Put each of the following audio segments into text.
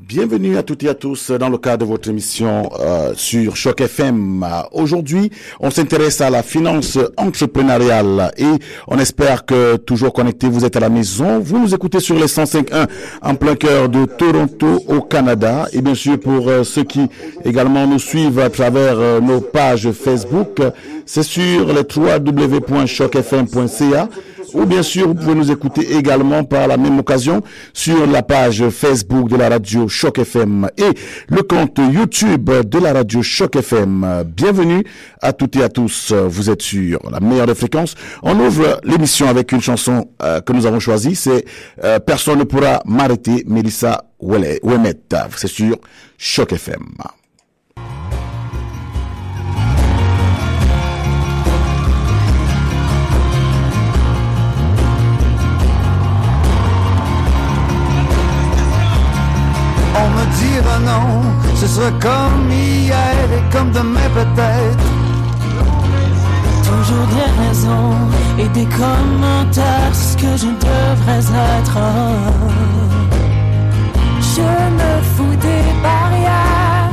Bienvenue à toutes et à tous dans le cadre de votre émission euh, sur Choc FM. Aujourd'hui, on s'intéresse à la finance entrepreneuriale et on espère que toujours connecté, vous êtes à la maison. Vous nous écoutez sur les 105.1 en plein cœur de Toronto au Canada et bien sûr pour euh, ceux qui également nous suivent à travers euh, nos pages Facebook, c'est sur les www.chocfm.ca ou bien sûr, vous pouvez nous écouter également par la même occasion sur la page Facebook de la radio Choc FM et le compte YouTube de la radio Choc FM. Bienvenue à toutes et à tous. Vous êtes sur la meilleure des fréquences. On ouvre l'émission avec une chanson euh, que nous avons choisie. C'est euh, Personne ne pourra m'arrêter, Melissa Wemet. C'est sur Choc FM. On me dira non, ce sera comme hier et comme demain peut-être. Toujours des raisons et des commentaires, ce que je devrais être. Je me fous des barrières,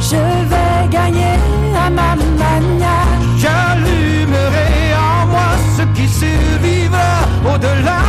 je vais gagner à ma manière. J'allumerai en moi ce qui survivra au-delà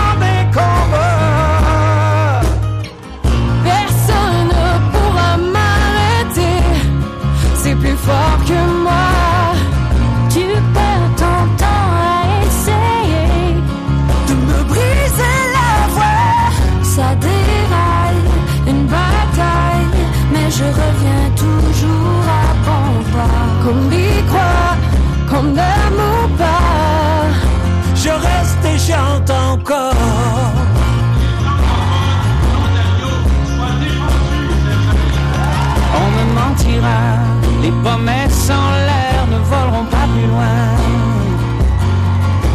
Les promesses en l'air ne voleront pas plus loin.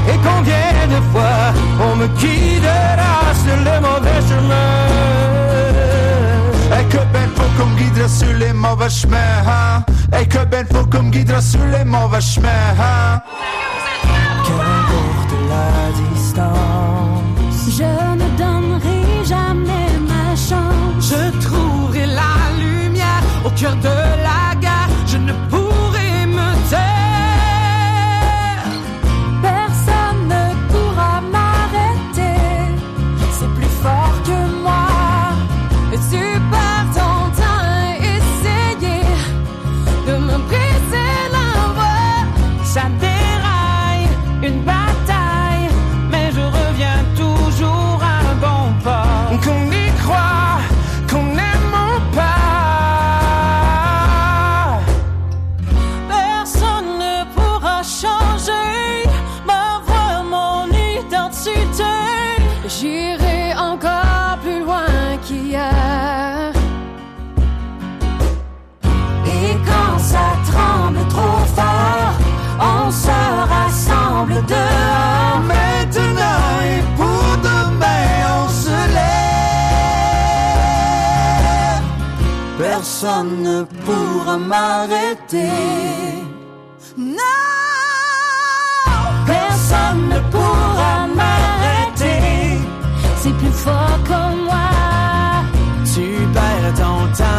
Et combien de fois on me guidera sur le mauvais chemin? Et que ben faut qu'on me guidera sur les mauvais chemins hein? Et que ben faut qu'on me guidera sur les mauvais chemins hein? Qu'importe la distance, je ne donnerai jamais ma chance. Je trouverai la lumière au cœur de Personne ne pourra m'arrêter Non Personne ne pourra m'arrêter. C'est plus fort que moi. Tu perds ton temps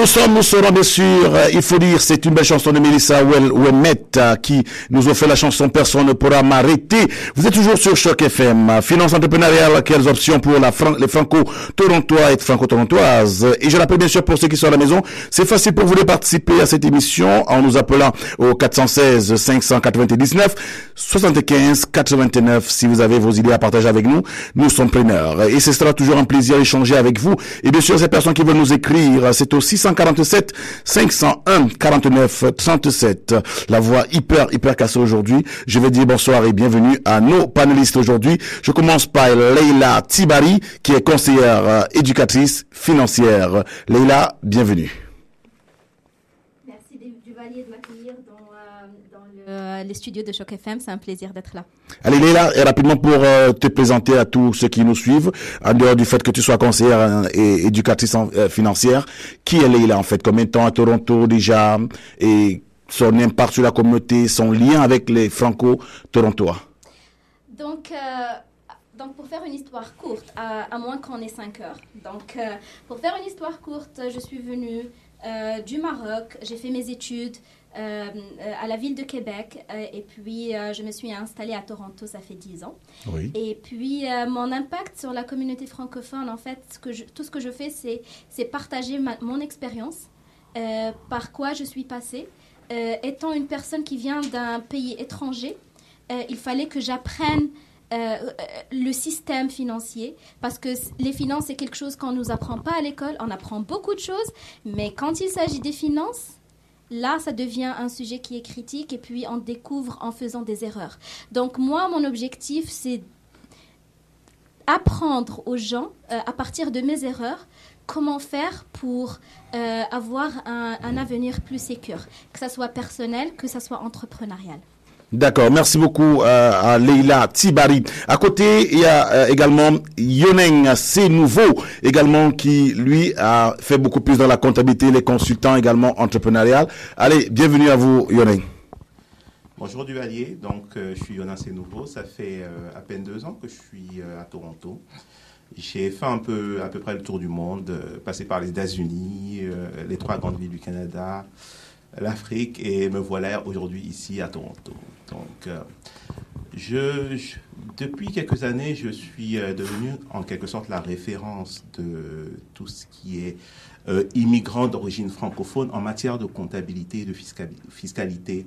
Nous sommes, nous serons bien sûr, il faut dire, c'est une belle chanson de Melissa Wemet euh, qui nous offre la chanson Personne ne pourra m'arrêter. Vous êtes toujours sur Choc FM. Finance entrepreneuriale, quelles options pour la Fran- les franco-torontois et franco-torontoises? Et je rappelle bien sûr pour ceux qui sont à la maison, c'est facile pour vous de participer à cette émission en nous appelant au 416 599 75 89 si vous avez vos idées à partager avec nous. Nous sommes preneurs. Et ce sera toujours un plaisir d'échanger avec vous. Et bien sûr, ces personnes qui veulent nous écrire, c'est au 647 501 49 37. La voix hyper, hyper cassée aujourd'hui. Je vais dire bonsoir et bienvenue à nos panélistes aujourd'hui. Je commence par Leila Tibari, qui est conseillère euh, éducatrice financière. Leila, bienvenue. Merci Du- Duvalier de m'accueillir dans, euh, le- les studios de Choc FM. C'est un plaisir d'être là. Allez Leila, et rapidement pour euh, te présenter à tous ceux qui nous suivent, en dehors du fait que tu sois conseillère euh, et éducatrice en- euh, financière, qui est Leila en fait? Combien de temps à Toronto déjà? Et son impact sur la communauté, son lien avec les franco-torontois? Donc, euh, donc, pour faire une histoire courte, à, à moins qu'on ait 5 heures. Donc, euh, pour faire une histoire courte, je suis venue euh, du Maroc. J'ai fait mes études euh, euh, à la ville de Québec. euh, et puis, euh, je me suis installée à Toronto, ça fait 10 ans. Oui. Et puis, euh, mon impact sur la communauté francophone, en fait, ce que je- tout ce que je fais, c'est, partager ma- mon expérience, euh, par quoi je suis passée. Euh, étant une personne qui vient d'un pays étranger, euh, il fallait que j'apprenne euh, euh, le système financier, parce que les finances, c'est quelque chose qu'on ne nous apprend pas à l'école. On apprend beaucoup de choses, mais quand il s'agit des finances, là, ça devient un sujet qui est critique et puis on découvre en faisant des erreurs. Donc moi, mon objectif, c'est apprendre aux gens, euh, à partir de mes erreurs, comment faire pour euh, avoir un, avenir plus sécur, que ça soit personnel, que ça soit entrepreneurial. D'accord, merci beaucoup euh, à Leila Tibari. À côté, il y a euh, également Yoneng C'est Nouveau, également qui lui a fait beaucoup plus dans la comptabilité, les consultants également entrepreneurial. Allez, bienvenue à vous Yoneng. Bonjour Duvalier, donc euh, je suis Jonas Nouveau, ça fait euh, à peine deux ans que je suis euh, à Toronto. J'ai fait un peu à peu près le tour du monde, euh, passé par les États-Unis, les trois grandes villes du Canada, l'Afrique et me voilà aujourd'hui ici à Toronto. Donc euh, depuis quelques années, je suis euh, devenu en quelque sorte la référence de tout ce qui est euh, immigrants d'origine francophone en matière de comptabilité de fiscali- fiscalité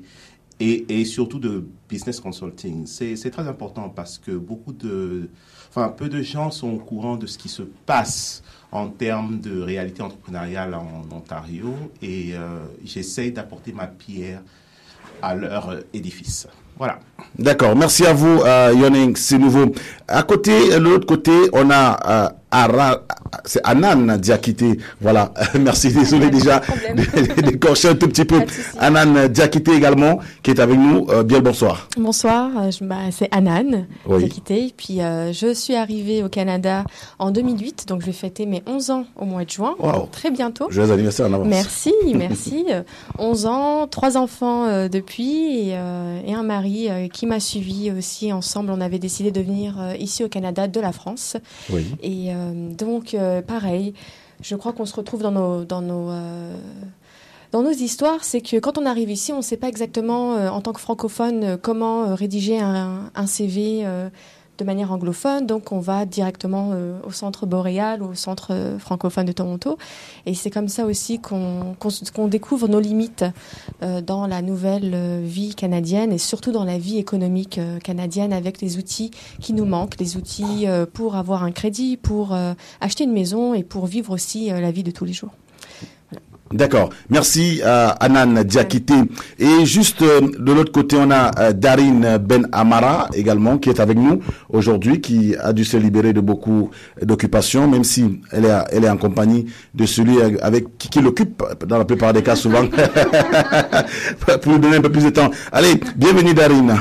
et, et surtout de business consulting. C'est c'est très important parce que beaucoup de, enfin, peu de gens sont au courant de ce qui se passe en termes de réalité entrepreneuriale en Ontario et euh, j'essaye d'apporter ma pierre à leur édifice. Voilà. D'accord, merci à vous euh, Yoneng C'est Nouveau. À côté, de l'autre côté, on a euh, c'est Anan Diakité. Voilà, merci, désolé déjà d'écorcher un tout petit peu. Anan Diakité également, qui est avec nous. Euh, bien le bonsoir. Bonsoir, euh, bah, c'est Anan Oui. quitté. Puis euh, je suis arrivée au Canada en 2008, donc je vais fêter mes 11 ans au mois de juin, Wow. très bientôt. Joyeux anniversaire en avance. Merci, merci. Euh, 11 ans, trois enfants euh, depuis et, euh, et un mari euh, qui m'a suivi aussi. Ensemble, on avait décidé de venir euh, ici au Canada de la France. Oui. Et euh, donc, euh, pareil, je crois qu'on se retrouve dans nos, dans nos, euh, dans nos histoires. C'est que quand on arrive ici, on ne sait pas exactement, euh, en tant que francophone, euh, comment euh, rédiger un, un CV euh, de manière anglophone. Donc, on va directement euh, au centre boréal ou au centre euh, francophone de Toronto. Et c'est comme ça aussi qu'on découvre nos limites euh, dans la nouvelle vie canadienne et surtout dans la vie économique canadienne avec les outils qui nous manquent, les outils pour avoir un crédit, pour acheter une maison et pour vivre aussi la vie de tous les jours. D'accord. Merci à Anan Diakité. Et juste euh, de l'autre côté, on a euh, Darine Ben Amara également qui est avec nous aujourd'hui, qui a dû se libérer de beaucoup d'occupations, même si elle est, elle est en compagnie de celui avec qui, qui l'occupe dans la plupart des cas souvent, pour lui donner un peu plus de temps. Allez, bienvenue Darine.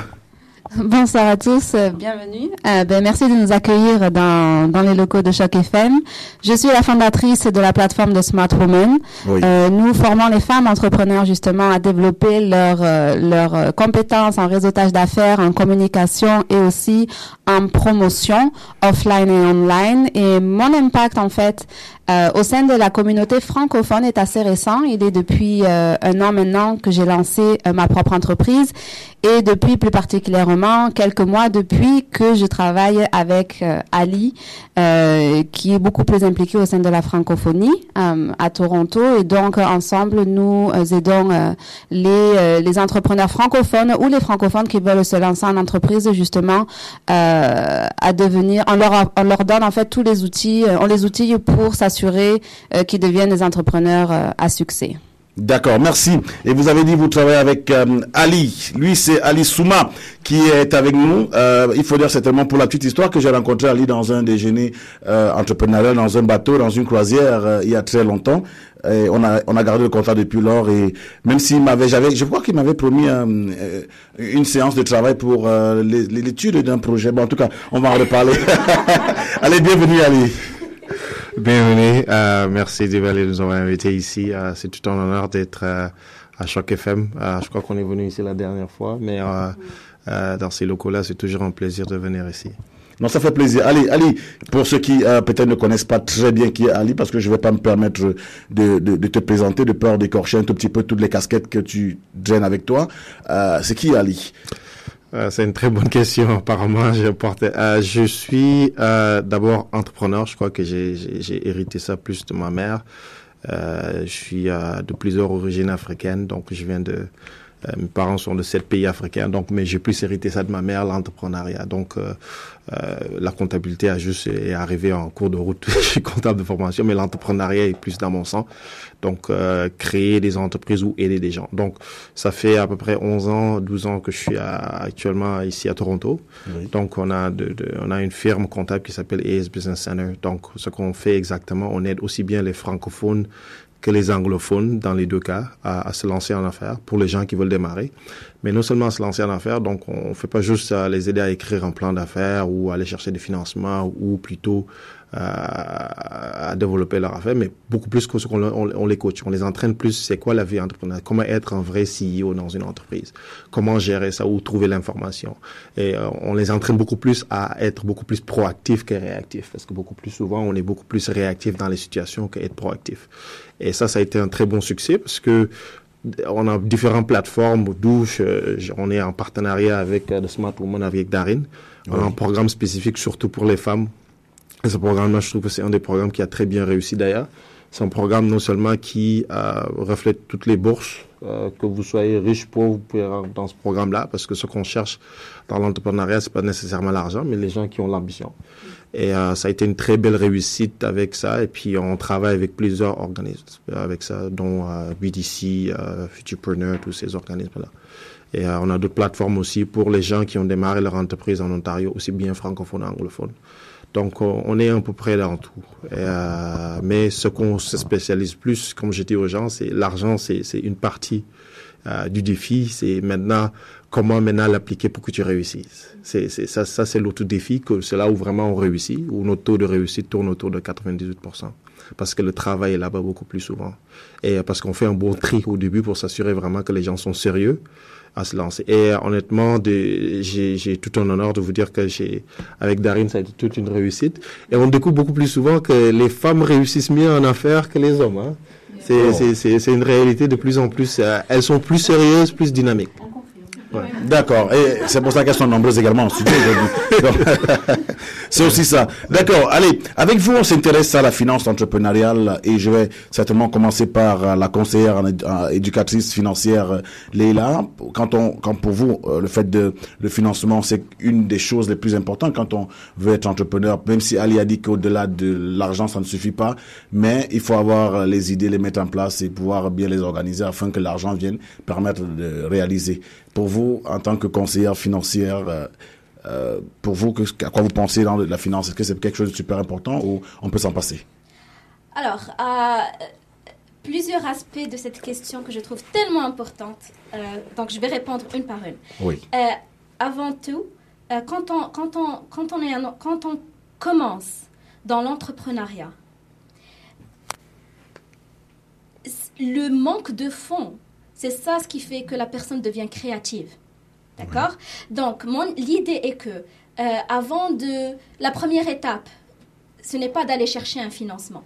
Bonsoir à tous, euh, bienvenue. Euh, ben, merci de nous accueillir dans, dans les locaux de Choc FM. Je suis la fondatrice de la plateforme de Smart Women. Oui. Euh, nous formons les femmes entrepreneurs justement à développer leurs euh, leurs euh, compétences en réseautage d'affaires, en communication et aussi en promotion offline et online. Et mon impact en fait Euh, au sein de la communauté francophone est assez récent. Il est depuis euh, un an maintenant que j'ai lancé euh, ma propre entreprise et depuis plus particulièrement quelques mois depuis que je travaille avec euh, Ali, euh, qui est beaucoup plus impliqué au sein de la francophonie euh, à Toronto. Et donc ensemble, nous aidons les, les entrepreneurs francophones ou les francophones qui veulent se lancer en entreprise justement à devenir. On leur, on leur donne en fait tous les outils, on les outille pour s'assurer euh, qu'ils deviennent des entrepreneurs euh, à succès. D'accord, merci. Et vous avez dit vous travaillez avec euh, Ali. Lui, c'est Ali Souma qui est avec nous. Il faut dire certainement pour la petite histoire que j'ai rencontré Ali dans un déjeuner entrepreneurial, dans un bateau, dans une croisière il y a très longtemps. On a on a gardé le contact depuis lors et même s'il m'avait j'avais je crois qu'il m'avait promis une séance de travail pour l'étude d'un projet. Bon en tout cas on va en reparler. Allez bienvenue Ali. Bienvenue, euh, merci de nous avoir invités ici. Euh, c'est tout un honneur d'être euh, à Choc FM. Euh, je crois qu'on est venu ici la dernière fois, mais euh, euh, dans ces locaux-là, c'est toujours un plaisir de venir ici. Non, ça fait plaisir. Ali, Ali, pour ceux qui euh, peut-être ne connaissent pas très bien qui est Ali, parce que je vais pas me permettre de, de, de te présenter, de peur d'écorcher un tout petit peu toutes les casquettes que tu draines avec toi. Euh, c'est qui Ali? C'est une très bonne question. Apparemment. Euh, je suis euh, d'abord entrepreneur. Je crois que j'ai hérité ça plus de ma mère. Euh, je suis euh, de plusieurs origines africaines, donc je viens de. euh, mes parents sont de sept pays africains, donc mais j'ai plus hérité ça de ma mère, l'entrepreneuriat. Donc euh, euh, la comptabilité a juste est arrivé en cours de route. je suis comptable de formation, mais l'entrepreneuriat est plus dans mon sang. Donc euh, créer des entreprises ou aider des gens. Donc ça fait à peu près 11 ans, 12 ans que je suis à- actuellement ici à Toronto. Donc on a de, de- on a une firme comptable qui s'appelle AS Business Center. Donc ce qu'on fait exactement, on aide aussi bien les francophones que les anglophones, dans les deux cas, à, à se lancer en affaires pour les gens qui veulent démarrer. Mais non seulement à se lancer en affaires, donc on ne fait pas juste euh, les aider à écrire un plan d'affaires ou aller chercher des financements ou plutôt euh, à développer leur affaire, mais beaucoup plus que ce qu'on on, on les coach. On les entraîne plus, c'est quoi la vie entrepreneuriale, comment être un vrai CEO dans une entreprise, comment gérer ça, où trouver l'information? Et euh, on les entraîne beaucoup plus à être beaucoup plus proactif que réactif, parce que beaucoup plus souvent, on est beaucoup plus réactif dans les situations qu'être proactif. Et ça, ça a été un très bon succès parce que on a différentes plateformes d'où on est en partenariat avec euh, The Smart Woman, avec Darin. On a un programme spécifique surtout pour les femmes. Et ce programme-là, je trouve que c'est un des programmes qui a très bien réussi d'ailleurs. C'est un programme non seulement qui euh, reflète toutes les bourses, euh, que vous soyez riche, pauvre, vous pouvez rentrer dans ce programme-là, parce que ce qu'on cherche dans l'entrepreneuriat, c'est pas nécessairement l'argent, mais les gens qui ont l'ambition. Et euh, ça a été une très belle réussite avec ça. Et puis on travaille avec plusieurs organismes avec ça, dont euh, BDC, euh, Futurepreneur, tous ces organismes-là. Et euh, on a d'autres plateformes aussi pour les gens qui ont démarré leur entreprise en Ontario, aussi bien francophone anglophone. Donc on est à peu près dans tout. Euh, mais ce qu'on se spécialise plus, comme je dis aux gens, c'est l'argent, c'est une partie euh, du défi. C'est maintenant comment maintenant l'appliquer pour que tu réussisses. C'est ça, ça c'est l'autre défi que c'est là où vraiment on réussit, où notre taux de réussite tourne autour de 98 parce que le travail est là-bas beaucoup plus souvent. Et parce qu'on fait un bon tri au début pour s'assurer vraiment que les gens sont sérieux à se lancer. Et euh, honnêtement, de- j'ai j'ai tout un honneur de vous dire que j'ai, avec Darine, ça a été toute une réussite. Et on découvre beaucoup plus souvent que les femmes réussissent mieux en affaires que les hommes. Hein. C'est c'est- c'est- c'est une réalité de plus en plus. euh, elles sont plus sérieuses, plus dynamiques. D'accord. Et c'est pour ça qu'elles sont nombreuses également en studio aujourd'hui. C'est aussi ça. D'accord. Allez, avec vous, on s'intéresse à la finance entrepreneuriale et je vais certainement commencer par euh, la conseillère en éducatrice financière euh, Leila. Quand on, quand pour vous, euh, le fait de le financement, c'est une des choses les plus importantes quand on veut être entrepreneur. Même si Ali a dit qu'au-delà de l'argent, ça ne suffit pas, mais il faut avoir euh, les idées, les mettre en place et pouvoir bien les organiser afin que l'argent vienne permettre de réaliser. Pour vous, en tant que conseillère financière, euh, euh, pour vous, que- à quoi vous pensez dans la finance? Est-ce que c'est quelque chose de super important ou on peut s'en passer? Alors, euh, plusieurs aspects de cette question que je trouve tellement importante. Euh, donc, je vais répondre une par une. Oui. Avant tout, quand, on, quand, on, quand, on est un- quand on commence dans l'entrepreneuriat, le manque de fonds, c'est ça ce qui fait que la personne devient créative. D'accord Donc, mon- l'idée est que, euh, avant de. La première étape, ce n'est pas d'aller chercher un financement.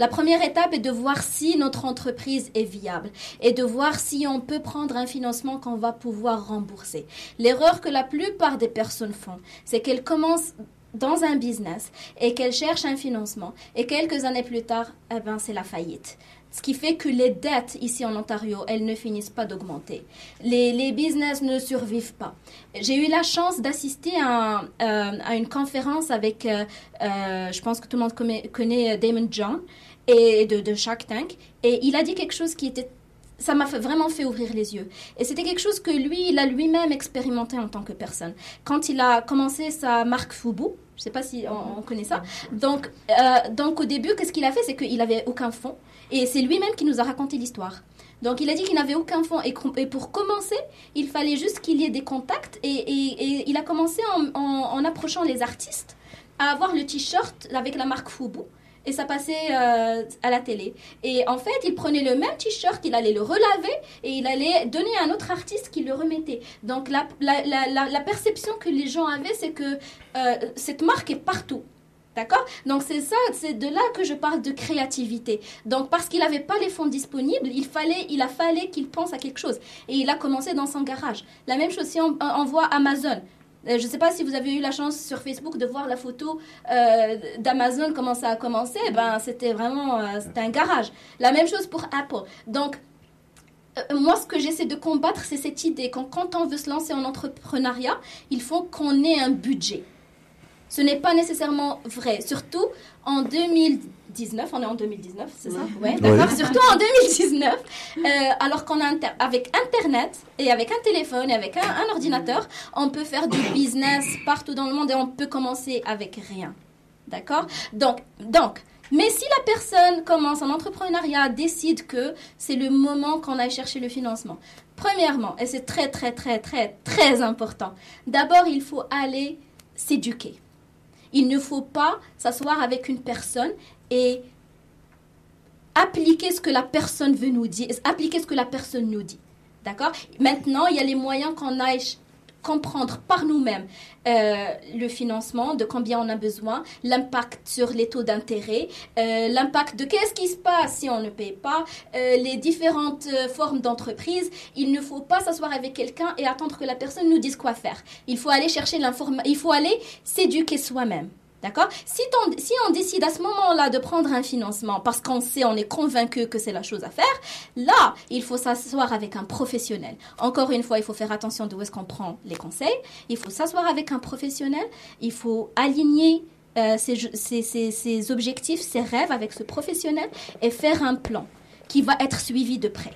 La première étape est de voir si notre entreprise est viable et de voir si on peut prendre un financement qu'on va pouvoir rembourser. L'erreur que la plupart des personnes font, c'est qu'elles commencent dans un business et qu'elles cherchent un financement et quelques années plus tard, eh ben, c'est la faillite. Ce qui fait que les dettes ici en Ontario, elles ne finissent pas d'augmenter. Les, les business ne survivent pas. J'ai eu la chance d'assister à, euh, à une conférence avec, euh, euh, je pense que tout le monde connaît, Damon John et de, de Shark Tank. Et il a dit quelque chose qui était ça m'a vraiment fait ouvrir les yeux. Et c'était quelque chose que lui, il a lui-même expérimenté en tant que personne. Quand il a commencé sa marque Fubu, je ne sais pas si on, on connaît ça. Donc, euh, donc au début, qu'est-ce qu'il a fait? C'est qu'il n'avait aucun fonds. Et c'est lui-même qui nous a raconté l'histoire. Donc il a dit qu'il n'avait aucun fonds. Et, pour commencer, il fallait juste qu'il y ait des contacts. Et, et- et il a commencé en, en- en approchant les artistes à avoir le t-shirt avec la marque Fubu. Et ça passait euh, à la télé. Et en fait, il prenait le même t-shirt, il allait le relaver et il allait donner à un autre artiste qui le remettait. Donc la, perception que les gens avaient, c'est que euh, cette marque est partout. D'accord? Donc c'est ça, c'est de là que je parle de créativité. Donc parce qu'il n'avait pas les fonds disponibles, il fallait, il a fallu qu'il pense à quelque chose. Et il a commencé dans son garage. La même chose si on, on voit Amazon. Euh, Je ne sais pas si vous avez eu la chance sur Facebook de voir la photo euh, d'Amazon, comment ça a commencé. Ben, c'était vraiment euh, un garage. La même chose pour Apple. Donc, moi, ce que j'essaie de combattre, c'est cette idée qu'en- quand on veut se lancer en entrepreneuriat, il faut qu'on ait un budget. Ce n'est pas nécessairement vrai. Surtout en 2019, on est en 2019, c'est ça? Ouais, d'accord. Surtout en 2019, euh, alors qu'on a inter- avec Internet et avec un téléphone et avec un, un ordinateur, on peut faire du business partout dans le monde et on peut commencer avec rien. D'accord? Donc, donc, mais si la personne commence en entrepreneuriat, décide que c'est le moment qu'on aille chercher le financement. Premièrement, et c'est très, très, très, très, très important, d'abord, il faut aller s'éduquer. Il ne faut pas s'asseoir avec une personne et appliquer ce que la personne veut nous dire, appliquer ce que la personne nous dit. D'accord? Maintenant, il y a les moyens qu'on ch- comprendre par nous-mêmes euh, le financement, de combien on a besoin, l'impact sur les taux d'intérêt, euh, l'impact de qu'est-ce qui se passe si on ne paye pas, euh, les différentes formes d'entreprise. Il ne faut pas s'asseoir avec quelqu'un et attendre que la personne nous dise quoi faire. Il faut aller chercher l'information, il faut aller s'éduquer soi-même. D'accord? Si, on- si on décide à ce moment-là de prendre un financement parce qu'on sait, on est convaincu que c'est la chose à faire, là, il faut s'asseoir avec un professionnel. Encore une fois, il faut faire attention d'où est-ce qu'on prend les conseils. Il faut s'asseoir avec un professionnel. Il faut aligner euh, ses objectifs, ses rêves avec ce professionnel et faire un plan qui va être suivi de près.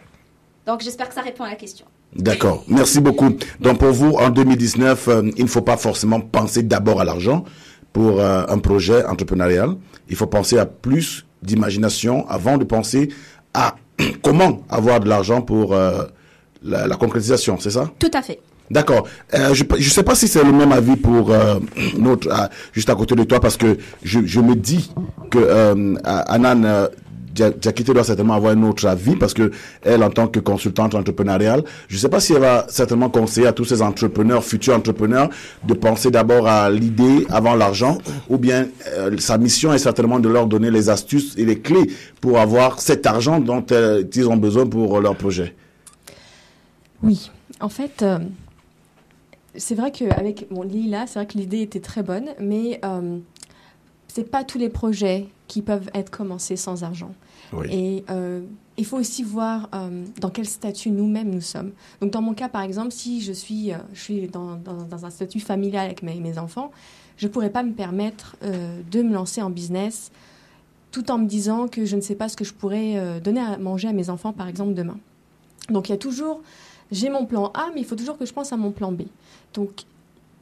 Donc, j'espère que ça répond à la question. D'accord, merci beaucoup. Donc pour vous, en 2019, euh, il ne faut pas forcément penser d'abord à l'argent pour euh, un projet entrepreneurial. Il faut penser à plus d'imagination avant de penser à comment avoir de l'argent pour euh, la, la concrétisation, c'est ça? Tout à fait. D'accord. Euh, je ne sais pas si c'est le même avis pour notre juste à côté de toi parce que je, je me dis que Anan Diakité doit certainement avoir un autre avis parce que elle en tant que consultante entrepreneuriale, je ne sais pas si elle va certainement conseiller à tous ces entrepreneurs, futurs entrepreneurs, de penser d'abord à l'idée avant l'argent ou bien euh, sa mission est certainement de leur donner les astuces et les clés pour avoir cet argent dont euh, ils ont besoin pour leur projet. Oui, en fait, euh, c'est vrai qu'avec bon, Lila, c'est vrai que l'idée était très bonne, mais c'est pas tous les projets qui peuvent être commencés sans argent. Oui. Et euh, il faut aussi voir euh, dans quel statut nous-mêmes nous sommes. Donc dans mon cas, par exemple, si je suis, euh, je suis dans, dans- dans un statut familial avec mes, mes enfants, je ne pourrais pas me permettre de me lancer en business tout en me disant que je ne sais pas ce que je pourrais donner à manger à mes enfants, par exemple, demain. Donc il y a toujours, j'ai mon plan A, mais il faut toujours que je pense à mon plan B. Donc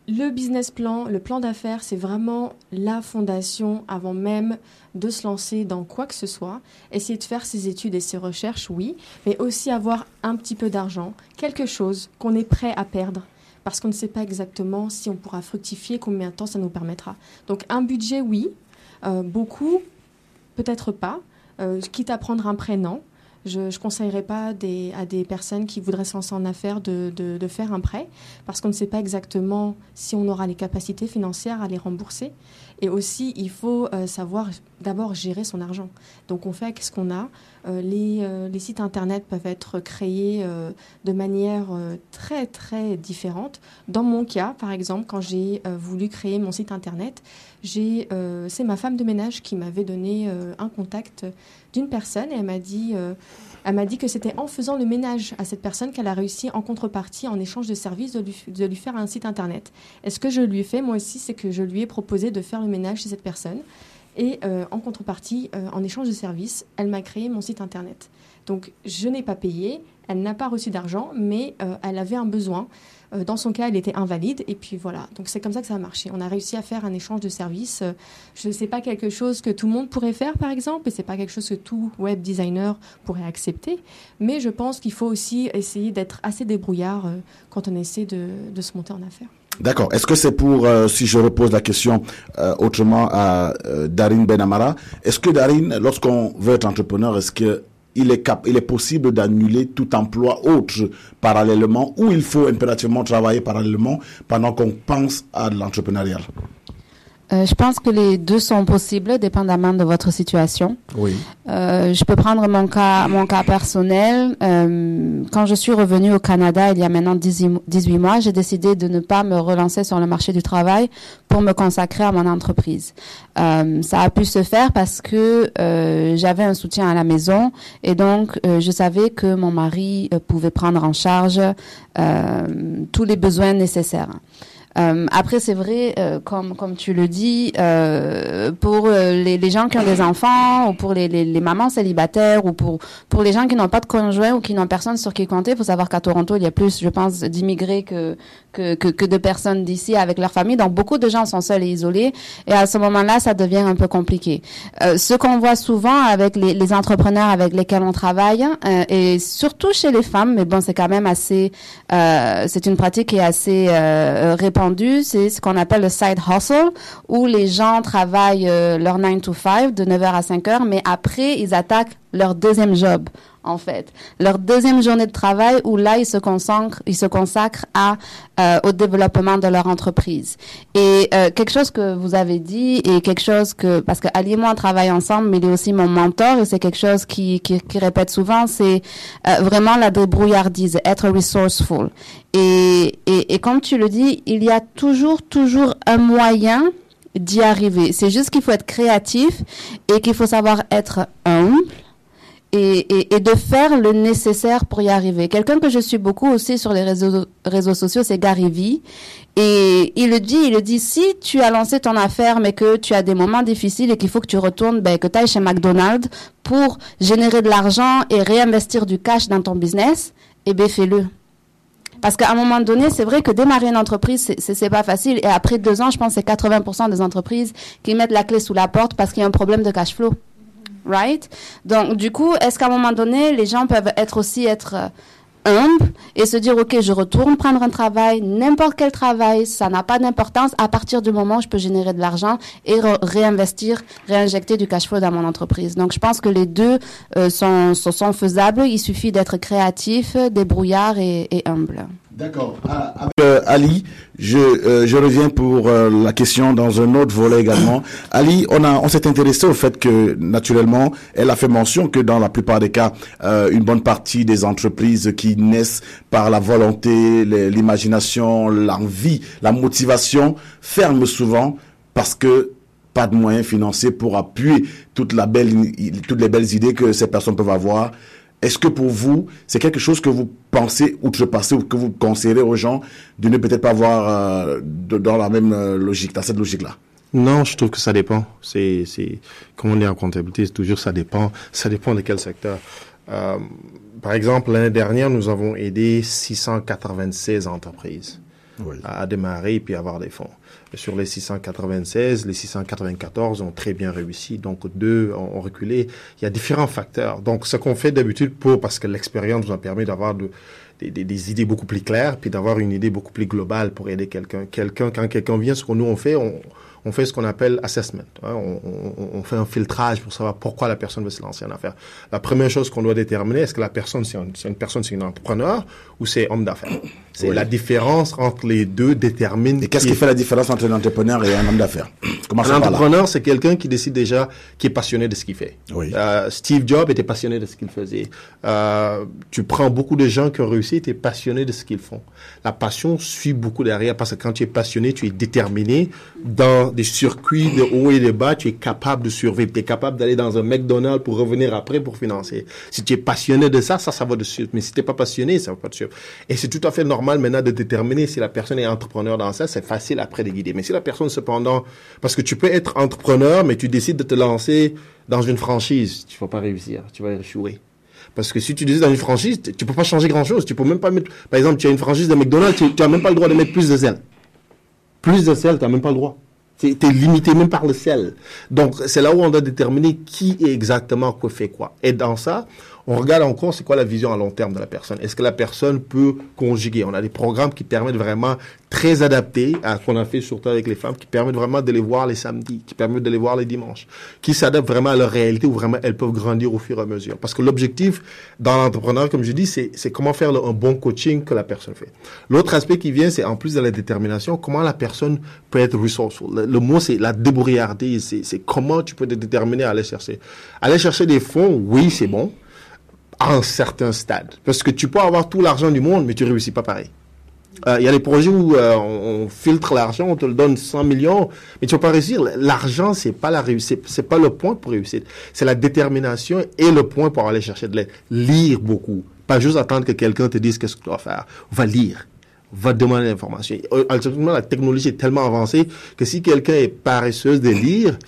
le business plan, le plan d'affaires, c'est vraiment la fondation avant même de se lancer dans quoi que ce soit. Essayer de faire ses études et ses recherches, oui, mais aussi avoir un petit peu d'argent, quelque chose qu'on est prêt à perdre. Parce qu'on ne sait pas exactement si on pourra fructifier, combien de temps ça nous permettra. Donc un budget, oui. Euh, beaucoup, peut-être pas. Euh, quitte à prendre un prêt, non. Je ne conseillerais pas à des personnes qui voudraient se lancer en affaires de faire un prêt parce qu'on ne sait pas exactement si on aura les capacités financières à les rembourser. Et aussi, il faut euh, savoir d'abord gérer son argent. Donc, on fait avec ce qu'on a? Euh, les, euh, les, sites Internet peuvent être créés euh, de manière très, très différente. Dans mon cas, par exemple, quand j'ai voulu créer mon site Internet, c'est ma femme de ménage qui m'avait donné un contact d'une personne et elle m'a dit... Elle m'a dit que c'était en faisant le ménage à cette personne qu'elle a réussi en contrepartie, en échange de services, de lui, de lui faire un site internet. Et ce que je lui ai fait, moi aussi, c'est que je lui ai proposé de faire le ménage chez cette personne. Et euh, en contrepartie, euh, en échange de services, elle m'a créé mon site internet. Donc je n'ai pas payé, elle n'a pas reçu d'argent, mais euh, elle avait un besoin. Dans son cas, elle était invalide. Et puis voilà, donc c'est comme ça que ça a marché. On a réussi à faire un échange de services. Je ne sais pas quelque chose que tout le monde pourrait faire, par exemple, et c'est pas quelque chose que tout web designer pourrait accepter. Mais je pense qu'il faut aussi essayer d'être assez débrouillard quand on essaie de, de se monter en affaires. D'accord. Est-ce que c'est pour, euh, si je repose la question euh, autrement à euh, Darine Benamara, est-ce que Darine, lorsqu'on veut être entrepreneur, est-ce que il est, cap il est possible d'annuler tout emploi autre parallèlement ou il faut impérativement travailler parallèlement pendant qu'on pense à l'entrepreneuriat? Euh, je pense que les deux sont possibles, dépendamment de votre situation. Oui. Euh, je peux prendre mon cas, mon cas personnel. Euh, quand je suis revenue au Canada il y a maintenant 18 mois, j'ai décidé de ne pas me relancer sur le marché du travail pour me consacrer à mon entreprise. Euh, ça a pu se faire parce que euh, j'avais un soutien à la maison et donc euh, je savais que mon mari pouvait prendre en charge tous les besoins nécessaires. Euh, après, c'est vrai, euh, comme comme tu le dis, euh, pour les, les, gens qui ont des enfants ou pour les, les, les mamans célibataires ou pour pour les gens qui n'ont pas de conjoint ou qui n'ont personne sur qui compter, il faut savoir qu'à Toronto, il y a plus, je pense, d'immigrés que, que que que de personnes d'ici avec leur famille. Donc beaucoup de gens sont seuls et isolés. Et à ce moment-là, ça devient un peu compliqué. ce qu'on voit souvent avec les, les entrepreneurs avec lesquels on travaille et surtout chez les femmes, mais bon, c'est quand même assez, c'est une pratique qui est assez répandue c'est ce qu'on appelle le side hustle, où les gens travaillent euh, leur 9 to 5 de 9h à 5h, mais après, ils attaquent leur deuxième job en fait. Leur deuxième journée de travail où là, ils se consacrent, ils se consacrent à, euh, au développement de leur entreprise. Et euh, quelque chose que vous avez dit et quelque chose que, parce que Ali et moi, on travaille ensemble, mais il est aussi mon mentor et c'est quelque chose qui, qui, qui répète souvent, c'est euh, vraiment la débrouillardise, être resourceful. Et, et, et comme tu le dis, il y a toujours, toujours un moyen d'y arriver. C'est juste qu'il faut être créatif et qu'il faut savoir être humble et, de faire le nécessaire pour y arriver. Quelqu'un que je suis beaucoup aussi sur les réseaux, sociaux, c'est Gary Vee. Et il le dit, il le dit, si tu as lancé ton affaire, mais que tu as des moments difficiles et qu'il faut que tu retournes, ben, que tu ailles chez McDonald's pour générer de l'argent et réinvestir du cash dans ton business, eh bien, fais-le. Parce qu'à un moment donné, c'est vrai que démarrer une entreprise, c'est pas facile. Et après deux ans, je pense que c'est 80% des entreprises qui mettent la clé sous la porte parce qu'il y a un problème de cash flow right? Donc, du coup, est-ce qu'à un moment donné, les gens peuvent être aussi être euh, humbles et se dire, OK, je retourne prendre un travail, n'importe quel travail, ça n'a pas d'importance. À partir du moment où je peux générer de l'argent et réinvestir, réinjecter du cash flow dans mon entreprise. Donc, je pense que les deux euh, sont, sont, faisables. Il suffit d'être créatif, débrouillard et, et humble. D'accord. Ah, euh, Ali, je, euh, je reviens pour euh, la question dans un autre volet également. Ali, on a on s'est intéressé au fait que naturellement, elle a fait mention que dans la plupart des cas, une bonne partie des entreprises qui naissent par la volonté, l'imagination, l'envie, la motivation, ferment souvent parce que pas de moyens financiers pour appuyer toute la belle, toutes les belles idées que ces personnes peuvent avoir. Est-ce que pour vous, c'est quelque chose que vous pensez outrepasser ou que vous conseillerez aux gens de ne peut-être pas avoir euh, de, dans la même euh, logique, dans cette logique-là? Non, je trouve que ça dépend. C'est, c'est, comme on dit en comptabilité, c'est toujours ça dépend. Ça dépend de quel secteur. Euh, par exemple, l'année dernière, nous avons aidé 696 entreprises oui. à démarrer et puis avoir des fonds. Sur les 696, les 694 ont très bien réussi, donc deux ont, reculé. Il y a différents facteurs. Donc, ce qu'on fait d'habitude pour, parce que l'expérience nous a permis d'avoir de, des, des- des idées beaucoup plus claires, puis d'avoir une idée beaucoup plus globale pour aider quelqu'un. Quelqu'un, quand quelqu'un vient, ce que nous on fait, on, on fait ce qu'on appelle assessment. hein. On, on- on fait un filtrage pour savoir pourquoi la personne veut se lancer en affaires. La première chose qu'on doit déterminer, est-ce que la personne, c'est un- c'est une personne, c'est un entrepreneur ou c'est homme d'affaires? C'est Oui. la différence entre les deux détermine. Et qu'est-ce qui fait la différence entre un entrepreneur et un homme d'affaires? Un entrepreneur, c'est quelqu'un qui décide déjà, qui est passionné de ce qu'il fait. Oui. Euh, Steve Jobs était passionné de ce qu'il faisait. Euh, tu prends beaucoup de gens qui ont réussi, tu es passionné de ce qu'ils font. La passion suit beaucoup derrière parce que quand tu es passionné, tu es déterminé dans des circuits de haut et de bas, tu es capable de survivre. Tu es capable d'aller dans un McDonald's pour revenir après pour financer. Si tu es passionné de ça, ça, ça va de suite. Mais si tu n'es pas passionné, ça va pas de suite. Et c'est tout à fait normal maintenant de déterminer si la personne est entrepreneur dans ça. C'est facile après de guider. Mais si la personne, cependant, parce que tu peux être entrepreneur, mais tu décides de te lancer dans une franchise, tu vas pas réussir. Tu vas échouer. Parce que si tu décides dans une franchise, tu tu peux pas changer grand chose. Tu peux même pas mettre, par exemple, tu as une franchise de McDonald's, tu, tu as même pas le droit de mettre plus de sel. Plus de sel, tu n'as même pas le droit. Tu limité même par le sel. Donc, c'est là où on doit déterminer qui est exactement quoi fait quoi. Et dans ça, on regarde encore c'est quoi la vision à long terme de la personne? Est-ce que la personne peut conjuguer? On a des programmes qui permettent vraiment très adaptés à ce qu'on a fait surtout avec les femmes, qui permettent vraiment de les voir les samedis, qui permettent de les voir les dimanches, qui s'adaptent vraiment à leur réalité où vraiment elles peuvent grandir au fur et à mesure. Parce que l'objectif dans l'entrepreneur, comme je dis, c'est comment faire un bon coaching que la personne fait. L'autre aspect qui vient, c'est en plus de la détermination, comment la personne peut être resourceful. Le, le mot, c'est la débrouillardise. C'est c'est comment tu peux te déterminer à aller chercher. Aller chercher des fonds, oui, c'est bon à un certain stade. Parce que tu peux avoir tout l'argent du monde, mais tu réussis pas pareil. Euh, Il y a des projets où euh, on, filtre l'argent, on te le donne 100 millions, mais tu vas pas réussir. L'argent, c'est pas la réussite, c'est pas le point pour réussir. C'est la détermination et le point pour aller chercher de l'aide. Lire beaucoup. Pas juste attendre que quelqu'un te dise qu'est-ce que tu dois faire. Va lire. Va demander l'information. Euh, Actuellement, la technologie est tellement avancée que si quelqu'un est paresseuse de lire,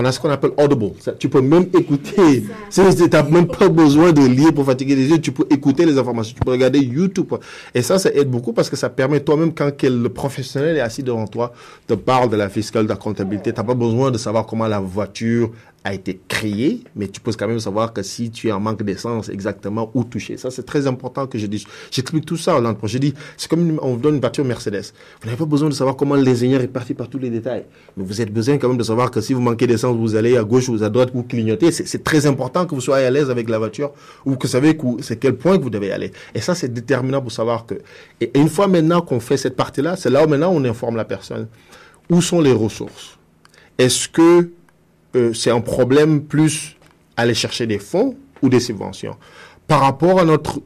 on a ce qu'on appelle audible. Ça, tu peux même écouter. Tu n'as même pas besoin de lire pour fatiguer les yeux. Tu peux écouter les informations. Tu peux regarder YouTube. Et ça, ça aide beaucoup parce que ça permet toi-même, quand quel- le professionnel est assis devant toi, te parle de la fiscale, de la comptabilité. Tu n'as pas besoin de savoir comment la voiture a été créée, mais tu peux quand même savoir que si tu es en manque d'essence, exactement où toucher. Ça, c'est très important que je dise. J'explique tout ça au l'entreprise. Je dis, c'est comme on vous donne une voiture Mercedes. Vous n'avez pas besoin de savoir comment l'ingénieur est parti par tous les détails. Mais vous avez besoin quand même de savoir que si vous manquez d'essence, vous allez à gauche ou à droite ou clignoter. C'est très important que vous soyez à l'aise avec la voiture ou que vous savez c'est quel point que vous devez aller. Et ça, c'est déterminant pour savoir que. Et une fois maintenant qu'on fait cette partie-là, c'est là où maintenant on informe la personne. Où sont les ressources? Est-ce que euh, c'est un problème plus aller chercher des fonds ou des subventions. Par rapport à notre,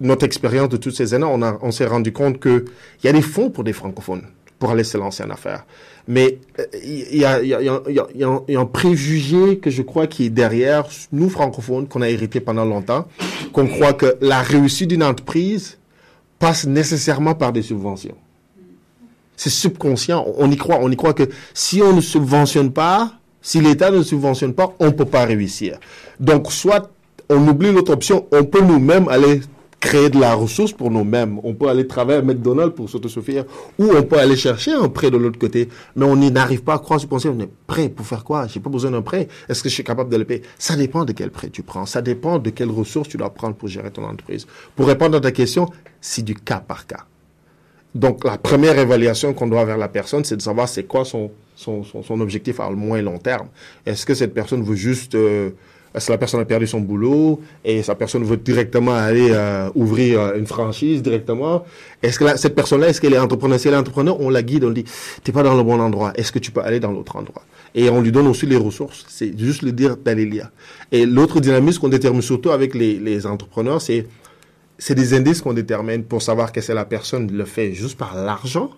notre expérience de toutes ces années, on, on s'est rendu compte qu'il y a des fonds pour des francophones pour aller se lancer en affaires. Mais euh, il il y, y, y, y a un préjugé que je crois qui est derrière nous francophones, qu'on a hérité pendant longtemps, qu'on croit que la réussite d'une entreprise passe nécessairement par des subventions. C'est subconscient, on y croit, on y croit que si on ne subventionne pas, si l'État ne subventionne pas, on ne peut pas réussir. Donc, soit on oublie l'autre option, on peut nous-mêmes aller créer de la ressource pour nous-mêmes. On peut aller travailler à McDonald's pour s'autosuffire, ou on peut aller chercher un prêt de l'autre côté. Mais on n'y n'arrive pas à croire, penser, on est prêt pour faire quoi? J'ai pas besoin d'un prêt. Est-ce que je suis capable de le payer? Ça dépend de quel prêt tu prends. Ça dépend de quelles ressources tu dois prendre pour gérer ton entreprise. Pour répondre à ta question, c'est du cas par cas. Donc, la première évaluation qu'on doit vers la personne, c'est de savoir c'est quoi son, son, objectif à moins long terme. Est-ce que cette personne veut juste... Euh, est-ce que la personne a perdu son boulot et sa personne veut directement aller euh, ouvrir euh, une franchise directement? Est-ce que cette personne-là, est-ce qu'elle est entrepreneur? Si elle est entrepreneur, on la guide, on dit, t'es pas dans le bon endroit. Est-ce que tu peux aller dans l'autre endroit? Et on lui donne aussi les ressources. C'est juste lui dire d'aller lire. Et l'autre dynamisme qu'on détermine surtout avec les, les entrepreneurs, c'est c'est des indices qu'on détermine pour savoir que c'est la personne le fait juste par l'argent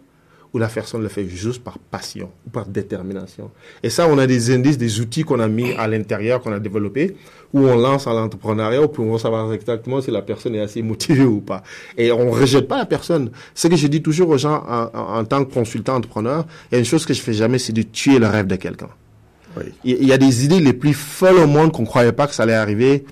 ou la personne le fait juste par passion ou par détermination. Et ça, on a des indices, des outils qu'on a mis à l'intérieur, qu'on a développés, où on lance à l'entrepreneuriat, pour savoir exactement si la personne est assez motivée ou pas. Et on rejette pas la personne. Ce que je dis toujours aux gens en, en, en tant que consultant entrepreneur, il y a une chose que je fais jamais, c'est de tuer le rêve de quelqu'un. Oui. Il il y a des idées les plus folles au monde qu'on croyait pas que ça allait arriver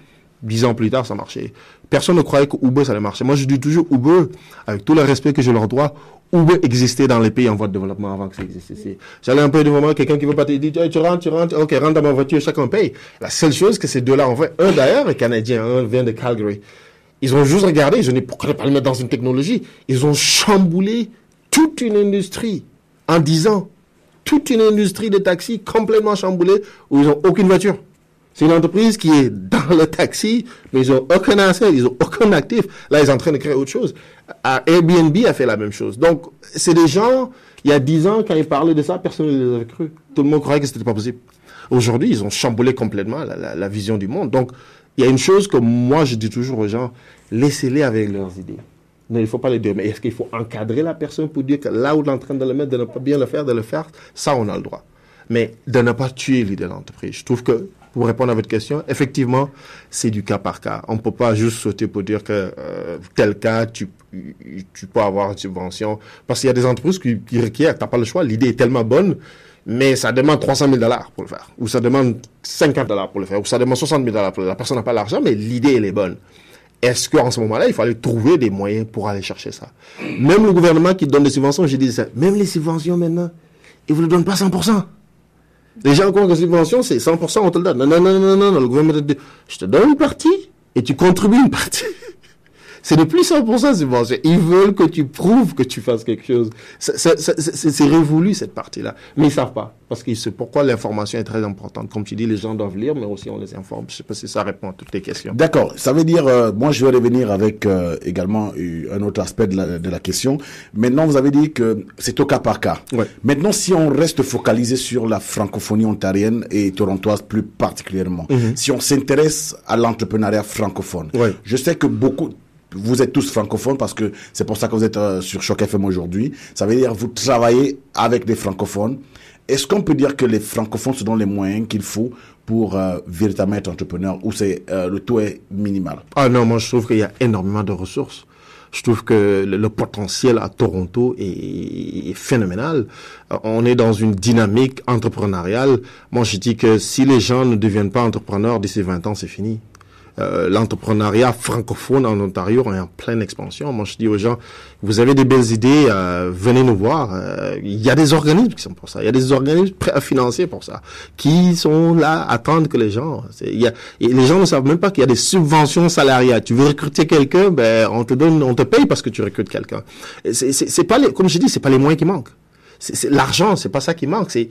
Dix ans plus tard, ça marchait. Personne ne croyait que Uber, ça allait marcher. Moi, je dis toujours Uber, avec tout le respect que je leur dois, Uber existait dans les pays en voie de développement avant que ça existait. J'allais un peu devant moi, quelqu'un qui veut pas te dire, tu rentres, tu rentres, ok, rentre dans ma voiture, chacun paye. La seule chose que ces deux-là ont fait, un d'ailleurs est canadien, un vient de Calgary. Ils ont juste regardé, je ne pas le mettre dans une technologie? Ils ont chamboulé toute une industrie en dix ans. Toute une industrie de taxis complètement chamboulée où ils ont aucune voiture. C'est une entreprise qui est dans le taxi, mais ils ont aucun asset, ils ont aucun actif. Là, ils sont en train de créer autre chose. Airbnb a fait la même chose. Donc, c'est des gens, il y a dix ans, quand ils parlaient de ça, personne ne les avait cru. Tout le monde croyait que c'était pas possible. Aujourd'hui, ils ont chamboulé complètement la, vision du monde. Donc, il y a une chose que moi, je dis toujours aux gens, laissez-les avec leurs idées. Non, il faut pas les dire, mais est-ce qu'il faut encadrer la personne pour dire que là où on est en train de le mettre, de ne pas bien le faire, de le faire, ça, on a le droit. Mais de ne pas tuer l'idée de l'entreprise. Je trouve que, pour répondre à votre question, effectivement, c'est du cas par cas. On ne peut pas juste sauter pour dire que euh, tel cas, tu, peux avoir une subvention. Parce qu'il y a des entreprises qui, qui requièrent, tu n'as pas le choix, l'idée est tellement bonne, mais ça demande 300 000 dollars pour le faire. Ou ça demande 50 dollars pour le faire. Ou ça demande 60 000 dollars pour le faire. La personne n'a pas l'argent, mais l'idée, elle est bonne. Est-ce qu'en ce moment-là, il fallait trouver des moyens pour aller chercher ça? Même le gouvernement qui donne des subventions, j'ai dit ça, même les subventions maintenant, ils ne vous le donnent pas 100%. Gens croient que subvention, c'est 100%, on te le donne. Non, non, non, non, non, non, le gouvernement te dit, je te donne une partie et tu contribues une partie. C'est de plus 100% subvention. Ils veulent que tu prouves que tu fasses quelque chose. C'est- révolu, cette partie-là. Mais ils savent pas. Parce que c'est pourquoi l'information est très importante. Comme tu dis, les gens doivent lire, mais aussi on les informe. Je sais pas si ça répond à toutes les questions. D'accord. Ça veut dire, euh, moi, je vais revenir avec euh, également un autre aspect de la, de la question. Maintenant, vous avez dit que c'est au cas par cas. Ouais. Maintenant, si on reste focalisé sur la francophonie ontarienne et torontoise plus particulièrement, si on s'intéresse à l'entrepreneuriat francophone, Ouais. je sais que beaucoup vous êtes tous francophones parce que c'est pour ça que vous êtes euh, sur Choc FM aujourd'hui. Ça veut dire vous travaillez avec des francophones. Est-ce qu'on peut dire que les francophones se donnent les moyens qu'il faut pour euh, véritablement être entrepreneur ou c'est euh, le taux est minimal? Ah non, moi je trouve qu'il y a énormément de ressources. Je trouve que le, potentiel à Toronto est, est phénoménal. Euh, On est dans une dynamique entrepreneuriale. Moi je dis que si les gens ne deviennent pas entrepreneurs d'ici 20 ans, c'est fini. Euh, l'entrepreneuriat francophone en Ontario est en pleine expansion. Moi, je dis aux gens, vous avez des belles idées, euh, venez nous voir. Euh, Il y a des organismes qui sont pour ça. Il y a des organismes prêts à financer pour ça, qui sont là à attendre que les gens. y a, les gens ne savent même pas qu'il y a des subventions salariales. Tu veux recruter quelqu'un, ben on te donne, on te paye parce que tu recrutes quelqu'un. C'est pas les, comme je dis, c'est pas les moyens qui manquent. C'est c'est l'argent, c'est pas ça qui manque. C'est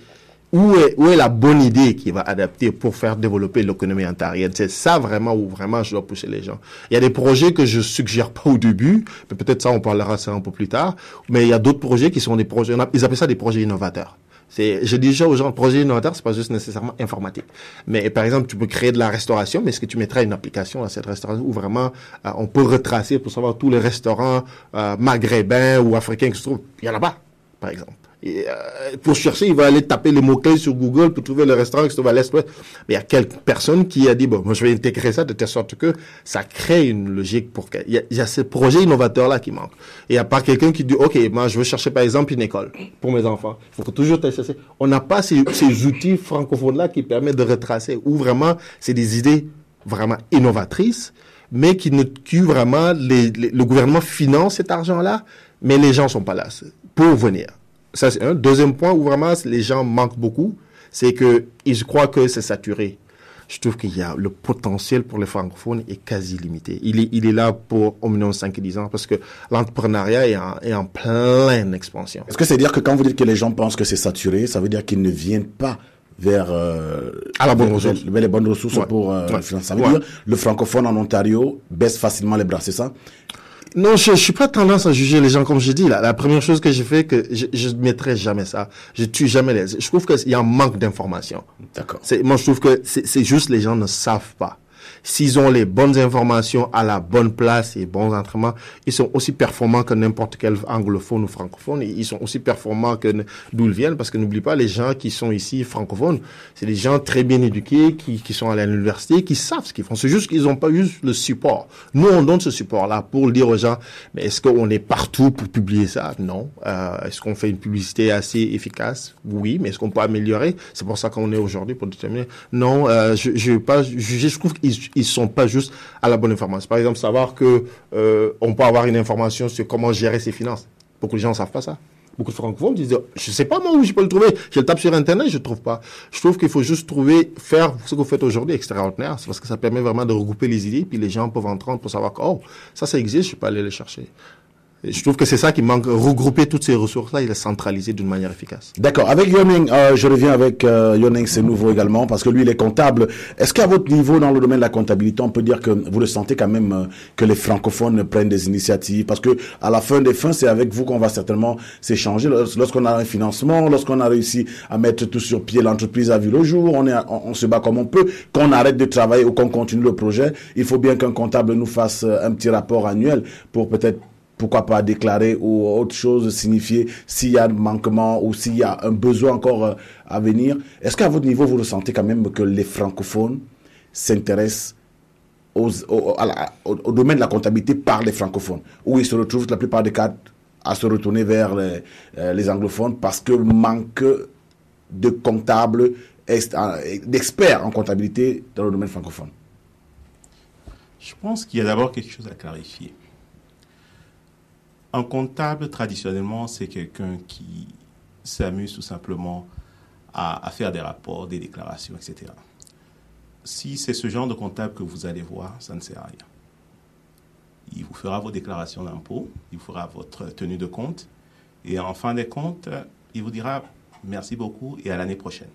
où est, où est la bonne idée qui va adapter pour faire développer l'économie ontarienne? C'est ça vraiment où vraiment je dois pousser les gens. Il y a des projets que je suggère pas au début, mais peut-être ça on parlera ça un peu plus tard. Mais il y a d'autres projets qui sont des projets, ils appellent ça des projets innovateurs. C'est, je dis déjà aux gens, projet innovateur, c'est pas juste nécessairement informatique. Mais par exemple, tu peux créer de la restauration, mais est-ce que tu mettras une application à cette restauration où vraiment euh, on peut retracer pour savoir tous les restaurants euh, maghrébins ou africains qui se trouvent? Il y en a pas, par exemple. Et, euh, pour chercher, il va aller taper les mots-clés sur Google pour trouver le restaurant qui se trouve à l'est. Mais il y a quelques personnes qui a dit, bon, moi, je vais intégrer ça de telle sorte que ça crée une logique pour il y a, il y a ce projet innovateur-là qui manque. Et il n'y a pas quelqu'un qui dit, OK, moi, je veux chercher, par exemple, une école pour mes enfants. Il faut toujours chercher. On n'a pas ces, ces outils francophones-là qui permettent de retracer où vraiment c'est des idées vraiment innovatrices, mais qui ne, qui vraiment, les, les- le gouvernement finance cet argent-là, mais les gens sont pas là pour venir. Ça, c'est un. Deuxième point où vraiment les gens manquent beaucoup, c'est que ils croient que c'est saturé. Je trouve qu'il y a le potentiel pour les francophones est quasi limité. Il est, il est là pour au minimum 5 et 10 ans parce que l'entrepreneuriat est en, est en pleine expansion. Est-ce que c'est dire que quand vous dites que les gens pensent que c'est saturé, ça veut dire qu'ils ne viennent pas vers euh, À la bonne vers- ressource. vers les bonnes ressources Ouais. pour euh, Ouais. financer. Ça veut Ouais. dire le francophone en Ontario baisse facilement les bras, c'est ça? Non, je, je suis pas tendance à juger les gens comme je dis. Là, la première chose que j'ai fait, que je, je ne mettrai jamais ça. Je tue jamais les. Je trouve qu'il y a un manque d'information. D'accord. Moi, je trouve que c'est c'est juste les gens ne savent pas. S'ils ont les bonnes informations à la bonne place et bons entraînements, ils sont aussi performants que n'importe quel anglophone ou francophone. Ils sont aussi performants que d'où ils viennent, parce que n'oublie pas, les gens qui sont ici francophones, c'est des gens très bien éduqués, qui, qui sont allés à l'université, qui savent ce qu'ils font. C'est juste qu'ils n'ont pas eu le support. Nous, on donne ce support-là pour dire aux gens, mais est-ce qu'on est partout pour publier ça? Non. Euh, est-ce qu'on fait une publicité assez efficace? Oui, mais est-ce qu'on peut améliorer? C'est pour ça qu'on est aujourd'hui pour déterminer. Non, euh, je je pas juger. Je trouve qu'ils ils sont pas juste à la bonne information. Par exemple, savoir que euh, on peut avoir une information sur comment gérer ses finances. Beaucoup de gens ne savent pas ça. Beaucoup de francophones disent, je sais pas moi où je peux le trouver. Je le tape sur Internet, je le trouve pas. Je trouve qu'il faut juste trouver, faire ce que vous faites aujourd'hui extraordinaire. C'est parce que ça permet vraiment de regrouper les idées, puis les gens peuvent entendre pour savoir que, oh, ça, ça existe, je peux aller le chercher. Je trouve que c'est ça qui manque, regrouper toutes ces ressources-là et les centraliser d'une manière efficace. D'accord. Avec Yoning, euh, je reviens avec euh, Yoning, c'est nouveau également, parce que lui, il est comptable. Est-ce qu'à votre niveau, dans le domaine de la comptabilité, on peut dire que vous le sentez quand même euh, que les francophones prennent des initiatives? Parce que à la fin des fins, c'est avec vous qu'on va certainement s'échanger. Lors- Lorsqu'on a un financement, lorsqu'on a réussi à mettre tout sur pied, l'entreprise a vu le jour, on, est, on se bat comme on peut. Qu'on arrête de travailler ou qu'on continue le projet, il faut bien qu'un comptable nous fasse euh, un petit rapport annuel pour peut-être pourquoi pas déclarer ou autre chose signifier s'il y a un manquement ou s'il y a un besoin encore euh, à venir. Est-ce qu'à votre niveau, vous ressentez quand même que les francophones s'intéressent au, domaine de la comptabilité par les francophones, où ils se retrouvent la plupart des cas à se retourner vers les, euh, les anglophones parce que manque de comptables, euh, d'experts en comptabilité dans le domaine francophone? Je pense qu'il y a d'abord quelque chose à clarifier. Un comptable, traditionnellement, c'est quelqu'un qui s'amuse tout simplement à, faire des rapports, des déclarations, etc. Si c'est ce genre de comptable que vous allez voir, ça ne sert à rien. Il vous fera vos déclarations d'impôts, il vous fera votre tenue de compte, et en fin des comptes, il vous dira merci beaucoup et à l'année prochaine.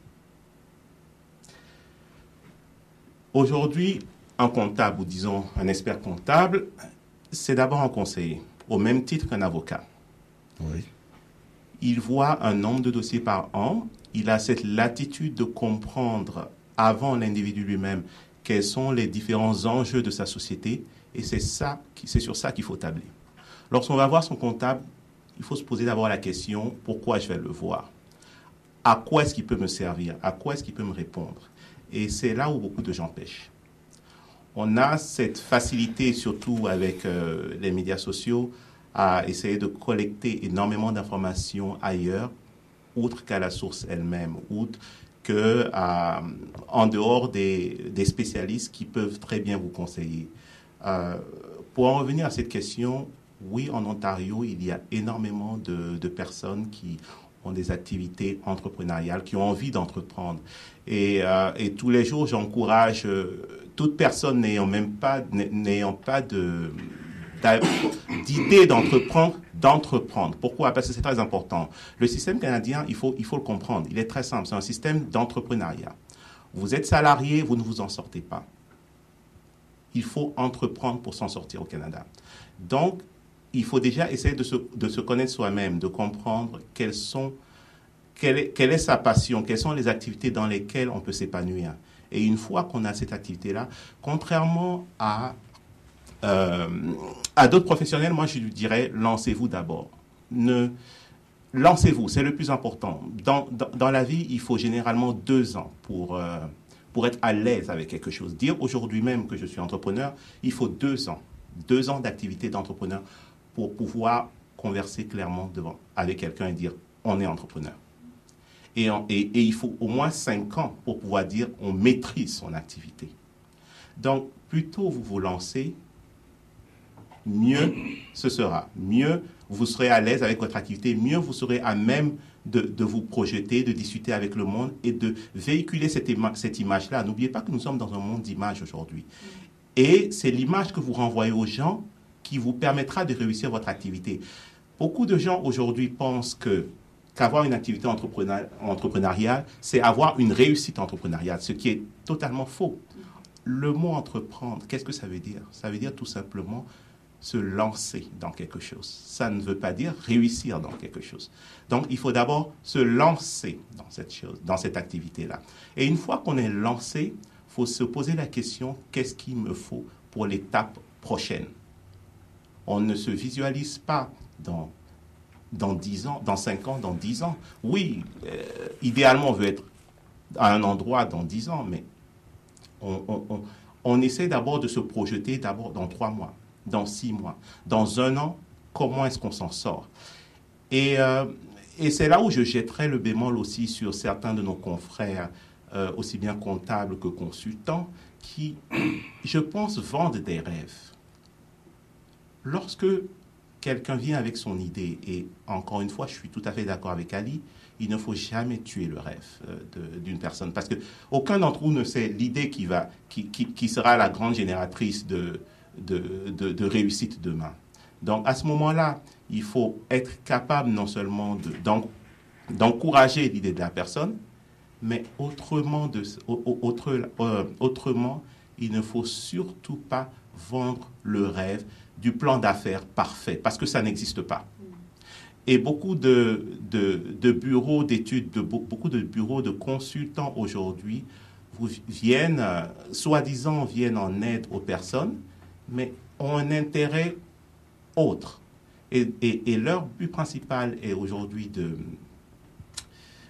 Aujourd'hui, un comptable, ou disons un expert comptable, c'est d'abord un conseiller, au même titre qu'un avocat. Oui. Il voit un nombre de dossiers par an, il a cette latitude de comprendre avant l'individu lui-même quels sont les différents enjeux de sa société, et c'est ça, c'est sur ça qu'il faut tabler. Lorsqu'on va voir son comptable, il faut se poser d'abord la question pourquoi je vais le voir? À quoi est-ce qu'il peut me servir? À quoi est-ce qu'il peut me répondre? Et c'est là où beaucoup de gens pêchent. On a cette facilité, surtout avec euh, les médias sociaux, à essayer de collecter énormément d'informations ailleurs, outre qu'à la source elle-même, outre que en dehors des, des spécialistes qui peuvent très bien vous conseiller. Euh, pour en revenir à cette question, oui, en Ontario, il y a énormément de, de personnes qui ont des activités entrepreneuriales, qui ont envie d'entreprendre. Et, euh, et tous les jours, j'encourage euh, toute personne n'ayant même pas, n'ayant pas d'idée d'entreprendre, d'entreprendre. Pourquoi? Parce que c'est très important. Le système canadien, il faut, il faut le comprendre. Il est très simple. C'est un système d'entrepreneuriat. Vous êtes salarié, vous ne vous en sortez pas. Il faut entreprendre pour s'en sortir au Canada. Donc, il faut déjà essayer de se, de se connaître soi-même, de comprendre quelles sont, quelle, est, quelle est sa passion, quelles sont les activités dans lesquelles on peut s'épanouir. Et une fois qu'on a cette activité-là, contrairement à, euh, à d'autres professionnels, moi je lui dirais, lancez-vous d'abord. Ne, lancez-vous, c'est le plus important. Dans, dans, la vie, il faut généralement deux ans pour, euh, pour être à l'aise avec quelque chose. Dire aujourd'hui même que je suis entrepreneur, il faut deux ans. Deux ans d'activité d'entrepreneur pour pouvoir converser clairement devant, avec quelqu'un et dire on est entrepreneur. Et, il faut au moins cinq ans pour pouvoir dire on maîtrise son activité. Donc, plus tôt vous vous lancez, mieux ce sera. Mieux vous serez à l'aise avec votre activité, mieux vous serez à même de, vous projeter, de discuter avec le monde et de véhiculer cette, cette image-là. N'oubliez pas que nous sommes dans un monde d'image aujourd'hui. Et c'est l'image que vous renvoyez aux gens qui vous permettra de réussir votre activité. Beaucoup de gens aujourd'hui pensent que qu'avoir une activité entrepreneur, entrepreneuriale, c'est avoir une réussite entrepreneuriale, ce qui est totalement faux. Le mot entreprendre, qu'est-ce que ça veut dire? Ça veut dire tout simplement se lancer dans quelque chose. Ça ne veut pas dire réussir dans quelque chose. Donc, il faut d'abord se lancer dans cette chose, dans cette activité-là. Et une fois qu'on est lancé, faut se poser la question qu'est-ce qu'il me faut pour l'étape prochaine? On ne se visualise pas dans dans 10 ans, dans 5 ans, dans 10 ans. Oui, euh, idéalement, on veut être à un endroit dans 10 ans, mais on, essaie d'abord de se projeter d'abord dans 3 mois, dans 6 mois, dans un an, comment est-ce qu'on s'en sort? Et, euh, et c'est là où je jetterai le bémol aussi sur certains de nos confrères, euh, aussi bien comptables que consultants, qui, je pense, vendent des rêves. Lorsque quelqu'un vient avec son idée, et encore une fois, je suis tout à fait d'accord avec Ali, il ne faut jamais tuer le rêve euh, d'une personne. Parce que aucun d'entre nous ne sait l'idée qui, va, qui, qui- qui sera la grande génératrice de, de, de- réussite demain. Donc à ce moment-là, il faut être capable non seulement de- d'en- d'encourager l'idée de la personne, mais autrement, de, au- au- autre- euh, autrement, il ne faut surtout pas vendre le rêve du plan d'affaires parfait, parce que ça n'existe pas. Et beaucoup de, de, bureaux d'études, de, beau- beaucoup de bureaux de consultants aujourd'hui viennent, euh, soi-disant, viennent en aide aux personnes, mais ont un intérêt autre. Et, et- et leur but principal est aujourd'hui de,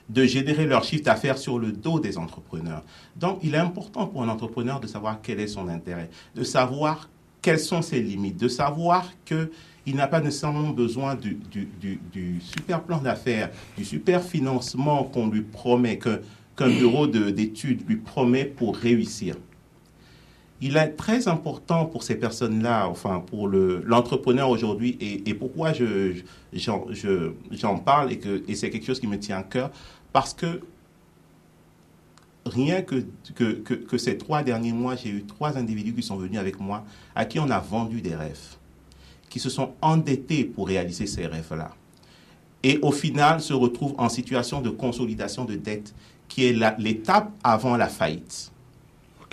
de générer leur chiffre d'affaires sur le dos des entrepreneurs. Donc, il est important pour un entrepreneur de savoir quel est son intérêt, de savoir quelles sont ses limites, de savoir qu'il n'a pas nécessairement besoin du, super plan d'affaires, du super financement qu'on lui promet, qu'un bureau de- d'études lui promet pour réussir. Il est très important pour ces personnes-là, enfin pour le- l'entrepreneur aujourd'hui, et, pourquoi je- j'en je- j'en parle et, et c'est quelque chose qui me tient à cœur, parce que rien que, que, que, que ces trois derniers mois, j'ai eu trois individus qui sont venus avec moi, à qui on a vendu des rêves, qui se sont endettés pour réaliser ces rêves-là. Et au final, se retrouvent en situation de consolidation de dette, qui est l'étape avant la faillite.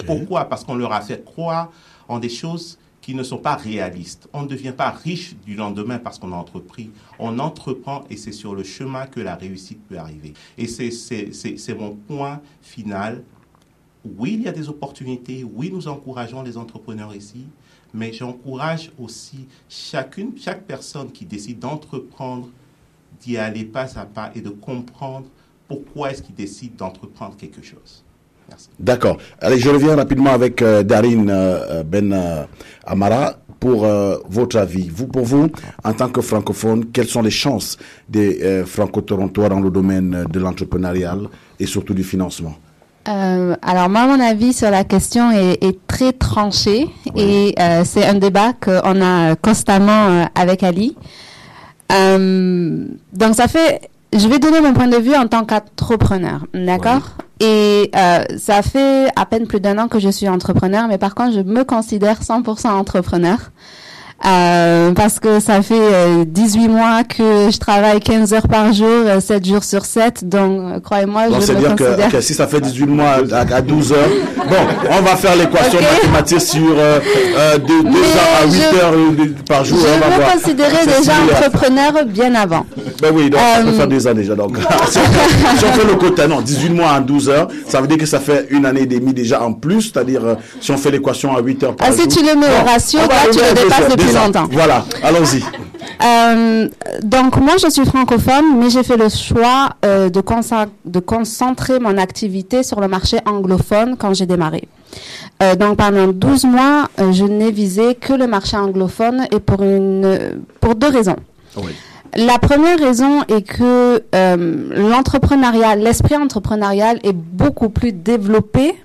Pourquoi? Parce qu'on leur a fait croire en des choses qui ne sont pas réalistes. On ne devient pas riche du lendemain parce qu'on a entrepris. On entreprend et c'est sur le chemin que la réussite peut arriver. Et c'est- mon point final. Oui, il y a des opportunités. Oui, nous encourageons les entrepreneurs ici. Mais j'encourage aussi chacune, chaque personne qui décide d'entreprendre d'y aller pas à pas et de comprendre pourquoi est-ce qu'il décide d'entreprendre quelque chose. D'accord. Allez, je reviens rapidement avec euh, Darine euh, Ben euh, Amara pour euh, votre avis. Vous, pour vous, en tant que francophone, quelles sont les chances des euh, franco-torontois dans le domaine de l'entrepreneurial et surtout du financement? Euh, alors moi, mon avis sur la question est, est très tranché et euh, c'est un débat qu'on a constamment euh, avec Ali. Euh, donc ça fait, je vais donner mon point de vue en tant qu'entrepreneur, d'accord? Et euh, ça fait à peine plus d'un an que je suis entrepreneur, mais par contre, je me considère 100% entrepreneur. Euh, parce que ça fait euh, 18 mois que je travaille 15 heures par jour, euh, 7 jours sur 7. Donc, euh, croyez-moi, Donc, je c'est me dire que considère... ok, si ça fait 18 mois à, à 12 heures, bon, on va faire l'équation Ok. mathématique sur euh, euh, de 2 Mais ans à 8 je- heures euh, par jour. on va Je voir. me considérais déjà entrepreneur bien avant. Ben oui, donc ça peut Euh, faire des années déjà. Donc, si, on fait, si on fait le quota, non, 18 mois en 12 heures, ça veut dire que ça fait une année et demie déjà en plus, c'est-à-dire euh, si on fait l'équation à 8 heures par Ah, jour. si tu le mets au ratio, on là, tu le à dépasses heures, depuis déjà. longtemps. Voilà, allons-y. Euh, donc moi, je suis francophone, mais j'ai fait le choix euh, de, concentrer mon activité sur le marché anglophone quand j'ai démarré. Euh, donc pendant 12 mois, je n'ai visé que le marché anglophone et pour une pour deux raisons. Oui. La première raison est que l'entrepreneuriat, l'esprit entrepreneurial est beaucoup plus développé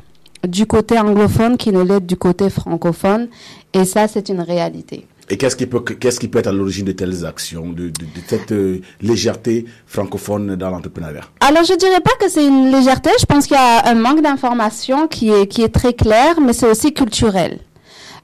du côté anglophone qu'il ne l'est du côté francophone. Et ça, c'est une réalité. Et qu'est-ce qui peut, qu'est-ce qui peut être à l'origine de telles actions, de, de, de cette euh, légèreté francophone dans l'entrepreneuriat? Alors, je dirais pas que c'est une légèreté. Je pense qu'il y a un manque d'information qui est, qui est très clair, mais c'est aussi culturel.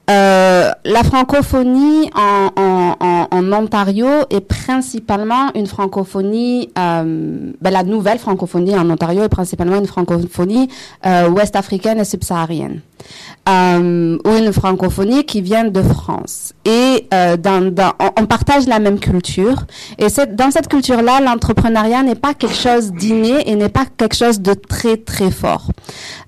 Euh, la francophonie en, en, en, Ontario est principalement une francophonie, euh, ben, la nouvelle francophonie en Ontario est principalement une francophonie euh, ouest-africaine et subsaharienne, euh, ou une francophonie qui vient de France. Et euh, on, partage la même culture. Et dans cette culture-là, l'entrepreneuriat n'est pas quelque chose d'inné et n'est pas quelque chose de très très fort.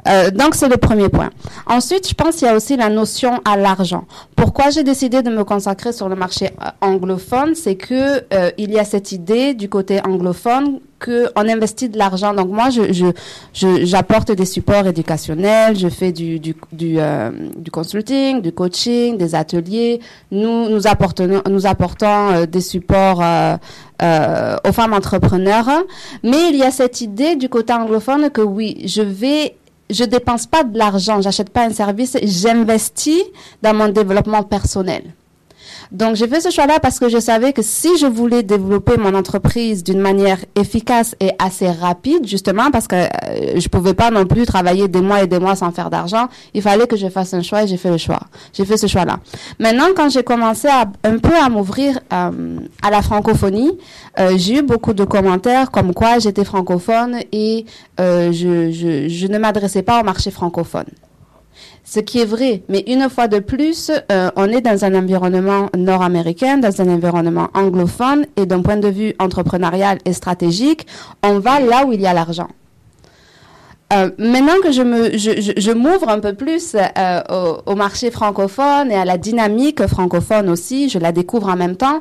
Euh, donc c'est le premier point. Ensuite, je pense qu'il y a aussi la notion à l'argent. Pourquoi j'ai décidé de me consacrer sur le marché anglophone, c'est que il y a cette idée du côté anglophone que on investit de l'argent. Donc moi, je, je, j'apporte des supports éducationnels, je fais du du du, euh, consulting, du coaching, des ateliers. Nous nous apportons nous apportons euh, des supports euh, aux femmes entrepreneurs. Mais il y a cette idée du côté anglophone que oui, je vais je dépense pas de l'argent, j'achète pas un service, j'investis dans mon développement personnel. Donc, j'ai fait ce choix-là parce que je savais que si je voulais développer mon entreprise d'une manière efficace et assez rapide, justement, parce que euh, je pouvais pas non plus travailler des mois et des mois sans faire d'argent, il fallait que je fasse un choix et j'ai fait le choix. J'ai fait ce choix-là. Maintenant, quand j'ai commencé à, un peu à m'ouvrir euh, à la francophonie, euh, j'ai eu beaucoup de commentaires comme quoi j'étais francophone et euh, je, ne m'adressais pas au marché francophone. Ce qui est vrai, mais une fois de plus, euh, on est dans un environnement nord-américain, dans un environnement anglophone, et d'un point de vue entrepreneurial et stratégique, on va là où il y a l'argent. Euh, maintenant que je m'ouvre un peu plus euh, au, marché francophone et à la dynamique francophone aussi, je la découvre en même temps.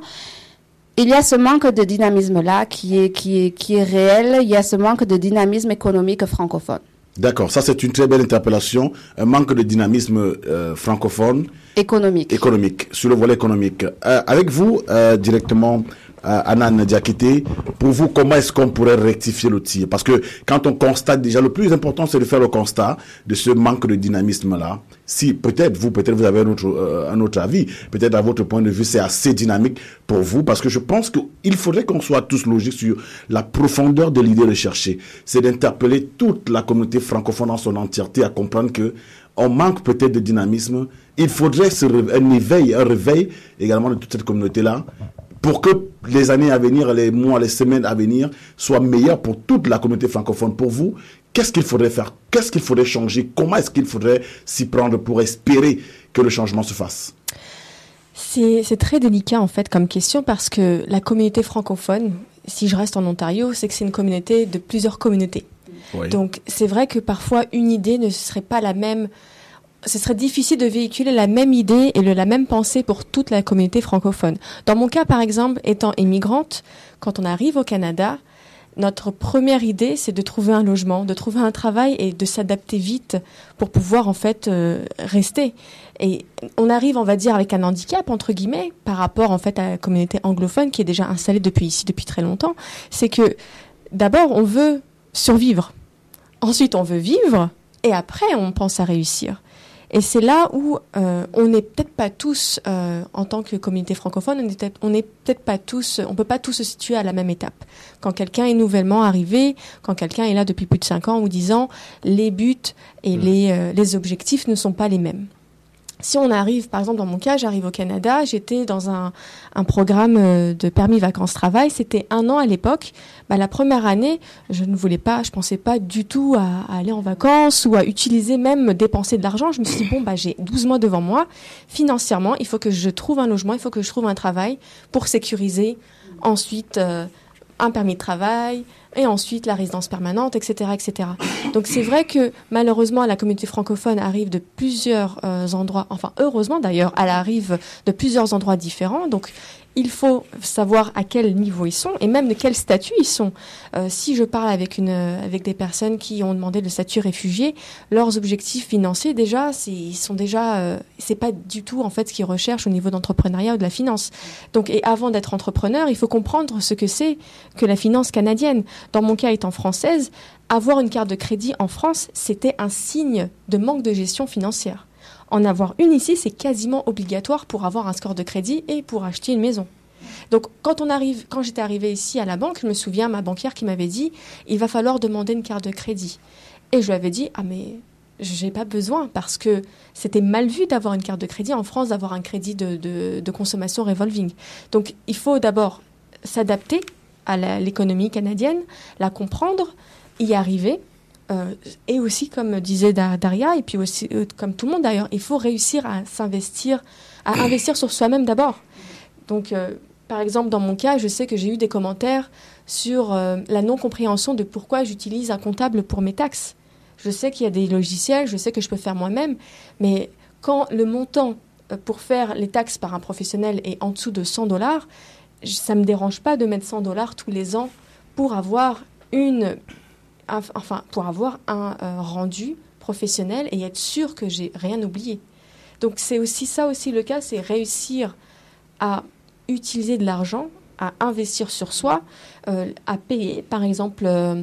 Il y a ce manque de dynamisme là qui est réel. Il y a ce manque de dynamisme économique francophone. D'accord, ça c'est une très belle interpellation. Un manque de dynamisme euh, francophone Économique. économique, sur le volet économique. Euh, avec vous, euh, directement, Anan Diakité, pour vous, comment est-ce qu'on pourrait rectifier le tir? Parce que quand on constate déjà, le plus important, c'est de faire le constat de ce manque de dynamisme-là. Si peut-être vous, peut-être vous avez un autre, euh, un autre avis, peut-être à votre point de vue, c'est assez dynamique pour vous, parce que je pense qu'il faudrait qu'on soit tous logiques sur la profondeur de l'idée recherchée. C'est d'interpeller toute la communauté francophone en son entièreté à comprendre que on manque peut-être de dynamisme. Il faudrait un éveil, un réveil également de toute cette communauté-là pour que les années à venir, les mois, les semaines à venir soient meilleures pour toute la communauté francophone. Pour vous, qu'est-ce qu'il faudrait faire? Qu'est-ce qu'il faudrait changer? Comment est-ce qu'il faudrait s'y prendre pour espérer que le changement se fasse? C'est très délicat en fait comme question parce que la communauté francophone, si je reste en Ontario, c'est que c'est une communauté de plusieurs communautés. Oui. Donc c'est vrai que parfois une idée ne serait pas la même. Ce serait difficile de véhiculer la même idée et la même pensée pour toute la communauté francophone. Dans mon cas, par exemple, étant immigrante, quand on arrive au Canada, notre première idée, c'est de trouver un logement, de trouver un travail et de s'adapter vite pour pouvoir en fait euh, rester. Et on arrive, on va dire, avec un handicap entre guillemets par rapport en fait à la communauté anglophone qui est déjà installée depuis ici depuis très longtemps. C'est que d'abord on veut survivre, ensuite on veut vivre et après on pense à réussir. Et c'est là où euh, on n'est peut-être pas tous, euh, en tant que communauté francophone, on n'est peut-être pas tous, on peut pas tous se situer à la même étape. Quand quelqu'un est nouvellement arrivé, quand quelqu'un est là depuis plus de 5 ans ou 10 ans, les buts et les, euh, les objectifs ne sont pas les mêmes. Si on arrive, par exemple dans mon cas, j'arrive au Canada, j'étais dans un, programme euh, de permis vacances-travail, c'était un an à l'époque. Bah, la première année, je ne voulais pas, je pensais pas du tout à, à aller en vacances ou à utiliser même dépenser de l'argent. Je me suis dit, bon, bah, j'ai 12 mois devant moi. Financièrement, il faut que je trouve un logement, il faut que je trouve un travail pour sécuriser ensuite euh, un permis de travail et ensuite la résidence permanente, etc. etc. Donc c'est vrai que malheureusement la communauté francophone arrive de plusieurs euh, endroits, enfin heureusement d'ailleurs, elle arrive de plusieurs endroits différents. Donc il faut savoir à quel niveau ils sont et même de quel statut ils sont. Euh, si je parle avec une avec des personnes qui ont demandé le statut réfugié, leurs objectifs financiers déjà, ils sont déjà euh, c'est pas du tout en fait ce qu'ils recherchent au niveau d'entrepreneuriat ou de la finance. Donc et avant d'être entrepreneur, il faut comprendre ce que c'est que la finance canadienne. Dans mon cas étant française, avoir une carte de crédit en France, c'était un signe de manque de gestion financière. En avoir une ici, c'est quasiment obligatoire pour avoir un score de crédit et pour acheter une maison. Donc, quand quand j'étais arrivée ici à la banque, je me souviens ma banquière qui m'avait dit, il va falloir demander une carte de crédit. Et je lui avais dit, ah mais j'ai pas besoin parce que c'était mal vu d'avoir une carte de crédit en France, d'avoir un crédit de, de, de consommation revolving. Donc, il faut d'abord s'adapter à l'économie canadienne, la comprendre, y arriver. Euh, et aussi, comme disait Da- Daria, et puis aussi, euh, comme tout le monde d'ailleurs, il faut réussir à s'investir, à investir sur soi-même d'abord. Donc, euh, par exemple, dans mon cas, je sais que j'ai eu des commentaires sur la non-compréhension de pourquoi j'utilise un comptable pour mes taxes. Je sais qu'il y a des logiciels, je sais que je peux faire moi-même, mais quand le montant pour faire les taxes par un professionnel est en dessous de 100 dollars, ça me dérange pas de mettre 100 dollars tous les ans pour avoir une, un- enfin, pour avoir un euh, rendu professionnel et être sûr que j'ai rien oublié. Donc c'est aussi ça aussi le cas, c'est réussir à utiliser de l'argent, à investir sur soi, euh, à payer par exemple euh,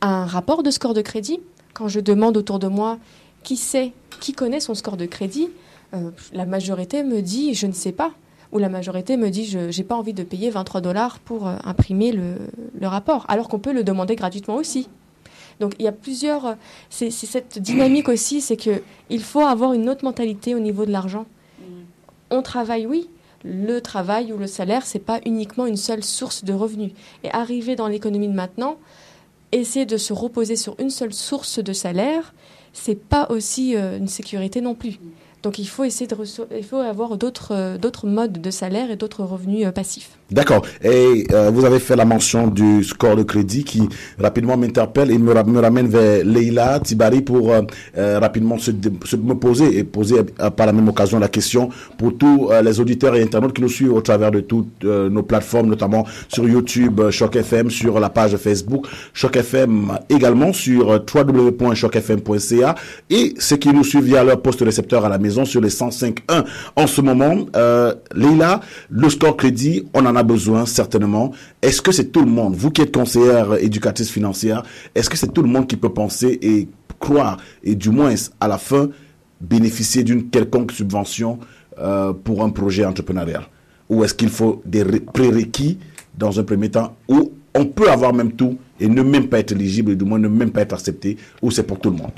un rapport de score de crédit. quand je demande autour de moi qui sait, qui connaît son score de crédit, la majorité me dit je ne sais pas. Ou la majorité me dit je n'ai pas envie de payer 23 dollars pour imprimer le rapport, alors qu'on peut le demander gratuitement aussi. Donc il y a plusieurs. euh, C'est c'est cette dynamique aussi, c'est que il faut avoir une autre mentalité au niveau de l'argent. On travaille, oui. Le travail ou le salaire, c'est pas uniquement une seule source de revenus. Et arriver dans l'économie de maintenant, essayer de se reposer sur une seule source de salaire, c'est pas aussi euh, une sécurité non plus. Donc il faut essayer de reço- il faut avoir d'autres euh, d'autres modes de salaire et d'autres revenus euh, passifs. D'accord. Et euh, vous avez fait la mention du score de crédit qui rapidement m'interpelle et me, ra- me ramène vers Leila Tibari pour euh, euh, rapidement se, se- me poser et poser euh, par la même occasion la question pour tous euh, les auditeurs et internautes qui nous suivent au travers de toutes nos plateformes, notamment sur YouTube, Choc FM, sur la page Facebook, Choc FM également sur www.chocfm.ca et ceux qui nous suivent via leur poste récepteur à la maison sur les 105.1 en ce moment. Leila, le score crédit, on en a besoin certainement. Est-ce que c'est tout le monde, vous qui êtes conseillère éducatrice financière, est-ce que c'est tout le monde qui peut penser et croire et du moins à la fin bénéficier d'une quelconque subvention euh, pour un projet entrepreneurial? Ou est-ce qu'il faut des ré- prérequis dans un premier temps où on peut avoir même tout et ne même pas être éligible et du moins ne même pas être accepté ou c'est pour tout le monde?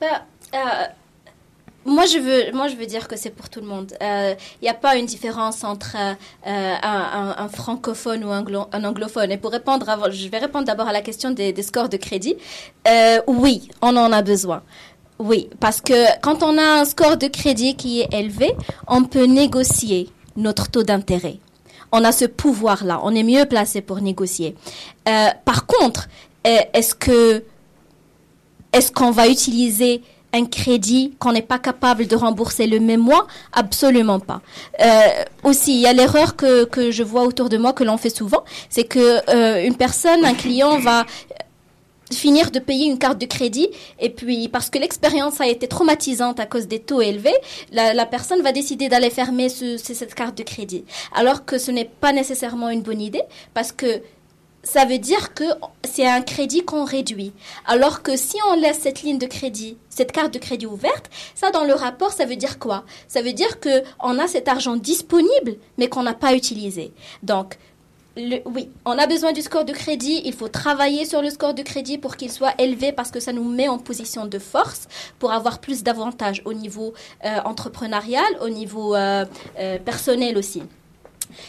Bah, euh, moi, je veux, moi, je veux dire que c'est pour tout le monde. Il n'y a pas une différence entre euh, un, francophone ou un, glo- un anglophone. Et pour répondre, je vais répondre d'abord à la question des, scores de crédit. Euh, oui, on en a besoin. Oui, parce que quand on a un score de crédit qui est élevé, on peut négocier notre taux d'intérêt. On a ce pouvoir-là. On est mieux placé pour négocier. Euh, par contre, euh, est-ce que est-ce qu'on va utiliser un crédit qu'on n'est pas capable de rembourser le même mois? Absolument pas. Euh, aussi, il y a l'erreur que, que je vois autour de moi que l'on fait souvent, c'est que euh, une personne, un client va finir de payer une carte de crédit et puis parce que l'expérience a été traumatisante à cause des taux élevés, la, la personne va décider d'aller fermer ce- ce- cette carte de crédit. Alors que ce n'est pas nécessairement une bonne idée parce que ça veut dire que c'est un crédit qu'on réduit. Alors que si on laisse cette ligne de crédit, cette carte de crédit ouverte, ça dans le rapport, ça veut dire quoi? Ça veut dire que on a cet argent disponible, mais qu'on n'a pas utilisé. Donc, oui, on a besoin du score de crédit. Il faut travailler sur le score de crédit pour qu'il soit élevé parce que ça nous met en position de force pour avoir plus d'avantages au niveau euh, entrepreneurial, au niveau euh, euh, personnel aussi.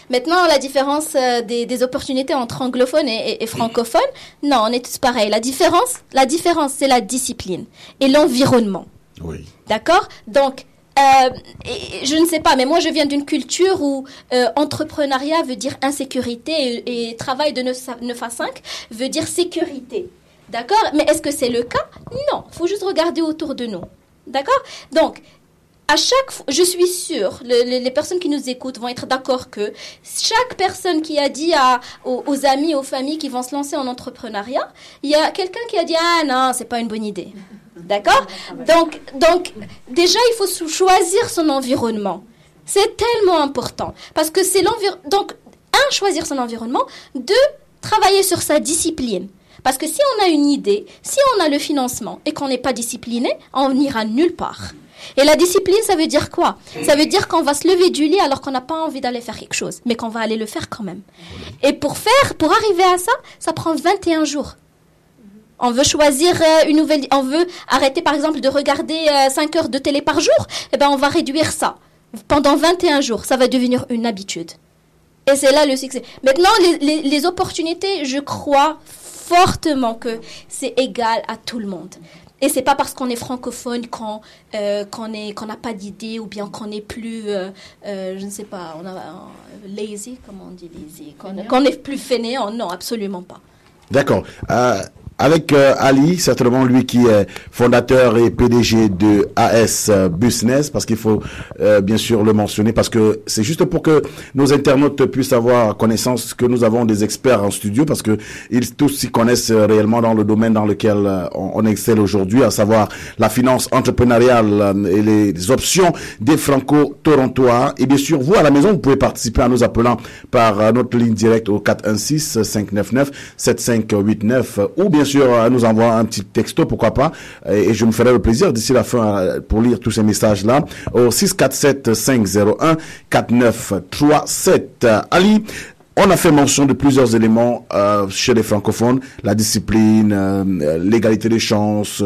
Maintenant, la différence euh, des, des opportunités entre anglophones et, et- et francophones, non, on est tous pareils. La différence, la différence, c'est la discipline et l'environnement. Oui. D'accord? Donc, euh, et- je ne sais pas, mais moi je viens d'une culture où euh, entrepreneuriat veut dire insécurité et, et travail de 9 à, 9 à 5 veut dire sécurité. D'accord? Mais est-ce que c'est le cas? Non, il faut juste regarder autour de nous. D'accord? Donc, à chaque je suis sûre, le- le- les personnes qui nous écoutent vont être d'accord que chaque personne qui a dit aux, aux amis, aux familles qui vont se lancer en entrepreneuriat, il y a quelqu'un qui a dit Ah non, c'est pas une bonne idée. D'accord? Donc, donc, déjà, il faut choisir son environnement. C'est tellement important. Parce que c'est l'environnement. Donc, un, choisir son environnement. Deux, travailler sur sa discipline. Parce que si on a une idée, si on a le financement et qu'on n'est pas discipliné, on n'ira nulle part. Et la discipline, ça veut dire quoi? Ça veut dire qu'on va se lever du lit alors qu'on n'a pas envie d'aller faire quelque chose, mais qu'on va aller le faire quand même. Et pour faire, pour arriver à ça, ça prend 21 jours. On veut choisir euh, une nouvelle, on veut arrêter par exemple de regarder 5 heures de télé par jour, eh ben on va réduire ça. Pendant 21 jours, ça va devenir une habitude. Et c'est là le succès. Maintenant, les, les- les opportunités, je crois fortement que c'est égal à tout le monde. Et c'est pas parce qu'on est francophone qu'on euh, qu'on est qu'on n'a pas d'idée ou bien qu'on est plus euh, euh, je ne sais pas on a lazy comment on dit lazy? Qu'on qu'on est plus fainéant? Non absolument pas. D'accord. Avec euh, Ali, certainement lui qui est fondateur et PDG de AS Business, parce qu'il faut euh, bien sûr le mentionner, parce que c'est juste pour que nos internautes puissent avoir connaissance que nous avons des experts en studio, parce que ils tous s'y connaissent euh, réellement dans le domaine dans lequel euh, on, excelle aujourd'hui, à savoir la finance entrepreneuriale euh, et les options des franco-torontois. Et bien sûr, vous à la maison, vous pouvez participer en nous appelant par notre ligne directe au 416-599-7589 ou bien sûr sûr euh, nous envoie un petit texto, pourquoi pas, et, je me ferai le plaisir d'ici la fin euh, pour lire tous ces messages-là au 647 501 4937. Ali, on a fait mention de plusieurs éléments euh, chez les francophones, la discipline, l'égalité des chances.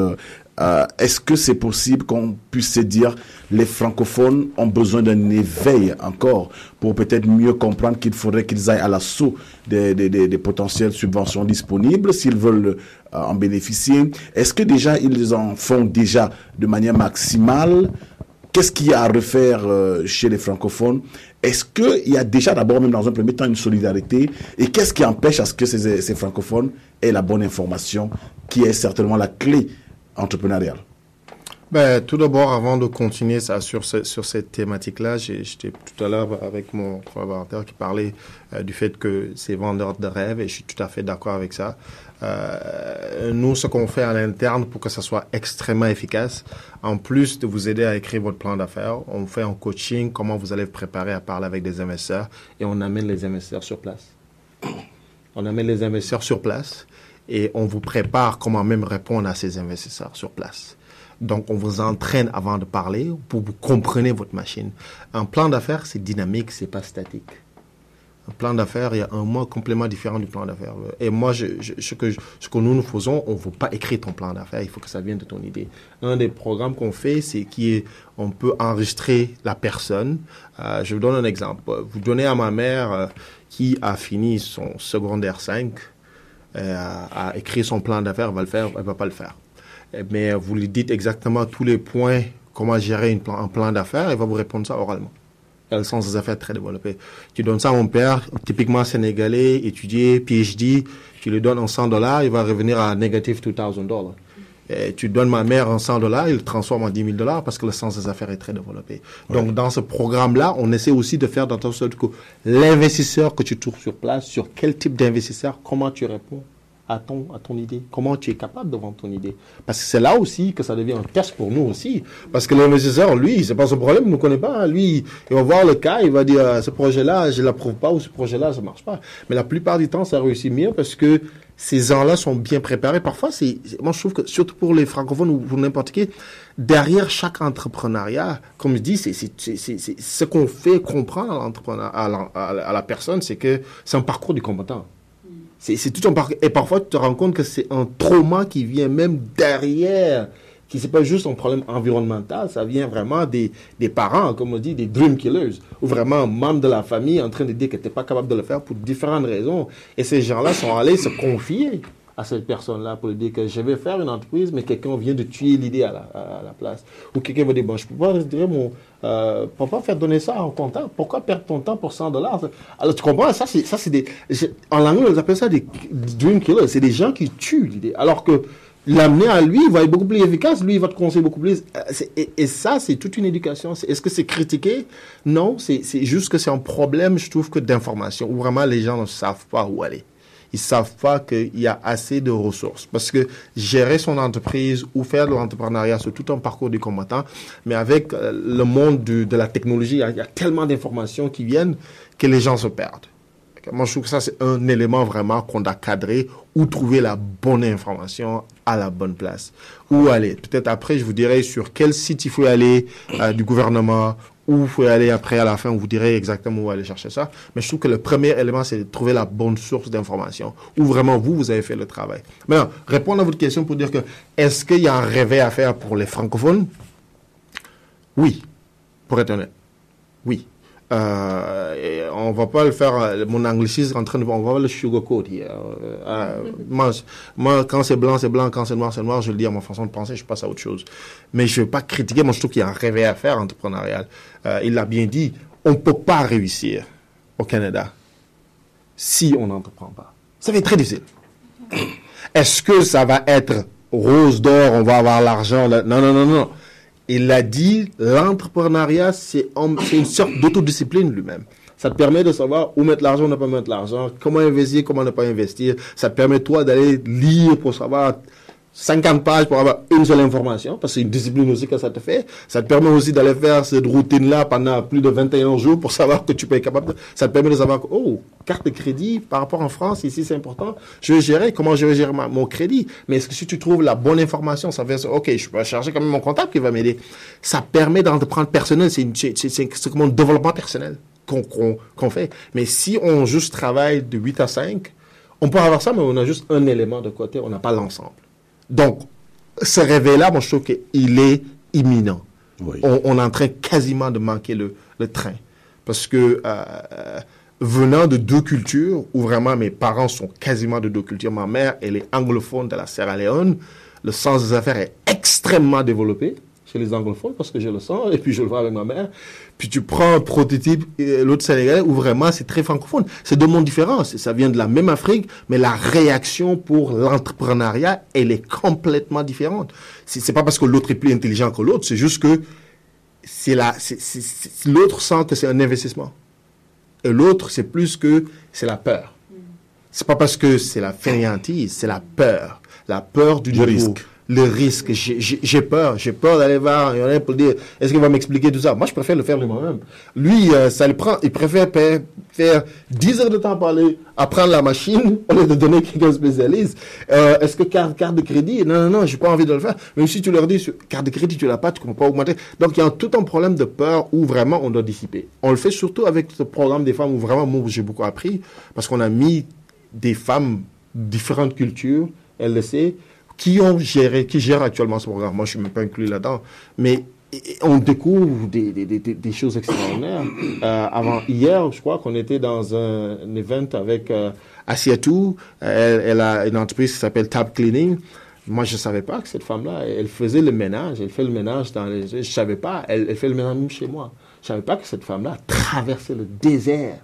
Euh, Est-ce que c'est possible qu'on puisse se dire les francophones ont besoin d'un éveil encore pour peut-être mieux comprendre qu'il faudrait qu'ils aillent à l'assaut des, des, potentielles subventions disponibles s'ils veulent euh, en bénéficier? Est-ce que déjà ils en font déjà de manière maximale? Qu'est-ce qu'il y a à refaire euh, chez les francophones? Est-ce qu'il y a déjà d'abord, même dans un premier temps, une solidarité? Et qu'est-ce qui empêche à ce que ces francophones aient la bonne information, qui est certainement la clé entrepreneuriale Ben, tout d'abord, avant de continuer sur, sur cette thématique-là, j'étais tout à l'heure avec mon collaborateur qui parlait euh, du fait que c'est vendeur de rêves et je suis tout à fait d'accord avec ça. Euh, nous, ce qu'on fait à l'interne pour que ça soit extrêmement efficace, en plus de vous aider à écrire votre plan d'affaires, on fait un coaching, comment vous allez vous préparer à parler avec des investisseurs et on amène les investisseurs sur place. On amène les investisseurs sur place et on vous prépare comment même répondre à ces investisseurs sur place. Donc, on vous entraîne avant de parler pour que vous compreniez votre machine. Un plan d'affaires, c'est dynamique, c'est pas statique. Un plan d'affaires, il y a un mot complètement différent du plan d'affaires. Et moi, ce, que, nous, nous faisons, on ne veut pas écrire ton plan d'affaires, il faut que ça vienne de ton idée. Un des programmes qu'on fait, c'est qu'on peut enregistrer la personne. Euh, je vous donne un exemple. Vous donnez à ma mère euh, qui a fini son secondaire 5, euh, à, à écrire son plan d'affaires, elle va le faire, elle va pas le faire. Mais vous lui dites exactement tous les points, comment gérer un plan d'affaires, elle va vous répondre ça oralement. Elle a le sens affaires très développé. Tu donnes ça à mon père, typiquement sénégalais, étudié, PhD, tu lui donnes en 100 dollars, il va revenir à négatif 2000 dollars. Et tu donnes ma mère en 100 dollars, il le transforme en 10 000 dollars parce que le sens des affaires est très développé. Donc, dans ce programme-là, on essaie aussi de faire dans ton sorte que l'investisseur que tu trouves sur place, sur quel type d'investisseur, comment tu réponds? À ton, à ton idée, comment tu es capable de vendre ton idée? Parce que c'est là aussi que ça devient un test pour nous aussi. Parce que l'investisseur, lui, c'est pas son problème, il ne connaît pas. Lui, il va voir le cas, il va dire, euh, ce projet-là, je l'approuve pas ou ce projet-là, ça marche pas. Mais la plupart du temps, ça réussit mieux parce que ces gens-là sont bien préparés. Parfois, c'est, moi, je trouve que, surtout pour les francophones ou pour n'importe qui, derrière chaque entrepreneuriat, comme je dis, c'est, c'est, c'est, c'est- ce qu'on fait comprendre à à à la personne, c'est que c'est un parcours du combattant. C'est, tout un. Et parfois, tu te rends compte que c'est un trauma qui vient même derrière, qui c'est pas juste un problème environnemental, ça vient vraiment des, des parents, comme on dit, des dream killers, ou vraiment un membre de la famille en train de dire que tu pas capable de le faire pour différentes raisons. Et ces gens-là sont allés se confier à cette personne-là pour lui dire que je vais faire une entreprise, mais quelqu'un vient de tuer l'idée à la, à la place. Ou quelqu'un va dire, bon, je peux pas dire mon, euh, pourquoi faire donner ça en comptant Pourquoi perdre ton temps pour 100 dollars? Alors tu comprends, ça c'est, des, en langue on appelle ça des dream killers, c'est des gens qui tuent l'idée. Alors que l'amener à lui va être beaucoup plus efficace, lui il va te conseiller beaucoup plus. Euh, Et, ça c'est toute une éducation. Est-ce que c'est critiqué? Non, c'est juste que c'est un problème, je trouve, que d'information, où vraiment les gens ne savent pas où aller ils savent pas qu'il y a assez de ressources. Parce que gérer son entreprise ou faire de l'entrepreneuriat, c'est tout un parcours du combattant. Mais avec euh, le monde de la technologie, il y a- a tellement d'informations qui viennent que les gens se perdent. Moi, je trouve que ça, c'est un élément vraiment qu'on doit cadrer ou trouver la bonne information à la bonne place. Où aller Peut-être après, je vous dirai sur quel site il faut aller euh, du gouvernement, où il faut aller après, à la fin, on vous dirait exactement où aller chercher ça. Mais je trouve que le premier élément, c'est de trouver la bonne source d'information, où vraiment vous, vous avez fait le travail. Maintenant, répondre à votre question pour dire que, est-ce qu'il y a un réveil à faire pour les francophones? Oui, pour être honnête. Oui. Euh, on va pas le faire, euh, mon anglicisme en train de, on va pas le sugarcoat here. Euh, euh, moi, moi, quand c'est blanc, c'est blanc, quand c'est noir, c'est noir, je le dis à ma façon de penser, je passe à autre chose. Mais je veux pas critiquer, moi je trouve qu'il y a un réveil à faire entrepreneurial. Euh, il l'a bien dit, on peut pas réussir au Canada si on n'entreprend pas. Ça va être très difficile. Est-ce que ça va être rose d'or, on va avoir l'argent? Non, non, non, non. Il a dit, l'entrepreneuriat, c'est un- c'est une sorte d'autodiscipline lui-même. Ça te permet de savoir où mettre l'argent, ne pas mettre l'argent, comment investir, comment ne pas investir. Ça te permet, toi, d'aller lire pour savoir 50 pages pour avoir une seule information, parce que c'est une discipline aussi que ça te fait. Ça te permet aussi d'aller faire cette routine-là pendant plus de 21 jours pour savoir que tu peux être capable de... Ça te permet de savoir que, oh, carte de crédit, par rapport en France, ici c'est important, je vais gérer, comment je vais gérer mon crédit? Mais est-ce que si tu trouves la bonne information, ça fait, ok, je peux charger quand même mon comptable qui va m'aider. Ça permet d'entreprendre personnel, c'est c'est comme un développement personnel qu'on qu'on qu'on fait. Mais si on juste travaille de 8 à 5, on peut avoir ça, mais on a juste un élément de côté, on n'a pas l'ensemble. Donc, ce réveil-là, moi, je trouve qu'il est imminent. Oui. On, on est en train quasiment de manquer le, le train. Parce que, euh, venant de deux cultures, où vraiment mes parents sont quasiment de deux cultures, ma mère, elle est anglophone de la Sierra Leone, le sens des affaires est extrêmement développé chez les anglophones, parce que je le sens, et puis je le vois avec ma mère. Puis tu prends un prototype, euh, l'autre sénégalais, où vraiment c'est très francophone. C'est deux mondes différents. Ça vient de la même Afrique, mais la réaction pour l'entrepreneuriat, elle est complètement différente. C'est pas parce que l'autre est plus intelligent que l'autre, c'est juste que c'est la, l'autre sent que c'est un investissement. Et l'autre, c'est plus que c'est la peur. C'est pas parce que c'est la fainéantise, c'est la peur. La peur du nouveau. risque. Le risque. J'ai- peur. J'ai peur d'aller voir Irlandais pour dire est-ce qu'il va m'expliquer tout ça? Moi, je préfère le faire de moi-même. Lui, euh, ça le prend. Il préfère faire 10 heures de temps pour aller apprendre la machine au lieu de donner quelqu'un spécialiste. Euh, est-ce que carte, carte de crédit? Non, non, non, j'ai pas envie de le faire. Même si tu leur dis carte de crédit, tu l'as pas, tu ne peux pas augmenter. Donc, il y a tout un problème de peur où vraiment on doit dissiper. On le fait surtout avec ce programme des femmes où vraiment, moi, j'ai beaucoup appris parce qu'on a mis des femmes différentes cultures, LDC, qui ont géré, qui gèrent actuellement ce programme. Moi, je suis même pas inclus là-dedans. Mais on découvre des, choses extraordinaires. Euh, avant hier, je crois qu'on était dans un, un event avec euh, Asiatou. Elle, a une entreprise qui s'appelle Tab Cleaning. Moi, je savais pas que cette femme-là, elle faisait le ménage. Elle fait le ménage dans les. Je savais pas. Elle, elle fait le ménage même chez moi. Je savais pas que cette femme-là traversait le désert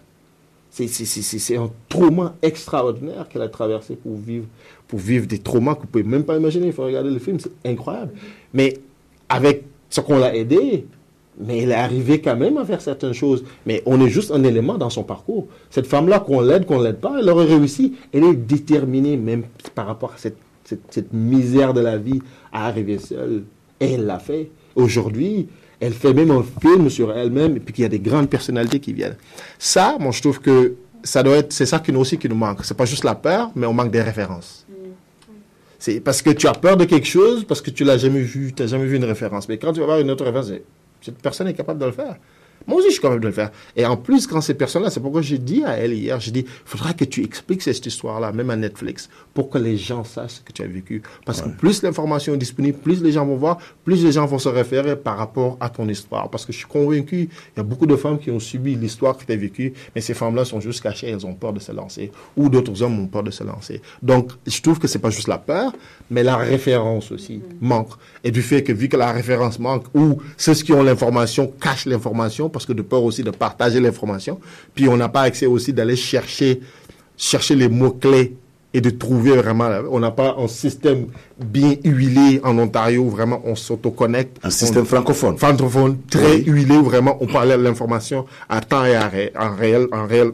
c'est un trauma extraordinaire qu'elle a traversé pour vivre, pour vivre des traumas que vous pouvez même pas imaginer. Il faut regarder le film, c'est incroyable. Mais avec ce qu'on l'a aidé, mais elle est arrivée quand même à faire certaines choses. Mais on est juste un élément dans son parcours. Cette femme-là, qu'on l'aide, qu'on l'aide pas, elle aurait réussi. Elle est déterminée même par rapport à cette, cette, cette misère de la vie à arriver seule. Et elle l'a fait. Aujourd'hui, elle fait même un film sur elle-même et puis qu'il y a des grandes personnalités qui viennent. Ça, moi, je trouve que ça doit être, c'est ça qui nous aussi qui nous manque. C'est pas juste la peur, mais on manque des références. C'est parce que tu as peur de quelque chose, parce que tu l'as jamais vu, tu n'as jamais vu une référence. Mais quand tu vas voir une autre référence, cette personne est capable de le faire. Moi aussi, je suis capable de le faire. Et en plus, quand cette personne-là, c'est pourquoi j'ai dit à elle hier, j'ai dit, faudra que tu expliques cette histoire-là, même à Netflix, pour que les gens sachent ce que tu as vécu. Parce que plus l'information est disponible, plus les gens vont voir, plus les gens vont se référer par rapport à ton histoire. Parce que je suis convaincu, il y a beaucoup de femmes qui ont subi l'histoire que tu as vécue, mais ces femmes-là sont juste cachées, elles ont peur de se lancer. Ou d'autres hommes ont peur de se lancer. Donc, je trouve que c'est pas juste la peur, mais la référence aussi manque. Et du fait que vu que la référence manque, ou ceux qui ont l'information cachent l'information, parce que de peur aussi de partager l'information, puis on n'a pas accès aussi d'aller chercher, chercher les mots-clés et de trouver vraiment, on n'a pas un système bien huilé en Ontario, où vraiment on s'autoconnecte. Un système On- francophone. francophone très Oui. huilé où vraiment on parlait de l'information à temps et à ré- en réel, en réel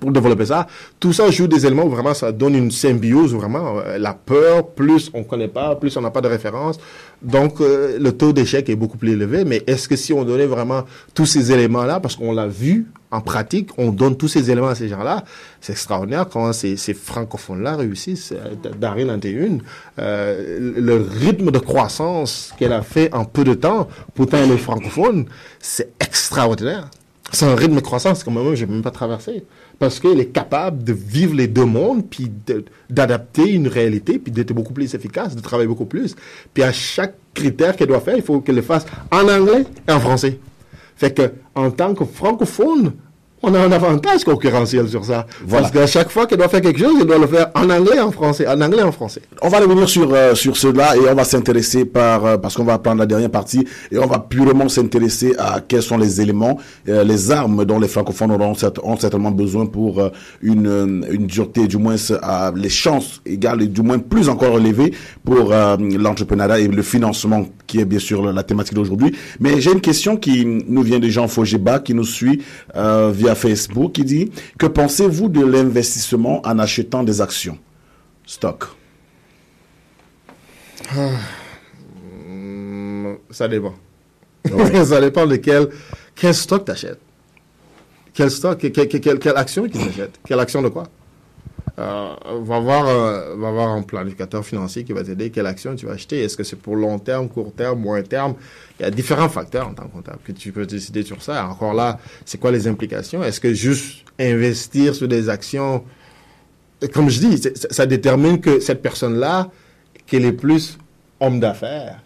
pour développer ça. Tout ça joue des éléments où vraiment ça donne une symbiose où vraiment euh, la peur, plus on connaît pas, plus on n'a pas de référence. Donc euh, le taux d'échec est beaucoup plus élevé. Mais est-ce que si on donnait vraiment tous ces éléments-là, parce qu'on l'a vu en pratique, on donne tous ces éléments à ces gens-là, c'est extraordinaire comment ces, ces francophones-là réussissent. Euh, Darine en. Euh, le rythme de croissance qu'elle a fait en peu de temps, pourtant elle est francophone, c'est extraordinaire. C'est un rythme de croissance que moi-même, je n'ai même pas traversé. Parce qu'elle est capable de vivre les deux mondes, puis d'adapter une réalité, puis d'être beaucoup plus efficace, de travailler beaucoup plus. Puis à chaque critère qu'elle doit faire, il faut qu'elle le fasse en anglais et en français. Fait que, en tant que francophone, on a un avantage concurrentiel sur ça. Voilà. Parce qu'à chaque fois qu'elle doit faire quelque chose, elle doit le faire en anglais en français. En anglais en français. On va revenir sur euh, sur cela et on va s'intéresser par euh, parce qu'on va prendre la dernière partie et on va purement s'intéresser à quels sont les éléments, euh, les armes dont les francophones auront ont certainement besoin pour une une dureté, du moins euh, les chances égales et du moins plus encore élevées pour l'entrepreneuriat et le financement qui est bien sûr la thématique d'aujourd'hui. Mais j'ai une question qui nous vient de Jean Fogeba qui nous suit via Facebook qui dit que pensez-vous de l'investissement en achetant des actions? Stock Hmm, Ça dépend. ça dépend de quel, quel stock tu achètes. Quel stock, que- que- que- quelle, action qu'ils achètent. Quelle action de quoi? Euh, va, voir, euh, va voir un planificateur financier qui va t'aider quelle action tu vas acheter. Est-ce que c'est pour long terme, court terme, moyen terme? Il y a différents facteurs en tant que comptable que tu peux décider sur ça. Encore là, c'est quoi les implications? Est-ce que juste investir sur des actions, comme je dis, ça, détermine que cette personne-là, qu'elle est plus homme d'affaires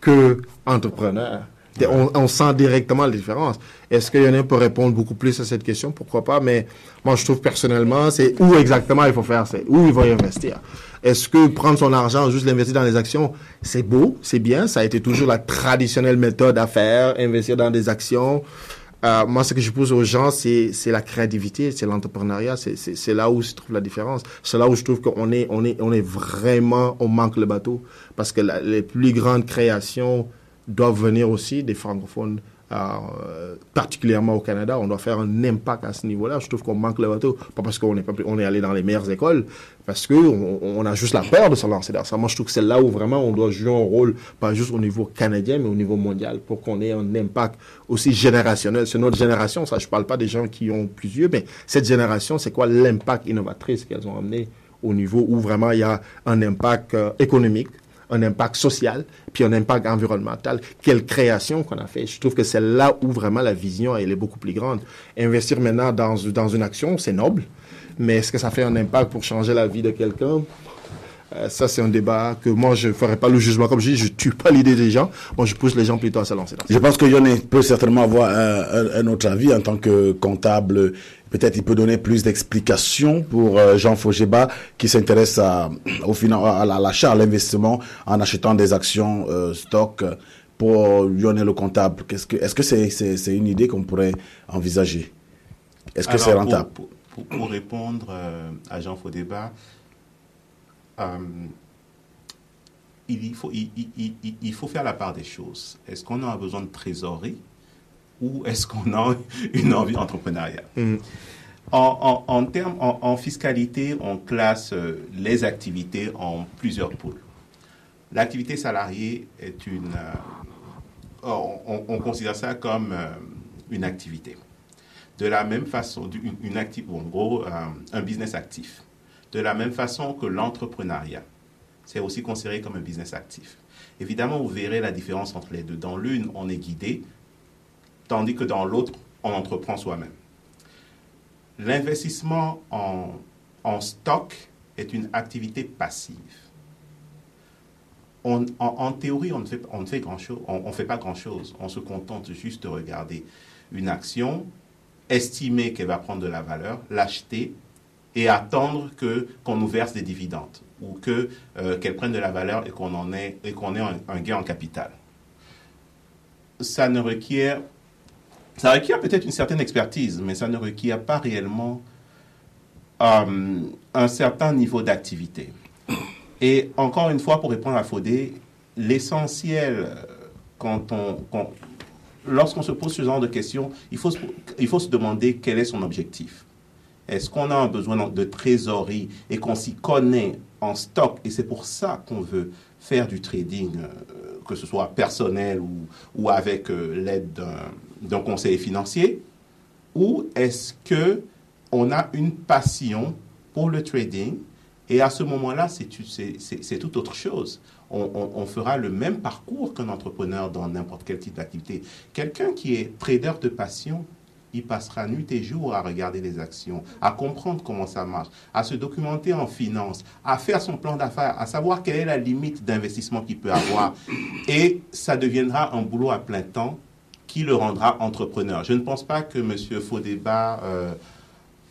que entrepreneur. On, on sent directement la différence. Est-ce qu'il y en a un peut répondre beaucoup plus à cette question? Pourquoi pas? Mais moi, je trouve personnellement, c'est où exactement il faut faire, c'est où il va y investir. Est-ce que prendre son argent, juste l'investir dans les actions, c'est beau, c'est bien, ça a été toujours la traditionnelle méthode à faire, investir dans des actions. Euh, moi, ce que je pose aux gens, c'est c'est la créativité, c'est l'entrepreneuriat, c'est c'est- c'est là où se trouve la différence. C'est là où je trouve qu'on est, on est, on est vraiment, on manque le bateau. Parce que la- les plus grandes créations doivent venir aussi des francophones, euh, particulièrement au Canada. On doit faire un impact à ce niveau-là. Je trouve qu'on manque le bateau. Pas parce qu'on est, pas, on est allé dans les meilleures écoles, parce que on, a juste la peur de se lancer dans ça. Moi, je trouve que c'est là où vraiment on doit jouer un rôle, pas juste au niveau canadien, mais au niveau mondial, pour qu'on ait un impact aussi générationnel. C'est notre génération, ça. Je parle pas des gens qui ont plus vieux, mais cette génération, c'est quoi l'impact innovatrice qu'elles ont amené au niveau où vraiment il y a un impact euh, économique, un impact social, puis un impact environnemental. Quelle création qu'on a fait. Je trouve que c'est là où vraiment la vision, elle est beaucoup plus grande. Investir maintenant dans, dans une action, c'est noble, mais est-ce que ça fait un impact pour changer la vie de quelqu'un? Euh, ça, c'est un débat que moi, je ne ferai pas le jugement. Comme je dis, je tue pas l'idée des gens. Moi, je pousse les gens plutôt à se lancer dans. Je pense que Yonné peut certainement avoir un- un autre avis en tant que comptable. Peut-être il peut donner plus d'explications pour euh, Jean Fogeba qui s'intéresse à, au à la- à l'achat, à l'investissement en achetant des actions euh, stock. Pour Yonné le comptable, qu'est-ce que, est-ce que c'est, c'est, c'est une idée qu'on pourrait envisager? Est-ce que Alors, c'est rentable? pour, pour- pour répondre euh, à Jean il, faut, il, il- il- il faut faire la part des choses. Est-ce qu'on a besoin de trésorerie? Ou est-ce qu'on a une envie entrepreneuriale en, en, en termes, en, en fiscalité, on classe euh, les activités en plusieurs pôles. L'activité salariée est une... euh, on, on- on considère ça comme euh, une activité. De la même façon, une, une acti- en gros, un business actif. De la même façon que l'entrepreneuriat, c'est aussi considéré comme un business actif. Évidemment, vous verrez la différence entre les deux. Dans l'une, on est guidé, tandis que dans l'autre, on entreprend soi-même. L'investissement en, en stock est une activité passive. En, théorie, on ne fait, on ne fait grand-chose, on, on fait pas grand-chose. On se contente juste de regarder une action, estimer qu'elle va prendre de la valeur, l'acheter et attendre qu'on nous verse des dividendes ou que euh, qu'elle prenne de la valeur et qu'on ait et ait un, un gain en capital. Ça ne requiert ça requiert peut-être une certaine expertise, mais ça ne requiert pas réellement euh, un certain niveau d'activité. Et encore une fois, pour répondre à Faudé, l'essentiel, euh, quand on, quand- lorsqu'on se pose ce genre de questions, il faut, il faut se demander quel est son objectif. Est-ce qu'on a un besoin de trésorerie et qu'on s'y connaît en stock? Et c'est pour ça qu'on veut faire du trading, euh, que ce soit personnel ou, ou avec l'aide d'un- d'un conseiller financier Ou est-ce que on a une passion pour le trading et à ce moment-là, c'est tout autre chose. On fera le même parcours qu'un entrepreneur dans n'importe quel type d'activité. Quelqu'un qui est trader de passion, il passera nuit et jour à regarder les actions, à comprendre comment ça marche, à se documenter en finance, à faire son plan d'affaires, à savoir quelle est la limite d'investissement qu'il peut avoir. Et ça deviendra un boulot à plein temps qui le rendra entrepreneur. Je ne pense pas que M. Faudébat euh,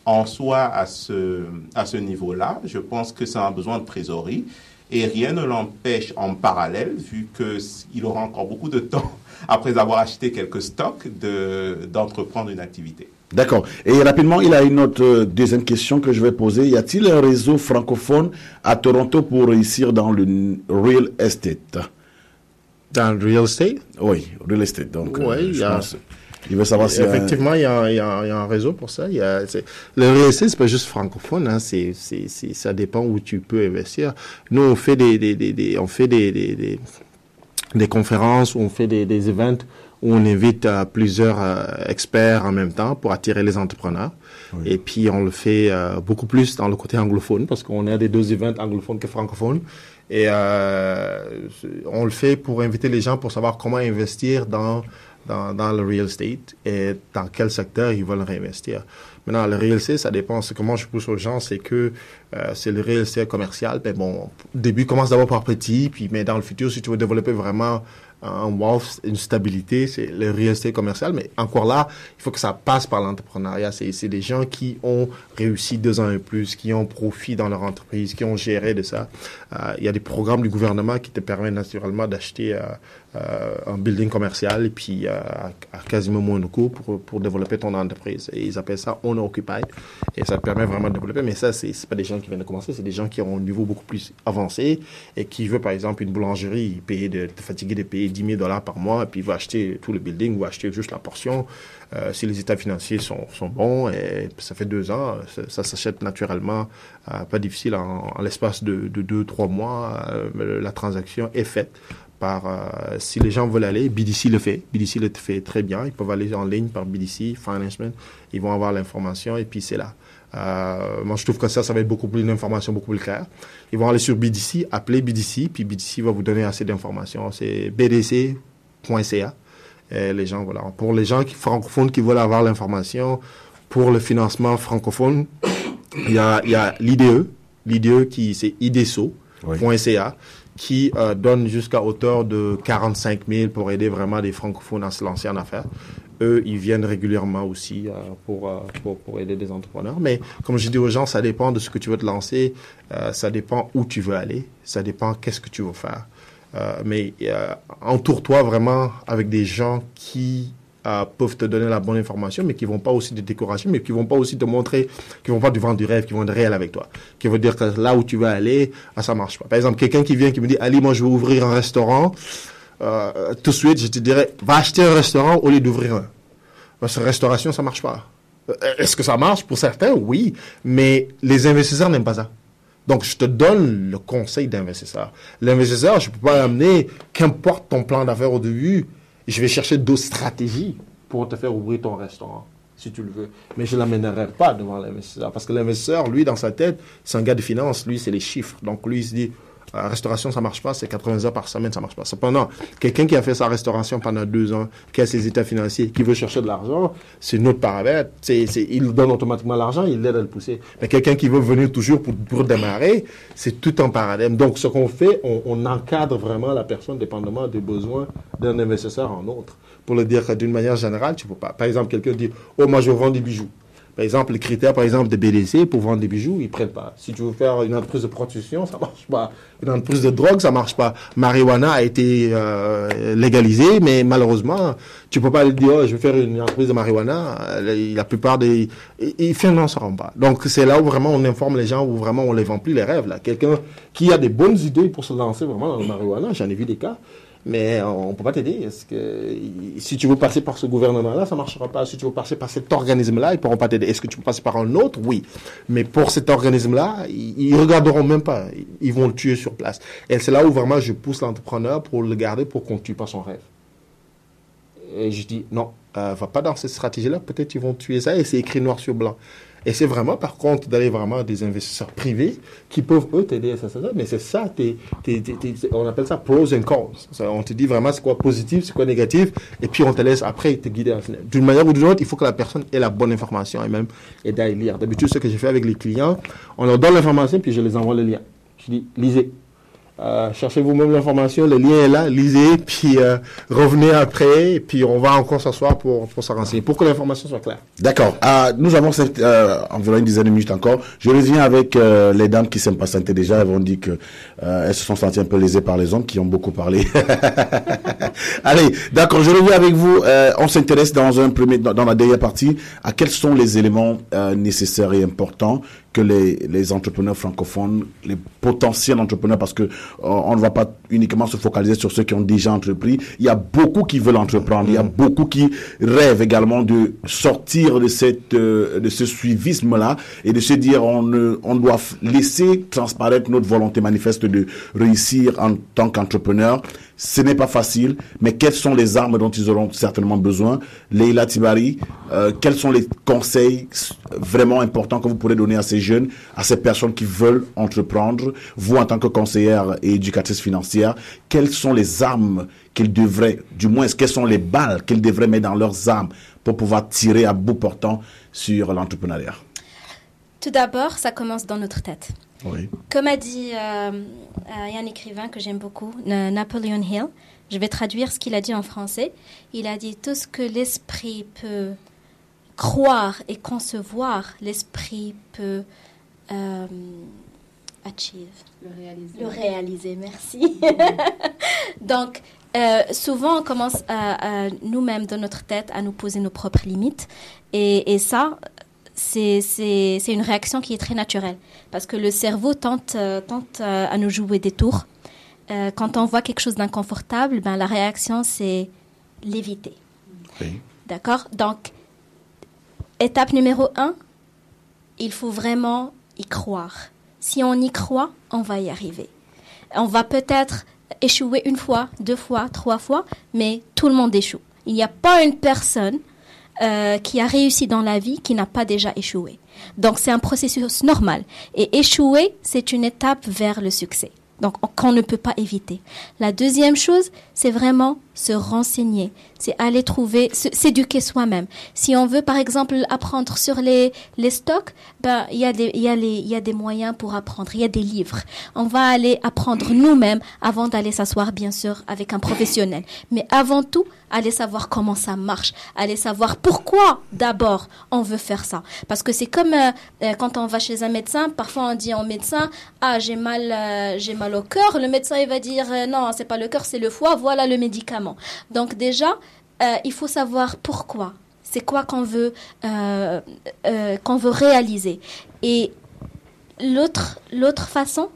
en soit à ce, à ce niveau-là. Je pense que ça a besoin de trésorerie. Et rien ne l'empêche en parallèle, vu qu'il aura encore beaucoup de temps après avoir acheté quelques stocks, de- d'entreprendre une activité. D'accord. Et rapidement, il a une autre euh, deuxième question que je vais poser. Y a-t-il un réseau francophone à Toronto pour réussir dans le real estate? Dans le real estate, Oui, real estate. Donc, euh, Oui, je a- pense. Il veut savoir si... Effectivement, il y, a, il, y a, il y a un réseau pour ça. Il y a, c'est- le real estate, c'est pas juste francophone. Hein, c'est, c'est, c'est, ça dépend où tu peux investir. Nous, on fait des, des, des, des- on fait des, des, conférences, on fait des, des events où on invite euh, plusieurs euh, experts en même temps pour attirer les entrepreneurs. Et puis, on le fait euh, beaucoup plus dans le côté anglophone parce qu'on a des deux events anglophones que francophones. Et euh, on le fait pour inviter les gens pour savoir comment investir dans, dans, dans le real estate et dans quel secteur ils veulent réinvestir. Maintenant, le real estate, ça dépend. Comment je pousse aux gens, c'est que euh, c'est le real estate commercial. Ben bon, début, commence d'abord par petit, puis mais dans le futur, si tu veux développer vraiment un wealth, une stabilité, c'est le real estate commercial. Mais encore là, il faut que ça passe par l'entrepreneuriat. C'est, c'est des gens qui ont réussi deux ans et plus, qui ont profit dans leur entreprise, qui ont géré de ça. Euh, il y a des programmes du gouvernement qui te permettent naturellement d'acheter euh, euh, un building commercial et puis euh, à, à quasiment moins de coût pour, pour développer ton entreprise. Et ils appellent ça owner occupied. Et ça te permet vraiment de développer. Mais ça, c'est, pas des gens qui viennent de commencer, c'est des gens qui ont un niveau beaucoup plus avancé et qui veut, par exemple, une boulangerie, payer de, te fatiguer de payer 10 000 dollars par mois et puis va acheter tout le building ou acheter juste la portion. Euh, si les états financiers sont, sont bons, et ça fait deux ans, ça, ça s'achète naturellement, euh, pas difficile, en, en l'espace de, de deux, trois mois, euh, la transaction est faite par, euh, si les gens veulent aller, BDC le fait, BDC le fait très bien, ils peuvent aller en ligne par BDC, Financement, ils vont avoir l'information et puis c'est là. Euh, moi, je trouve que ça, ça va être beaucoup plus une information beaucoup plus claire. Ils vont aller sur BDC, appeler BDC, puis BDC va vous donner assez d'informations. C'est bdc.ca. Et les gens, voilà. Pour les gens qui, francophones qui veulent avoir l'information pour le financement francophone, il y a, il y a l'IDE, l'IDE qui, c'est ideso.ca, qui euh, donne jusqu'à hauteur de 45 000 pour aider vraiment des francophones à se lancer en affaires. Eux, ils viennent régulièrement aussi euh, pour, euh, pour, pour aider des entrepreneurs. Mais comme je dis aux gens, ça dépend de ce que tu veux te lancer, euh, ça dépend où tu veux aller, ça dépend qu'est-ce que tu veux faire. Euh, mais entoure-toi vraiment avec des gens qui euh, peuvent te donner la bonne information, mais qui vont pas aussi te décourager, mais qui vont pas aussi te montrer, qui vont pas te vendre du rêve, qui vont être réels avec toi, qui vont dire que là où tu veux aller, ah, ça marche pas. Par exemple, quelqu'un qui vient qui me dit, Ali, moi je veux ouvrir un restaurant, euh, tout de suite, je te dirais, va acheter un restaurant au lieu d'ouvrir un. Parce que restauration, ça marche pas. Euh, Est-ce que ça marche? Pour certains? Oui, mais les investisseurs n'aiment pas ça. Donc, je te donne le conseil d'investisseur. L'investisseur, je peux pas l'amener, qu'importe ton plan d'affaires au début, je vais chercher d'autres stratégies pour te faire ouvrir ton restaurant, si tu le veux. Mais je ne l'amènerai pas devant l'investisseur. Parce que l'investisseur, lui, dans sa tête, c'est un gars de finance. Lui, c'est les chiffres. Donc, lui, il se dit, la restauration, ça marche pas, c'est 80 heures par semaine, ça marche pas. Cependant, quelqu'un qui a fait sa restauration pendant deux ans, qui a ses états financiers, qui veut chercher de l'argent, c'est notre paramètre. C'est, il donne automatiquement l'argent, il l'aide à le pousser. Mais quelqu'un qui veut venir toujours pour, pour démarrer, c'est tout un paradigme. Donc, ce qu'on fait, on, encadre vraiment la personne dépendamment des besoins d'un investisseur en autre. Pour le dire d'une manière générale, tu peux pas. Par exemple, quelqu'un dit, oh, moi, je vends des bijoux. Par exemple, les critères, par exemple, de BDC pour vendre des bijoux, ils prennent pas. Si tu veux faire une entreprise de prostitution, ça marche pas. Une entreprise de drogue, ça marche pas. Marijuana a été euh, légalisée, mais malheureusement, tu peux pas lui dire, oh, je vais faire une entreprise de marijuana. Euh, La plupart des, ils financeront pas. Donc, c'est là où vraiment on informe les gens, où vraiment on les vend plus les rêves, là. Quelqu'un qui a des bonnes idées pour se lancer vraiment dans le marijuana, j'en ai vu des cas. Mais on peut pas t'aider. Est-ce que si tu veux passer par ce gouvernement-là, ça marchera pas. Si tu veux passer par cet organisme-là, ils pourront pas t'aider. Est-ce que tu peux passer par un autre? Oui. Mais pour cet organisme-là, ils, ils regarderont même pas. Ils vont le tuer sur place. Et c'est là où vraiment je pousse l'entrepreneur pour le garder pour qu'on tue pas son rêve. Et je dis non, euh, va pas dans cette stratégie-là. Peut-être ils vont tuer ça et c'est écrit noir sur blanc. Et c'est vraiment, par contre, d'aller vraiment à des investisseurs privés qui peuvent, eux, t'aider à ça. Mais c'est ça, on appelle ça pros and cons. On te dit vraiment c'est quoi positif, c'est quoi négatif, et puis on te laisse après te guider. D'une manière ou d'une autre, il faut que la personne ait la bonne information et même aider à lire. D'habitude, ce que j'ai fait avec les clients, on leur donne l'information, puis je les envoie le lien. Je dis, lisez. Euh, cherchez vous-même l'information, le lien est là, lisez, puis euh, revenez après, puis on va encore s'asseoir pour, pour se renseigner, pour que l'information soit claire. D'accord. Ah, nous avons euh, environ une dizaine de minutes encore. Je reviens avec euh, les dames qui s'impatientaient déjà. Elles vont dire que euh, elles se sont senties un peu lésées par les hommes qui ont beaucoup parlé. Allez, d'accord. Je reviens avec vous. Euh, on s'intéresse dans dans, dans la dernière partie, à quels sont les éléments euh, nécessaires et importants que les, les entrepreneurs francophones, les potentiels entrepreneurs, parce que euh, on ne va pas uniquement se focaliser sur ceux qui ont déjà entrepris. Il y a beaucoup qui veulent entreprendre. Il y a beaucoup qui rêvent également de sortir de cette euh, de ce suivisme là et de se dire on ne, on doit laisser transparaître notre volonté manifeste de réussir en tant qu'entrepreneur. Ce n'est pas facile, mais quelles sont les armes dont ils auront certainement besoin? Leila Tibari, euh, quels sont les conseils vraiment importants que vous pourrez donner à ces jeunes, à ces personnes qui veulent entreprendre? Vous, en tant que conseillère et éducatrice financière, quelles sont les armes qu'ils devraient, du moins, quelles sont les balles qu'ils devraient mettre dans leurs armes pour pouvoir tirer à bout portant sur l'entrepreneuriat? Tout d'abord, ça commence dans notre tête. Oui. Comme a dit euh, euh, un écrivain que j'aime beaucoup, Na- Napoleon Hill, je vais traduire ce qu'il a dit en français. Il a dit tout ce que l'esprit peut croire et concevoir, l'esprit peut euh, achieve. Le réaliser, merci. Donc, euh, souvent, on commence à, à nous-mêmes, dans notre tête, à nous poser nos propres limites. Et, et ça, c'est une réaction qui est très naturelle. Parce que le cerveau tente, euh, tente euh, à nous jouer des tours. Euh, quand on voit quelque chose d'inconfortable, ben, la réaction, c'est l'éviter. Oui. D'accord? Donc, étape numéro un, il faut vraiment y croire. Si on y croit, on va y arriver. On va peut-être échouer une fois, deux fois, trois fois, mais tout le monde échoue. Il n'y a pas une personne euh, qui a réussi dans la vie qui n'a pas déjà échoué. Donc c'est un processus normal. Et échouer, c'est une étape vers le succès. Donc qu'on ne peut pas éviter. La deuxième chose, c'est vraiment se renseigner, c'est aller trouver, s'éduquer soi-même. Si on veut par exemple apprendre sur les, les stocks, ben il y a des y y a des moyens pour apprendre, il y a des livres. On va aller apprendre nous-mêmes avant d'aller s'asseoir bien sûr avec un professionnel. Mais avant tout, aller savoir comment ça marche, aller savoir pourquoi d'abord on veut faire ça. Parce que c'est comme euh, euh, quand on va chez un médecin, parfois on dit au médecin ah j'ai mal euh, mal au cœur, le médecin il va dire euh, non c'est pas le cœur c'est le foie, le médicament. Donc déjà euh, il faut savoir pourquoi. C'est quoi qu'on veut euh, euh, réaliser. Et l'autre l'autre façon,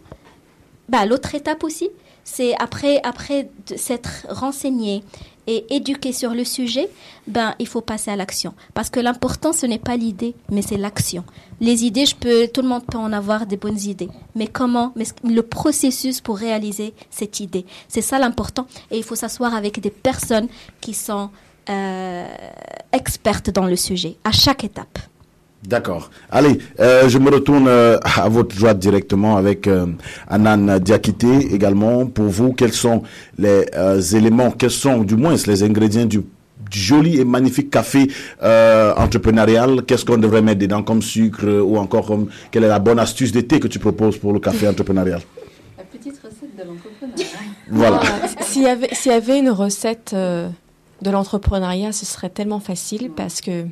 bah l'autre étape aussi, c'est après après s'être renseigné et éduqué sur le sujet, ben il faut passer à l'action parce que l'important ce n'est pas l'idée mais c'est l'action. Les idées, je peux tout le monde peut en avoir des bonnes idées, mais comment le processus pour réaliser cette idée, c'est ça l'important et il faut s'asseoir avec des personnes qui sont euh, expertes dans le sujet à chaque étape. D'accord. Allez, euh, je me retourne euh, à votre droite directement avec euh, Anan Diakité également. Pour vous, quels sont les euh, éléments, quels sont du moins les ingrédients du, du joli et magnifique café euh, entrepreneurial? Qu'est-ce qu'on devrait mettre dedans comme sucre ou encore comme quelle est la bonne astuce de thé que tu proposes pour le café entrepreneurial? La petite recette de l'entrepreneur. Voilà. S'il y, avait- y avait une recette euh, de l'entrepreneuriat, ce serait tellement facile parce que,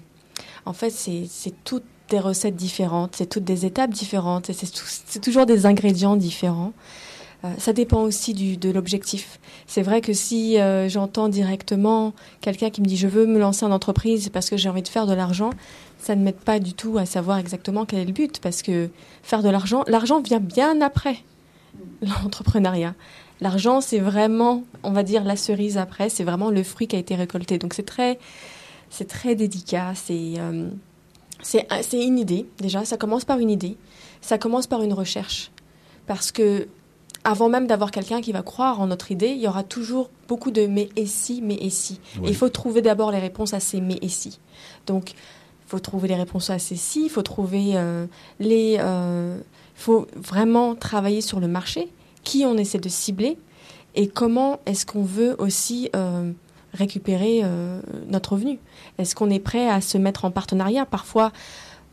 en fait, c'est toutes des recettes différentes, c'est toutes des étapes différentes, c'est toujours des ingrédients différents. Euh, ça dépend aussi du, de l'objectif. C'est vrai que si euh, j'entends directement quelqu'un qui me dit je veux me lancer en entreprise parce que j'ai envie de faire de l'argent, ça ne m'aide pas du tout à savoir exactement quel est le but parce que faire de l'argent, l'argent vient bien après l'entrepreneuriat. L'argent, c'est vraiment, on va dire, la cerise après, c'est vraiment le fruit qui a été récolté. Donc c'est très, c'est très délicat, c'est, euh, c'est, une idée, déjà, ça commence par une idée, ça commence par une recherche. Parce que avant même d'avoir quelqu'un qui va croire en notre idée, il y aura toujours beaucoup de mais et si, mais et si. Et il faut trouver d'abord les réponses à ces mais et si. Donc, il faut trouver les réponses à ces si, il faut trouver euh, les... euh, faut vraiment travailler sur le marché, qui on essaie de cibler et comment est-ce qu'on veut aussi euh, récupérer euh, notre revenu. Est-ce qu'on est prêt à se mettre en partenariat? Parfois,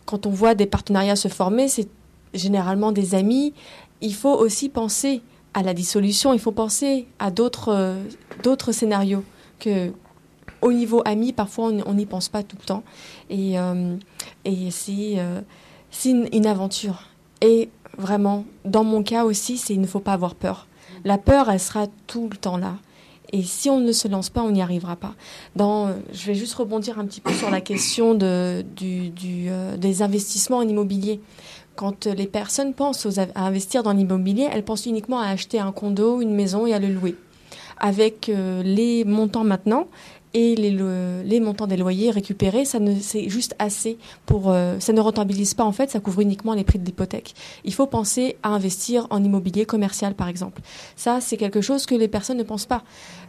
quand on voit des partenariats se former, c'est généralement des amis. Il faut aussi penser à la dissolution, il faut penser à d'autres euh, scénarios que au niveau ami, parfois on n'y pense pas tout le temps. Et, euh, c'est euh, une, aventure. Et vraiment, dans mon cas aussi, il ne faut pas avoir peur. La peur, elle sera tout le temps là. Et si on ne se lance pas, on n'y arrivera pas. Dans, je vais juste rebondir un petit peu sur la question de, du, du, euh, des investissements en immobilier. quand les personnes pensent aux- à investir dans l'immobilier, elles pensent uniquement à acheter un condo, une maison et à le louer. Avec euh, les montants maintenant et les, les montants des loyers récupérés, ça ne c'est juste assez pour euh, ça ne rentabilise pas en fait, ça couvre uniquement les prix de l'hypothèque. Il faut penser à investir en immobilier commercial par exemple. Ça c'est quelque chose que les personnes ne pensent pas.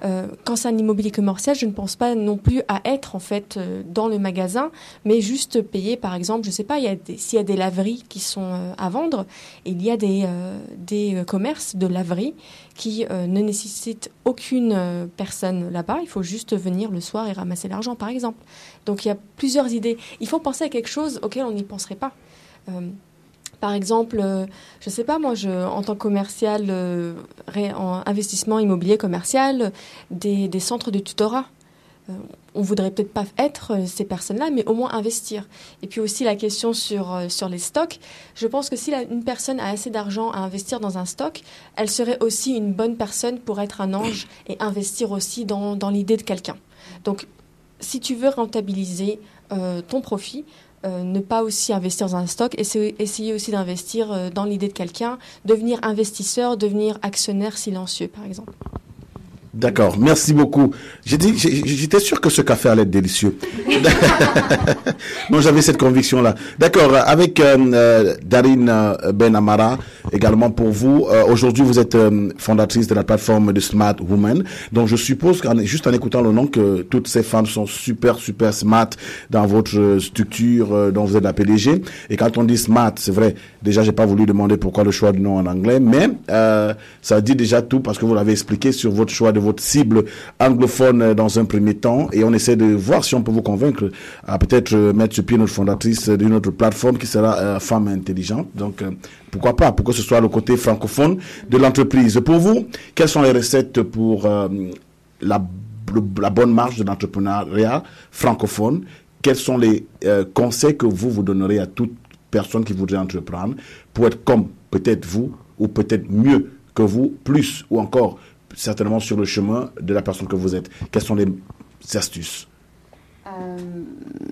Euh, quand c'est un immobilier commercial, je ne pense pas non plus à être en fait euh, dans le magasin, mais juste payer par exemple, je sais pas, il y a s'il y a des laveries qui sont euh, à vendre, il y a des euh, des euh, commerces de laverie qui euh, ne nécessitent aucune euh, personne là-bas. Il faut juste venir le soir et ramasser l'argent, par exemple. Donc il y a plusieurs idées. Il faut penser à quelque chose auquel on n'y penserait pas. Euh, par exemple, je sais pas, moi, en tant que commercial, en investissement immobilier commercial, des centres de tutorat. Euh, on voudrait peut-être pas être euh, ces personnes-là, mais au moins investir. Et puis aussi la question sur, euh, sur les stocks. Je pense que si une personne a assez d'argent à investir dans un stock, elle serait aussi une bonne personne pour être un ange et investir aussi dans, dans l'idée de quelqu'un. Donc, si tu veux rentabiliser ton profit, ne pas aussi investir dans un stock, essayer, essayer aussi d'investir dans l'idée de quelqu'un, devenir investisseur, devenir actionnaire silencieux, par exemple. D'accord, merci beaucoup. J'ai dit, j'ai- j'étais sûr que ce café allait être délicieux. non, j'avais cette conviction-là. D'accord, avec euh, euh, Darine euh, Ben Amara, également pour vous. Euh, Aujourd'hui, vous êtes euh, fondatrice de la plateforme de Smart Women. Donc, je suppose qu'en juste en écoutant le nom, que toutes ces femmes sont super, super smart dans votre structure dont vous êtes la PDG. Et quand on dit smart, c'est vrai, déjà, j'ai pas voulu demander pourquoi le choix du nom en anglais, mais ça dit déjà tout parce que vous l'avez expliqué sur votre choix de votre cible anglophone euh, dans un premier temps. Et on essaie de voir si on peut vous convaincre à peut-être euh, mettre sur pied notre fondatrice d'une autre plateforme qui sera euh, Femme Intelligente. Donc, pourquoi pas, pour que ce soit le côté francophone de l'entreprise. Pour vous, quelles sont les recettes pour la, bonne marge de l'entrepreneuriat francophone? Quels sont les conseils que vous vous donnerez à toute personne qui voudrait entreprendre pour être comme peut-être vous ou peut-être mieux que vous, plus ou encore certainement sur le chemin de la personne que vous êtes Quelles sont les astuces Euh,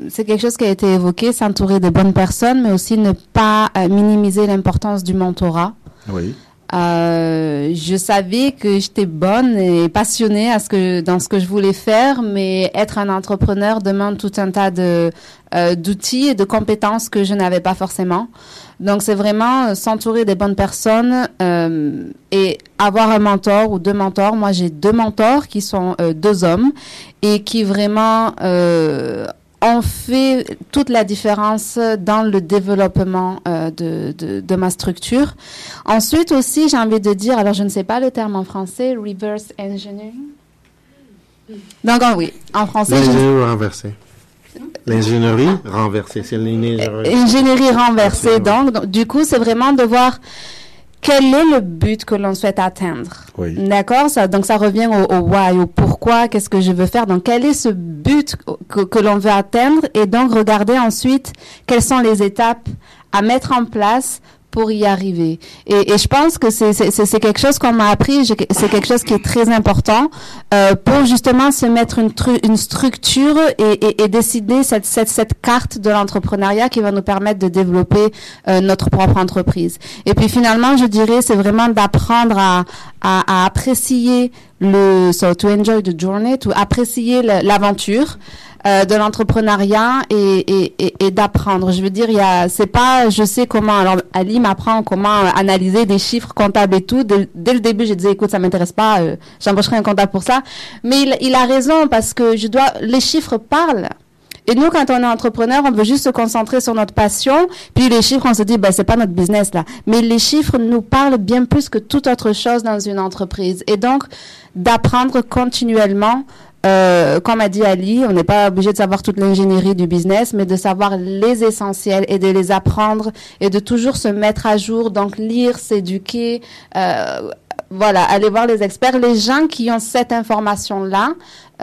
c'est quelque chose qui a été évoqué, s'entourer de bonnes personnes, mais aussi ne pas euh, minimiser l'importance du mentorat. Oui. Euh, je savais que j'étais bonne et passionnée à ce que, dans ce que je voulais faire, mais être un entrepreneur demande tout un tas de euh, d'outils et de compétences que je n'avais pas forcément. Donc c'est vraiment euh, s'entourer des bonnes personnes euh, et avoir un mentor ou deux mentors. Moi j'ai deux mentors qui sont deux hommes et qui vraiment ont fait toute la différence dans le développement euh, de, de, de ma structure. Ensuite aussi, j'ai envie de dire, alors je ne sais pas le terme en français, reverse engineering. Donc ah oui, en français, L'ingénierie renversée. L'ingénierie renversée, c'est l'ingénierie. ingénierie renversée. Donc, donc, du coup, c'est vraiment de voir quel est le but que l'on souhaite atteindre? Oui. D'accord? Ça, Donc, ça revient au, au why, au pourquoi, qu'est-ce que je veux faire? Donc, quel est ce but que, que l'on veut atteindre? Et donc regarder ensuite quelles sont les étapes à mettre en place pour y arriver. Et, et je pense que c'est quelque chose qu'on m'a appris, c'est quelque chose qui est très important euh, pour justement se mettre une, une structure et, et, et décider cette, cette, cette carte de l'entrepreneuriat qui va nous permettre de développer euh, notre propre entreprise. Et puis finalement, je dirais, c'est vraiment d'apprendre à, à, à apprécier le, so to enjoy the journey, to apprécier l'aventure euh, de l'entrepreneuriat et, et, et, et d'apprendre. Je veux dire, il y a, c'est pas, je sais comment. Alors, Ali m'apprend comment analyser des chiffres comptables et tout. Dès le début, j'ai dit, écoute, ça m'intéresse pas. Euh, j'embaucherai un comptable pour ça. Mais il, il a raison parce que je dois, les chiffres parlent. Et nous, quand on est entrepreneur, on veut juste se concentrer sur notre passion. Puis les chiffres, on se dit, ben, c'est pas notre business, là. Mais les chiffres nous parlent bien plus que toute autre chose dans une entreprise. Et donc, d'apprendre continuellement, euh, comme a dit Ali, on n'est pas obligé de savoir toute l'ingénierie du business, mais de savoir les essentiels et de les apprendre et de toujours se mettre à jour. Donc, lire, s'éduquer, euh, voilà, aller voir les experts, les gens qui ont cette information-là,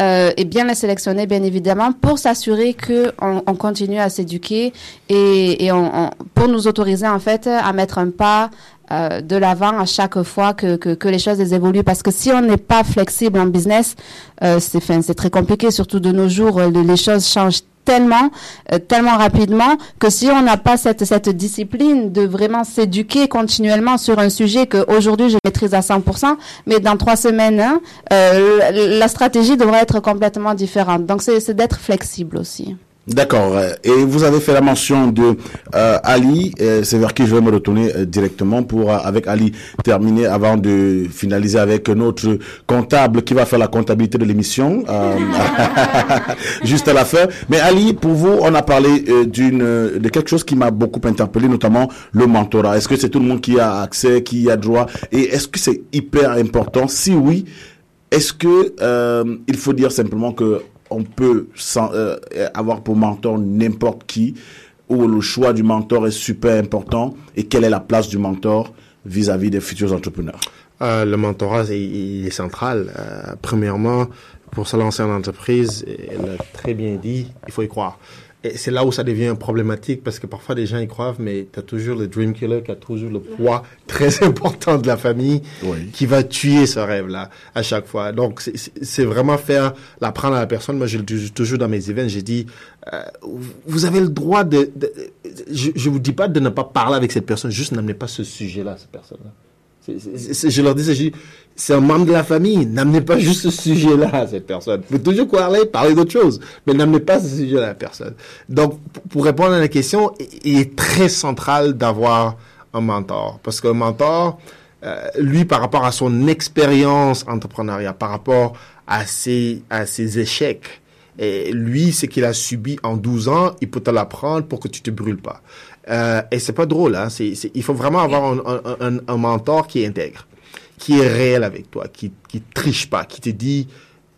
euh, et bien les sélectionner, bien évidemment, pour s'assurer que on, on continue à s'éduquer et, et on, on- pour nous autoriser en fait à mettre un pas euh, de l'avant à chaque fois que, que, que les choses évoluent. Parce que si on n'est pas flexible en business, euh, c'est c'est très compliqué, surtout de nos jours, euh, les choses changent tellement, euh, tellement rapidement que si on n'a pas cette, discipline de vraiment s'éduquer continuellement sur un sujet que aujourd'hui je maîtrise à 100%, mais dans trois semaines, hein, euh, la stratégie devrait être complètement différente. Donc c'est d'être flexible aussi. D'accord. euh, Et vous avez fait la mention de euh, Ali. euh, C'est vers qui je vais me retourner euh, directement pour, avec Ali, terminer avant de finaliser avec notre comptable qui va faire la comptabilité de l'émission. euh, juste à la fin. Mais Ali, pour vous, on a parlé d'une de quelque chose qui m'a beaucoup interpellé, notamment le mentorat. Est-ce que c'est tout le monde qui a accès, qui a droit? Et est-ce que c'est hyper important? Si oui, est-ce que il faut dire simplement que on peut euh, avoir pour mentor n'importe qui ou le choix du mentor est super important et quelle est la place du mentor vis-à-vis des futurs entrepreneurs? Euh, le mentorat, est central. Euh, premièrement, pour se lancer en entreprise, elle a très bien dit, il faut y croire. Et c'est là où ça devient problématique parce que parfois les gens y croient, mais tu as toujours le dream killer qui a toujours le poids très important de la famille Oui. qui va tuer ce rêve-là à chaque fois. Donc, c'est- c'est c'est vraiment faire l'apprendre à la personne. Moi, je le dis toujours dans mes événements, j'ai dit, euh, vous avez le droit de... de- je ne vous dis pas de ne pas parler avec cette personne, juste n'amenez pas ce sujet-là à cette personne-là. Je leur dis, c'est un membre de la famille. N'amenez pas juste ce sujet-là à cette personne. Vous pouvez toujours parler, parler d'autre chose, mais n'amenez pas ce sujet-là à personne. Donc, pour répondre à la question, il est très central d'avoir un mentor. Parce qu'un mentor, euh, lui, par rapport à son expérience entrepreneuriale, par rapport à ses, à ses échecs, et lui, ce qu'il a subi en 12 ans, il peut te l'apprendre pour que tu te brûles pas. Euh, et c'est pas drôle, hein. Il faut vraiment avoir un, mentor qui est intègre, qui est réel avec toi, qui, qui triche pas, qui te dit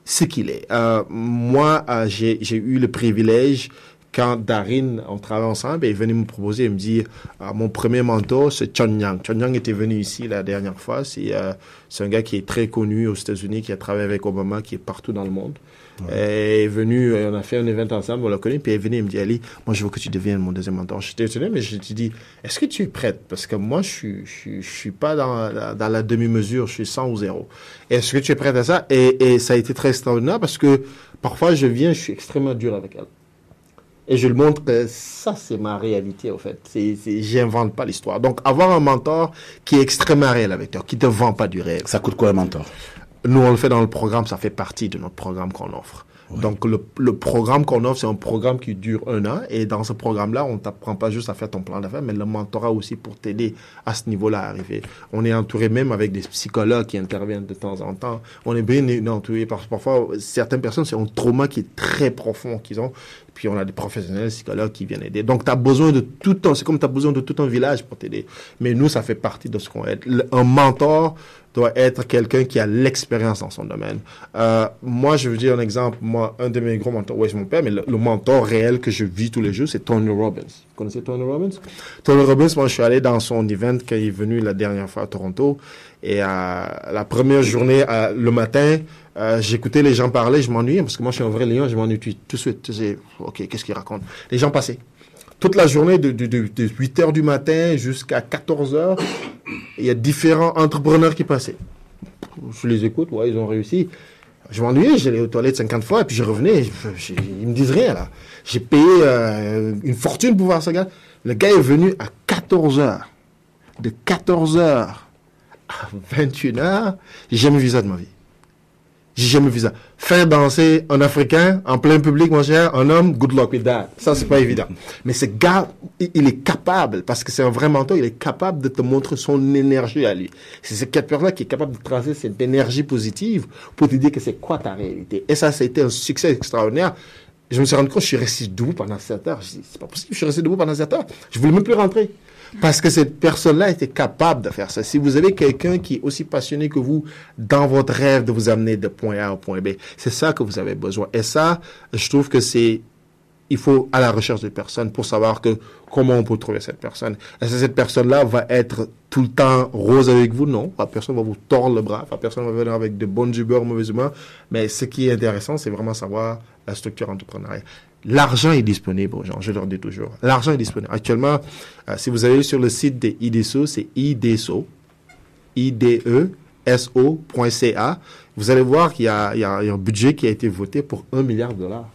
ce qu'il est. Euh, moi, euh, j'ai, eu le privilège quand Darin, on travaille ensemble, et il venu me proposer, il me dit, ah, mon premier mentor, c'est Chon Yang. Chon Yang était venu ici la dernière fois. Euh, c'est un gars qui est très connu aux États-Unis, qui a travaillé avec Obama, qui est partout dans le monde. Il est venu, euh, on a fait un event ensemble, on l'a connu, puis il est venu, il me dit, Ali, moi je veux que tu deviennes mon deuxième mentor. J'étais étonné, mais je te dis, est-ce que tu es prête? Parce que moi, je je suis, je suis pas dans la, dans la demi-mesure, je suis 100 ou 0. Est-ce que tu es prête à ça? Et, et ça a été très extraordinaire parce que parfois je viens, je suis extrêmement dur avec elle. Et je lui montre que ça, c'est ma réalité, au fait. C'est, c'est, j'invente pas l'histoire. Donc, avoir un mentor qui est extrêmement réel avec toi, qui te vend pas du rêve. Ça coûte quoi un mentor? Nous, on le fait dans le programme, ça fait partie de notre programme qu'on offre. Donc, le, le programme qu'on offre, c'est un programme qui dure un an. Et dans ce programme-là, on t'apprend pas juste à faire ton plan d'affaires, mais le mentorat aussi pour t'aider à ce niveau-là à arriver. On est entouré même avec des psychologues qui interviennent de temps en temps. On est bien entouré parce que parfois, certaines personnes, c'est un trauma qui est très profond qu'ils ont. Puis on a des professionnels, psychologues qui viennent aider. Donc, tu as besoin de tout un, c'est comme tu as besoin de tout un village pour t'aider. Mais nous, ça fait partie de ce qu'on est. Le- Un mentor doit être quelqu'un qui a l'expérience dans son domaine. Euh, moi, je veux dire un exemple. Moi, un de mes gros mentors, ouais, c'est mon père, mais le, mentor réel que je vis tous les jours, c'est Tony Robbins. Vous connaissez Tony Robbins? Tony Robbins, moi, je suis allé dans son event quand il est venu la dernière fois à Toronto. Et euh, la première journée, euh, le matin, euh, j'écoutais les gens parler, je m'ennuyais parce que moi, je suis un vrai lion, je m'ennuie tout de suite. Ok, qu'est-ce qu'ils racontent? Les gens passaient. Toute la journée, de, de, de, de 8 heures du matin jusqu'à 14 heures, il y a différents entrepreneurs qui passaient. Je les écoute, ouais, ils ont réussi. Je m'ennuyais, j'allais aux toilettes 50 fois, et puis je revenais, ils me disent rien, là. J'ai payé euh, une fortune pour voir ce gars. Le gars est venu à 14 heures. De 14 heures à 21 heures, j'ai jamais vu ça de ma vie. J'ai jamais vu ça. Faire danser un Africain en plein public, mon cher, un homme, good luck with that. Ça, c'est pas évident. Mais ce gars, il est capable, parce que c'est un vrai mentor, il est capable de te montrer son énergie à lui. C'est cette personne-là qui est capable de tracer cette énergie positive pour te dire que c'est quoi ta réalité. Et ça, ça a été un succès extraordinaire. Je me suis rendu compte, je suis resté debout pendant 7 heures. Je dis, c'est pas possible, je suis resté debout pendant 7 heures. Je voulais même plus rentrer. Parce que cette personne-là était capable de faire ça. Si vous avez quelqu'un qui est aussi passionné que vous dans votre rêve de vous amener de point A au point B, c'est ça que vous avez besoin. Et ça, je trouve que c'est il faut à la recherche de personnes pour savoir que comment on peut trouver cette personne. Est-ce que cette personne-là va être tout le temps rose avec vous? Non. La personne va vous tordre le bras. La personne va venir avec de bonnes humeurs, mauvaises humeurs. Mais ce qui est intéressant, c'est vraiment savoir la structure entrepreneuriale. L'argent est disponible aux gens, je leur dis toujours. L'argent est disponible. Actuellement, euh, si vous allez sur le site de IDESO, c'est IDESO, I-D-E-S-O.ca, vous allez voir qu'il y, y a il y a un budget qui a été voté pour un milliard de dollars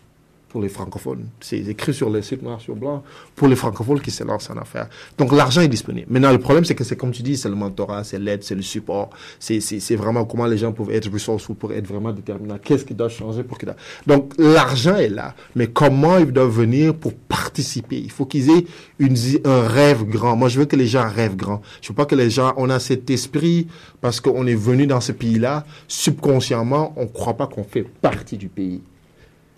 pour les francophones. C'est écrit sur le site noir sur blanc pour les francophones qui se lancent en affaires. Donc l'argent est disponible. Maintenant, le problème, c'est que c'est comme tu dis, c'est le mentorat, c'est l'aide, c'est le support. C'est vraiment comment les gens peuvent être resourceful pour être vraiment déterminants. Qu'est-ce qui doit changer pour qu'ils Donc l'argent est là. Mais comment ils doivent venir pour participer? Il faut qu'ils aient une, un rêve grand. Moi, je veux que les gens rêvent grand. Je veux pas que les gens, on a cet esprit parce qu'on est venu dans ce pays-là, subconsciemment, on croit pas qu'on fait partie du pays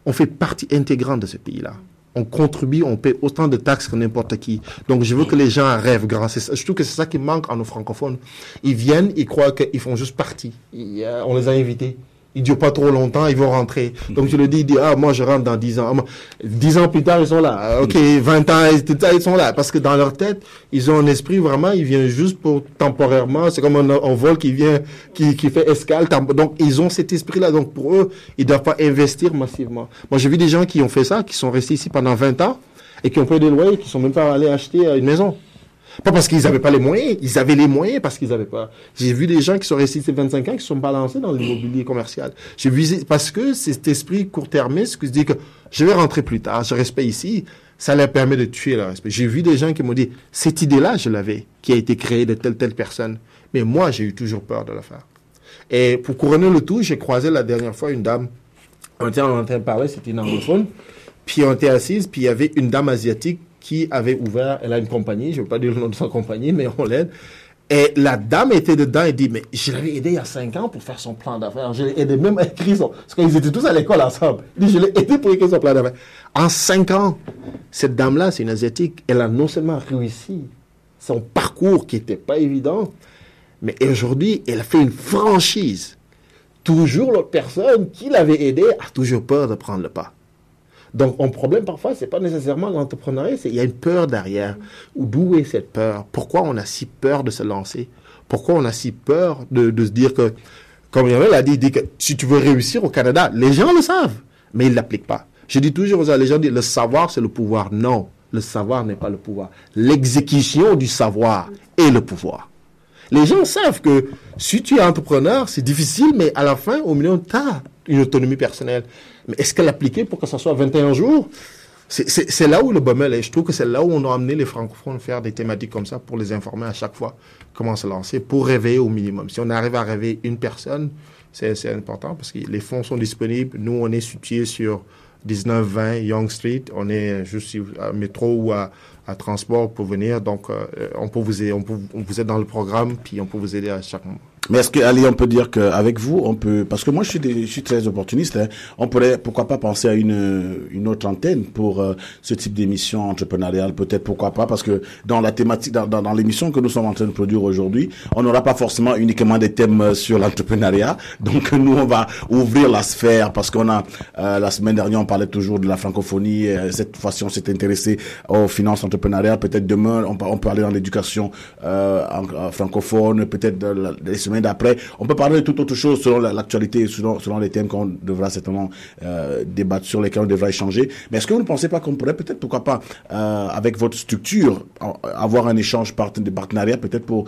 on fait partie intégrante de ce pays-là. On contribue, on paie autant de taxes que n'importe qui. Donc, je veux que les gens rêvent grand. Je trouve que c'est ça qui manque à nos francophones. Ils viennent, ils croient qu'ils font juste partie. Euh, on les a invités. Ils durent pas trop longtemps, ils vont rentrer. Donc, je le dis, ils disent, ah, moi, je rentre dans 10 ans. Ah, moi, 10 ans plus tard, ils sont là. Ah, OK, 20 ans, ils ils sont là. Parce que dans leur tête, ils ont un esprit vraiment, ils viennent juste pour temporairement. C'est comme un, un vol qui vient, qui, qui fait escale. Donc, ils ont cet esprit-là. Donc, pour eux, ils doivent pas investir massivement. Moi, j'ai vu des gens qui ont fait ça, qui sont restés ici pendant 20 ans et qui ont payé des loyers, qui sont même pas allés acheter euh, une maison. Pas parce qu'ils n'avaient pas les moyens, ils avaient les moyens parce qu'ils n'avaient pas. J'ai vu des gens qui sont restés ici 25 ans qui se sont balancés dans l'immobilier commercial. J'ai vu parce que c'est cet esprit court-termiste qui se dit que je vais rentrer plus tard, je reste pas ici, ça leur permet de tuer leur respect. J'ai vu des gens qui m'ont dit cette idée-là, je l'avais, qui a été créée de telle telle personne, mais moi j'ai eu toujours peur de la faire. Et pour couronner le tout, j'ai croisé la dernière fois une dame. On était en train de parler, c'était une anglophone. Puis on était assise, puis il y avait une dame asiatique qui avait ouvert, elle a une compagnie, je ne veux pas dire le nom de sa compagnie, mais on l'aide. Et la dame était dedans et dit, mais je l'avais aidé il y a cinq ans pour faire son plan d'affaires. Je l'ai aidé même à écrire son... Parce qu'ils étaient tous à l'école ensemble. Je l'ai aidé pour écrire son plan d'affaires. En cinq ans, cette dame-là, c'est une Asiatique, elle a non seulement réussi son parcours qui n'était pas évident, mais aujourd'hui, elle a fait une franchise. Toujours l'autre personne qui l'avait aidé a toujours peur de prendre le pas. Donc, un problème parfois, c'est pas nécessairement l'entrepreneuriat, il y a une peur derrière. Ou D'où est cette peur? Pourquoi on a si peur de se lancer? Pourquoi on a si peur de, se dire que, comme Yamel l'a dit, dit que si tu veux réussir au Canada, les gens le savent, mais ils l'appliquent pas. Je dis toujours aux gens, les gens disent le savoir c'est le pouvoir. Non, le savoir n'est pas le pouvoir. L'exécution du savoir est le pouvoir. Les gens savent que si tu es entrepreneur, c'est difficile, mais à la fin, au milieu, tu as une autonomie personnelle. Mais est-ce qu'elle l'appliquer pour que ça soit 21 jours? C'est- là où le bommel est. Je trouve que c'est là où on a amené les francophones faire des thématiques comme ça pour les informer à chaque fois comment se lancer, pour réveiller au minimum. Si on arrive à réveiller une personne, c'est important parce que les fonds sont disponibles. Nous, on est situé sur 1920 Young Street. On est juste à métro ou à, à transport pour venir. Donc, euh, on peut vous aider, on peut, on vous aide dans le programme, puis on peut vous aider à chaque moment. Mais est-ce que Ali, on peut dire qu'avec vous, on peut, parce que moi je suis, des- je suis très opportuniste, hein, on pourrait pourquoi pas penser à une une autre antenne pour euh, ce type d'émission entrepreneuriale, peut-être pourquoi pas, parce que dans la thématique, dans, dans, dans l'émission que nous sommes en train de produire aujourd'hui, on n'aura pas forcément uniquement des thèmes euh, sur l'entrepreneuriat, donc nous on va ouvrir la sphère parce qu'on a euh, la semaine dernière on parlait toujours de la francophonie, euh, cette fois-ci on s'est intéressé aux finances entrepreneuriales, peut-être demain on, peut- aller dans l'éducation euh, en francophone, peut-être d'après, on peut parler de toute autre chose selon la- l'actualité, selon, selon les thèmes qu'on devra certainement euh, débattre, sur lesquels on devra échanger. Mais est-ce que vous ne pensez pas qu'on pourrait peut-être, pourquoi pas, euh, avec votre structure, avoir un échange de partenariat, peut-être pour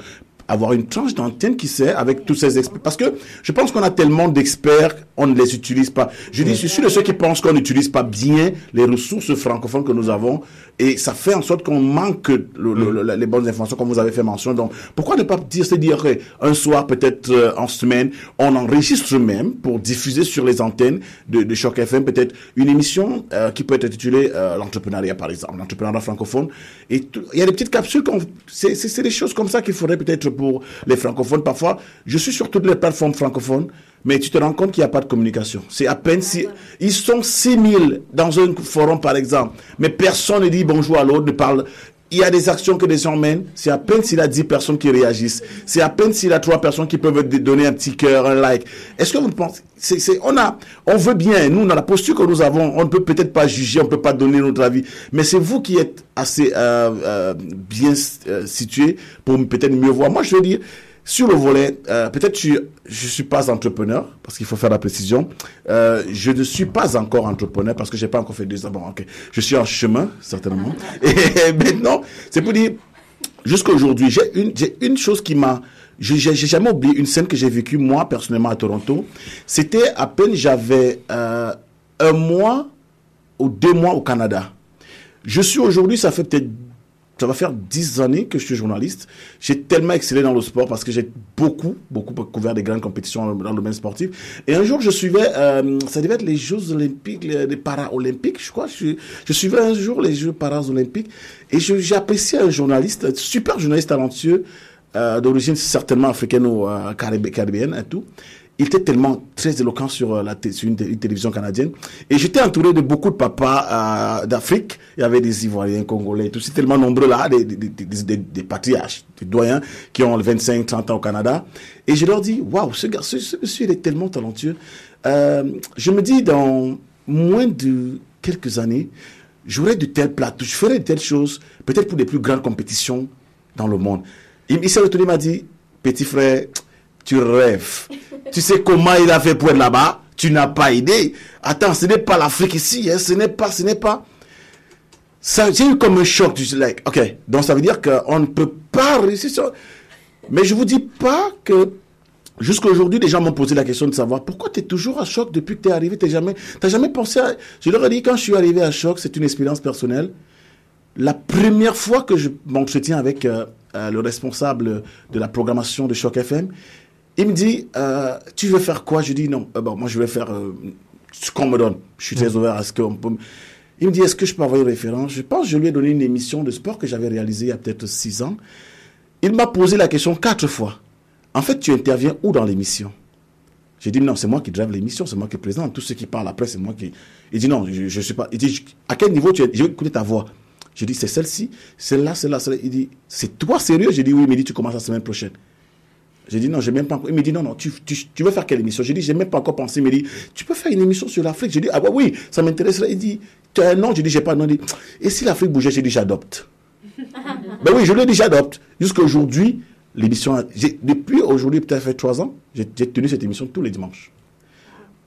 avoir une tranche d'antenne qui sait avec tous ces experts. Parce que je pense qu'on a tellement d'experts, on ne les utilise pas. Je dis, je suis de ceux qui pensent qu'on n'utilise pas bien les ressources francophones que nous avons et ça fait en sorte qu'on manque le- le- le- les bonnes informations comme vous avez fait mention. Donc, pourquoi ne pas dire, se dire un soir, peut-être euh, en semaine, on enregistre même pour diffuser sur les antennes de, de Choc FM peut-être une émission euh, qui peut être intitulée euh, l'entrepreneuriat par exemple, l'entrepreneuriat francophone. Et il y a des petites capsules, c'est des choses comme ça qu'il faudrait peut-être pour les francophones. Parfois, je suis sur toutes les plateformes francophones, mais tu te rends compte qu'il n'y a pas de communication. C'est à peine si ils sont 6000 dans un forum par exemple, mais personne ne dit bonjour à l'autre, ne parle. Il y a des actions que les gens mènent, c'est à peine s'il a 10 personnes qui réagissent. C'est à peine s'il a trois personnes qui peuvent donner un petit cœur, un like. Est-ce que vous pensez, c'est, c'est, on a, on veut bien, nous, dans la posture que nous avons, on ne peut peut-être pas juger, on ne peut pas donner notre avis, mais c'est vous qui êtes assez euh, euh, bien euh, situé pour peut-être mieux voir. Moi, je veux dire, sur le volet, euh, peut-être je je suis pas entrepreneur parce qu'il faut faire la précision. Euh, je ne suis pas encore entrepreneur parce que j'ai pas encore fait deux ans. Bon, ok, je suis en chemin certainement. Et maintenant, c'est pour dire jusqu'à aujourd'hui, j'ai une chose qui m'a je- j'ai jamais oublié une scène que j'ai vécue moi personnellement à Toronto. C'était à peine j'avais euh, un mois aux deux mois au Canada. Je suis aujourd'hui, ça fait peut-être, ça va faire dix années que je suis journaliste. J'ai tellement excellé dans le sport parce que j'ai beaucoup, beaucoup couvert des grandes compétitions dans le domaine sportif. Et un jour, je suivais, euh, ça devait être les Jeux olympiques, les, les Paralympiques, je crois. Je, je suivais un jour les Jeux Paralympiques et j'ai apprécié un journaliste, un super journaliste talentueux, euh, d'origine certainement africaine ou euh, caribé- caribéenne et tout. Il était tellement très éloquent sur, euh, la sur une, té- une télévision canadienne. Et j'étais entouré de beaucoup de papas euh, d'Afrique. Il y avait des Ivoiriens, Congolais, tout. C'est tellement nombreux là, des, des, des, des, patriarches, des doyens qui ont 25, 30 ans au Canada. Et je leur dis, waouh, ce ce, monsieur, est tellement talentueux. Euh, je me dis, dans moins de quelques années, j'aurai de tels plateaux, je ferai de telles choses, peut-être pour des plus grandes compétitions dans le monde. Il, il s'est retourné, m'a dit, petit frère, tu rêves. tu sais comment il a fait pour être là-bas Tu n'as pas idée. Attends, ce n'est pas l'Afrique ici, hein, ce n'est pas, ce n'est pas. Ça, j'ai eu comme un choc. Suis like, ok, donc ça veut dire qu'on ne peut pas réussir. Mais je vous dis pas que Jusqu'à aujourd'hui, des gens m'ont posé la question de savoir pourquoi tu es toujours à choc depuis que tu es arrivé. Tu jamais, jamais pensé à. Je leur ai dit, quand je suis arrivé à choc, c'est une expérience personnelle. La première fois que je m'entretiens avec euh, euh, le responsable de la programmation de Choc FM, il me dit euh, Tu veux faire quoi? Je dis Non, euh, bon, moi je vais faire euh, ce qu'on me donne. Je suis très ouvert à ce qu'on peut. Il me dit Est-ce que je peux avoir une référence? Je pense que je lui ai donné une émission de sport que j'avais réalisée il y a peut-être six ans. Il m'a posé la question quatre fois. En fait, tu interviens où dans l'émission? J'ai dit non, c'est moi qui drive l'émission, c'est moi qui présente. Tout ce qui parle après, c'est moi qui. Il dit non, je, je sais pas. Il dit à quel niveau tu es? Je vais écouter ta voix. J'ai dit c'est celle-ci, celle-là, celle-là, celle-là. Il dit c'est toi sérieux? J'ai dit oui, il me dit tu commences la semaine prochaine. J'ai dit non, j'ai même pas encore. Il me dit non, non, tu, tu, tu veux faire quelle émission? J'ai dit j'ai même pas encore pensé. Il me dit tu peux faire une émission sur l'Afrique? J'ai dit ah bah oui, ça m'intéresserait. Il dit tu as un nom? J'ai dit j'ai pas de nom. Il dit et si l'Afrique bougeait? J'ai dit j'adopte. Ben oui, je lui ai dit j'adopte. Jusqu'à aujourd'hui, l'émission, depuis aujourd'hui, peut-être fait trois ans, j'ai tenu cette émission tous les dimanches.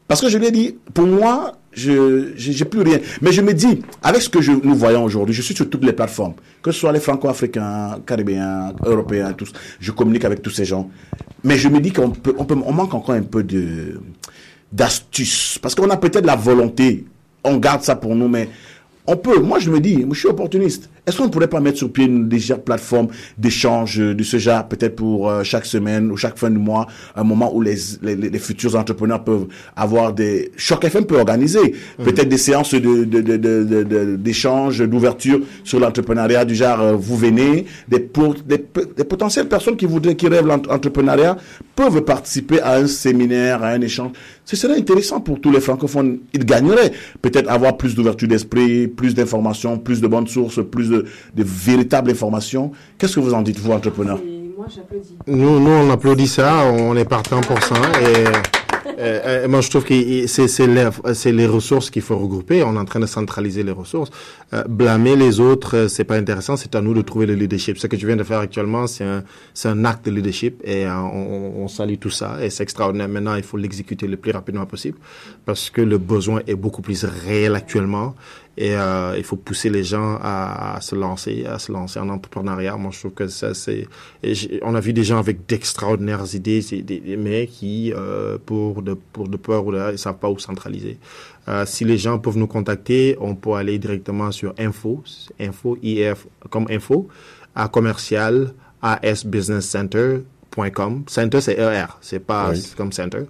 Parce que je lui ai dit, pour moi, je j'ai plus rien. Mais je me dis, avec ce que nous voyons aujourd'hui, je suis sur toutes les plateformes, que ce soit les franco-africains, caribéens, européens, tous. Je communique avec tous ces gens. Mais je me dis qu'on peut, on peut, on manque encore un peu de d'astuce, parce qu'on a peut-être la volonté. On garde ça pour nous, mais on peut. Moi, je me dis, je suis opportuniste. Est-ce qu'on ne pourrait pas mettre sur pied une légère plateforme d'échange de ce genre, peut-être pour euh, chaque semaine ou chaque fin de mois, un moment où les, les, les futurs entrepreneurs peuvent avoir des... Choc FM peut organiser peut-être des séances de, de, d'échange, d'ouverture sur l'entrepreneuriat du genre, euh, vous venez, des, pour, des, des potentielles personnes qui voudraient, qui rêvent l'entrepreneuriat peuvent participer à un séminaire, à un échange. Ce serait intéressant pour tous les francophones. Ils gagneraient peut-être avoir plus d'ouverture d'esprit, plus d'informations, plus de bonnes sources, plus de, de véritables informations. Qu'est-ce que vous en dites, vous, entrepreneurs moi, j'applaudis. Nous, nous, on applaudit ça, on est partant pour ça. Et, euh, euh, moi, je trouve que c'est c'est les, c'est les ressources qu'il faut regrouper. On est en train de centraliser les ressources. Euh, blâmer les autres, euh, c'est pas intéressant. C'est à nous de trouver le leadership. Ce que tu viens de faire actuellement, c'est un, c'est un acte de leadership et euh, on, on salue tout ça. Et c'est extraordinaire. Maintenant, il faut l'exécuter le plus rapidement possible parce que le besoin est beaucoup plus réel actuellement. Et euh, il faut pousser les gens à, à se lancer, à se lancer en entrepreneuriat. Moi, je trouve que ça, c'est. On a vu des gens avec d'extraordinaires idées, c'est des, des- mais qui, euh, pour de pour de peur ou de, ils savent pas où centraliser. Euh, si les gens peuvent nous contacter, on peut aller directement sur info, info, IF, comme info, à commercial, asbusinesscenter.com. Center, c'est ER, c'est pas Oui. comme center.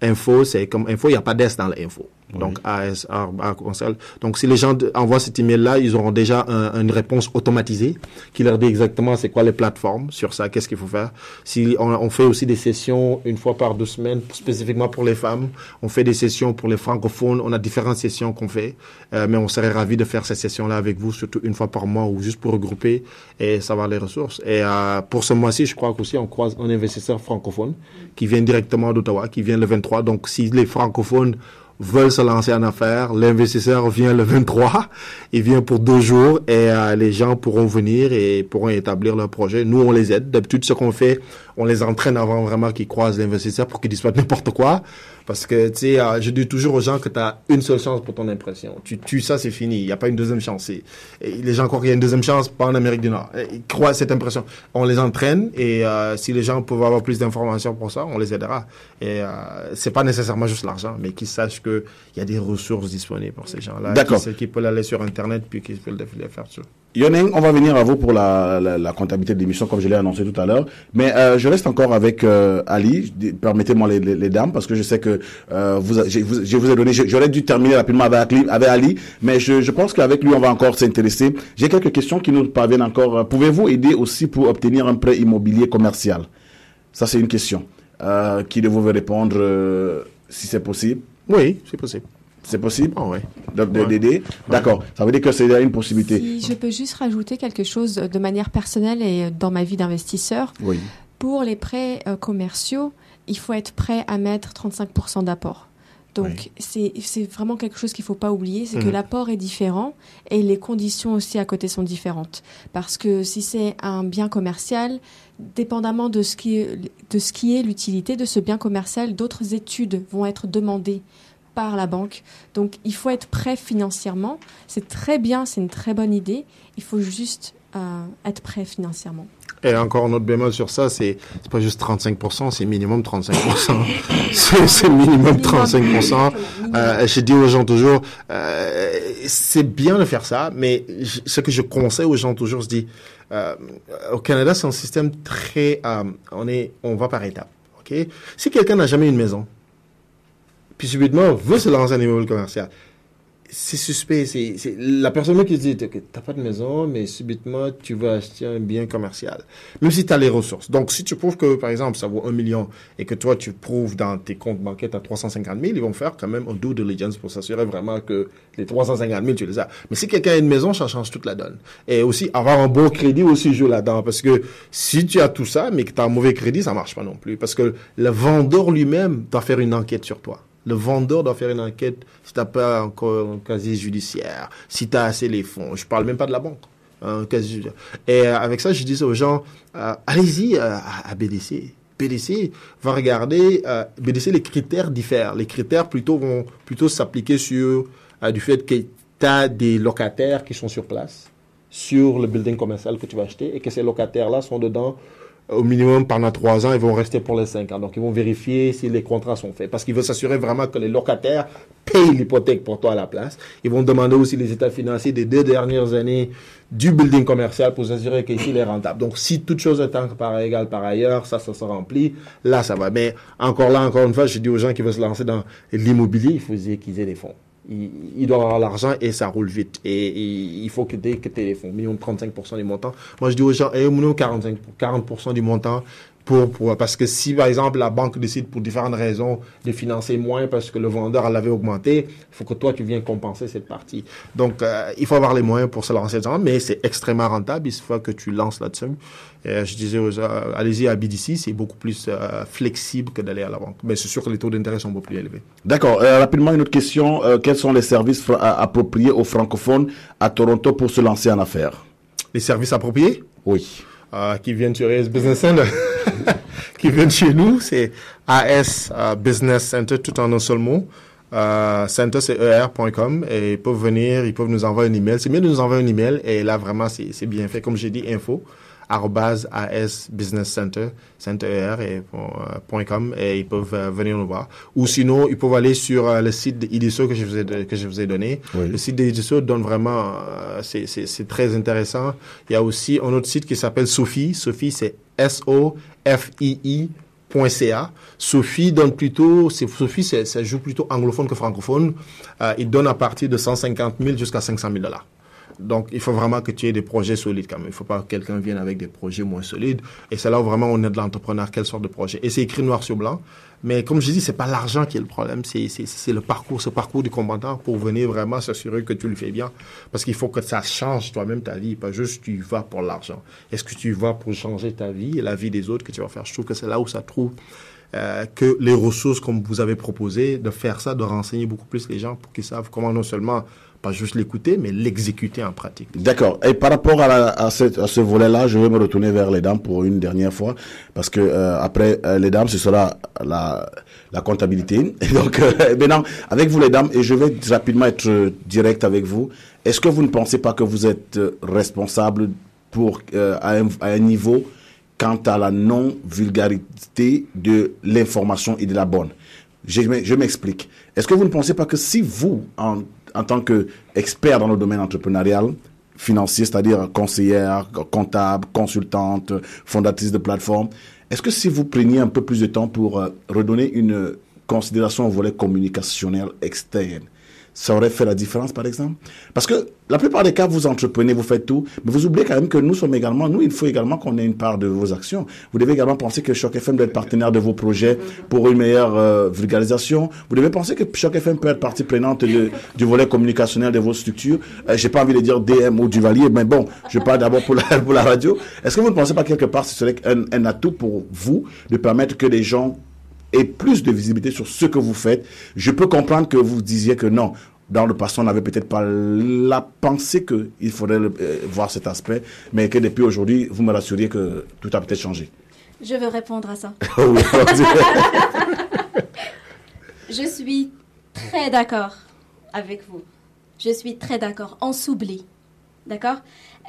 Info, c'est comme info, il n'y a pas d'S dans l'info. Donc, ASR, à conseil. Donc, si les gens envoient cet email-là, ils auront déjà un- une réponse automatisée qui leur dit exactement c'est quoi les plateformes sur ça, qu'est-ce qu'il faut faire. Si on, on fait aussi des sessions une fois par deux semaines, spécifiquement pour les femmes. On fait des sessions pour les francophones. On a différentes sessions qu'on fait. Euh, mais on serait ravis de faire ces sessions-là avec vous, surtout une fois par mois ou juste pour regrouper et savoir les ressources. Et euh, pour ce mois-ci, je crois qu'aussi on croise un investisseur francophone qui vient directement d'Ottawa, qui vient le 23. Donc, si les francophones veulent se lancer en affaires, l'investisseur vient le 23, il vient pour deux jours et euh, les gens pourront venir et pourront établir leur projet. Nous, on les aide. D'habitude, ce qu'on fait, on les entraîne avant vraiment qu'ils croisent l'investisseur pour qu'ils disent pas n'importe quoi. Parce que, tu sais, euh, je dis toujours aux gens que tu as une seule chance pour ton impression. Tu tues ça, c'est fini. Il n'y a pas une deuxième chance. Et, et les gens croient qu'il y a une deuxième chance, pas en Amérique du Nord. Ils croient à cette impression. On les entraîne et euh, si les gens peuvent avoir plus d'informations pour ça, on les aidera. Et euh, c'est pas nécessairement juste l'argent, mais qu'ils sachent qu'il y a des ressources disponibles pour ces gens-là. D'accord. Qui, qui peuvent aller sur Internet puis qui peuvent les faire sur. Yoneng, on va venir à vous pour la, la, la comptabilité de l'émission, comme je l'ai annoncé tout à l'heure. Mais euh, je reste encore avec euh, Ali. Permettez-moi les, les, dames, parce que je sais que euh, vous, je, vous, je vous ai donné. J'aurais dû terminer rapidement avec Ali, mais je, je pense qu'avec lui, on va encore s'intéresser. J'ai quelques questions qui nous parviennent encore. Pouvez-vous aider aussi pour obtenir un prêt immobilier commercial? Ça, c'est une question. Euh, qui de vous veut répondre euh, si c'est possible Oui, c'est possible. C'est possible ouais. de- de- Ouais. d'aider D'accord. Ça veut dire que c'est une possibilité. Si je peux juste rajouter quelque chose de manière personnelle et dans ma vie d'investisseur, Oui. pour les prêts euh, commerciaux, il faut être prêt à mettre 35% d'apport. Donc, Oui. c'est c'est vraiment quelque chose qu'il ne faut pas oublier, c'est que Mhm. l'apport est différent et les conditions aussi à côté sont différentes. Parce que si c'est un bien commercial, dépendamment de ce qui est, de ce qui est l'utilité de ce bien commercial, d'autres études vont être demandées par la banque. Donc, il faut être prêt financièrement. C'est très bien, c'est une très bonne idée. Il faut juste euh, être prêt financièrement. Et encore un autre bémol sur ça, c'est pas juste 35%, c'est minimum 35%. c'est minimum 35%. Euh, je dis aux gens toujours, euh, c'est bien de faire ça, mais je- ce que je conseille aux gens toujours, je dis, euh, au Canada, c'est un système très, on est, on va par étapes. Ok, si quelqu'un n'a jamais une maison, puis subitement veut se lancer un immeuble commercial, c'est suspect. C'est la personne qui dit que t'as pas de maison, mais subitement tu vas acheter un bien commercial, même si tu as les ressources. Donc si tu prouves que par exemple ça vaut un million et que toi tu prouves dans tes comptes bancaires à 350 000, ils vont faire quand même un due diligence pour s'assurer vraiment que les 350 000 tu les as. Mais si quelqu'un a une maison, ça change toute la donne. Et aussi avoir un bon crédit aussi joue là-dedans parce que si tu as tout ça mais que tu as un mauvais crédit, ça marche pas non plus parce que le vendeur lui-même doit faire une enquête sur toi. Le vendeur doit faire une enquête si tu n'as pas encore un casier judiciaire, si tu as assez les fonds. Je parle même pas de la banque. Judiciaire. Et euh, avec ça, je dis aux gens, euh, allez-y euh, à, BDC. BDC va regarder, BDC, les critères diffèrent. Les critères plutôt vont plutôt s'appliquer sur du fait que tu as des locataires qui sont sur place, sur le building commercial que tu vas acheter, et que ces locataires-là sont dedans au minimum pendant trois ans, ils vont rester pour les cinq ans. Donc, ils vont vérifier si les contrats sont faits. Parce qu'ils veulent s'assurer vraiment que les locataires payent l'hypothèque pour toi à la place. Ils vont demander aussi les états financiers des deux dernières années du building commercial pour s'assurer qu'ici, il est rentable. Donc, si toute chose étant par égal par ailleurs, ça, ça se remplit, là, ça va. Mais encore là, encore une fois, je dis aux gens qui veulent se lancer dans l'immobilier, il faut qu'ils aient des fonds. Ils doivent avoir l'argent et ça roule vite. Et, il faut que dès que fonds, minimum 35% du montant. Moi, je dis aux gens, eh, minimum 45, 40% du montant pour, pour, parce que si, par exemple, la banque décide pour différentes raisons de financer moins parce que le vendeur l'avait augmenté, il faut que toi, tu viennes compenser cette partie. Donc, euh, il faut avoir les moyens pour se lancer dedans, mais c'est extrêmement rentable il faut que tu lances là-dessus. Et je disais aux gens, euh, allez-y à BDC, c'est beaucoup plus euh, flexible que d'aller à la banque. Mais c'est sûr que les taux d'intérêt sont beaucoup plus élevés. D'accord. Euh, rapidement, une autre question. Euh, quels sont les services appropriés aux francophones à Toronto pour se lancer en affaires? Les services appropriés? Oui. euh, qui viennent sur AS Business Center, qui viennent chez nous, c'est AS euh, Business Center, tout en un seul mot. Euh, center, c'est er.com et ils peuvent venir, ils peuvent nous envoyer un email. C'est mieux de nous envoyer un email et là, vraiment, c'est bien fait. Comme j'ai dit, info arrobase AS Business Center, ER et euh, point .com et ils peuvent euh, venir nous voir. Ou sinon, ils peuvent aller sur euh, le site d'IDSO que je vous ai, que je vous ai donné. Oui. Le site d'IDSO donne vraiment, c'est- très intéressant. Il y a aussi un autre site qui s'appelle Sophie. Sophie, c'est S-O-F-I-I .ca. Sophie donne plutôt, Sophie, ça joue plutôt anglophone que francophone. Euh, il donne à partir de 150 000 jusqu'à 500 000 dollars. Donc, il faut vraiment que tu aies des projets solides quand même. Il ne faut pas que quelqu'un vienne avec des projets moins solides. Et c'est là où vraiment on aide l'entrepreneur, quelle sorte de projet. Et c'est écrit noir sur blanc. Mais comme je dis, c'est pas l'argent qui est le problème, c'est, c'est, c'est le parcours, ce parcours du combattant pour venir vraiment s'assurer que tu le fais bien. Parce qu'il faut que ça change toi-même ta vie, pas juste tu vas pour l'argent. Est-ce que tu vas pour changer ta vie et la vie des autres que tu vas faire? Je trouve que c'est là où ça trouve euh, que les ressources, comme vous avez proposé, de faire ça, de renseigner beaucoup plus les gens pour qu'ils savent comment non seulement pas juste l'écouter, mais l'exécuter en pratique. D'accord. Et par rapport à, à, ce volet-là, je vais me retourner vers les dames pour une dernière fois, parce que euh, après euh, les dames, ce sera la, la comptabilité. Donc, euh, maintenant, avec vous les dames, et je vais rapidement être direct avec vous. Est-ce que vous ne pensez pas que vous êtes responsable pour à, un, niveau quant à la non-vulgarité de l'information et de la bonne? Je, je m'explique. Est-ce que vous ne pensez pas que si vous, en, en tant qu'expert dans le domaine entrepreneurial, financier, c'est-à-dire conseillère, comptable, consultante, fondatrice de plateforme, est-ce que si vous preniez un peu plus de temps pour euh, redonner une considération au volet communicationnel externe, ça aurait fait la différence, par exemple Parce que la plupart des cas, vous entreprenez, vous faites tout, mais vous oubliez quand même que nous sommes également, nous, il faut également qu'on ait une part de vos actions. Vous devez également penser que Choc FM doit être partenaire de vos projets pour une meilleure euh, vulgarisation. Vous devez penser que Choc FM peut être partie prenante du volet communicationnel de vos structures. Euh, J'ai pas envie de dire DM ou Duvalier, mais bon, je parle d'abord pour la, radio. Est-ce que vous ne pensez pas quelque part ce serait un atout pour vous de permettre que les gens et plus de visibilité sur ce que vous faites. Je peux comprendre que vous disiez que non, dans le passé, on n'avait peut-être pas la pensée qu'il faudrait le- euh, voir cet aspect, mais que depuis aujourd'hui, vous me rassuriez que tout a peut-être changé. Je veux répondre à ça. Oui, Je suis très d'accord avec vous. Je suis très d'accord. On s'oublie. D'accord?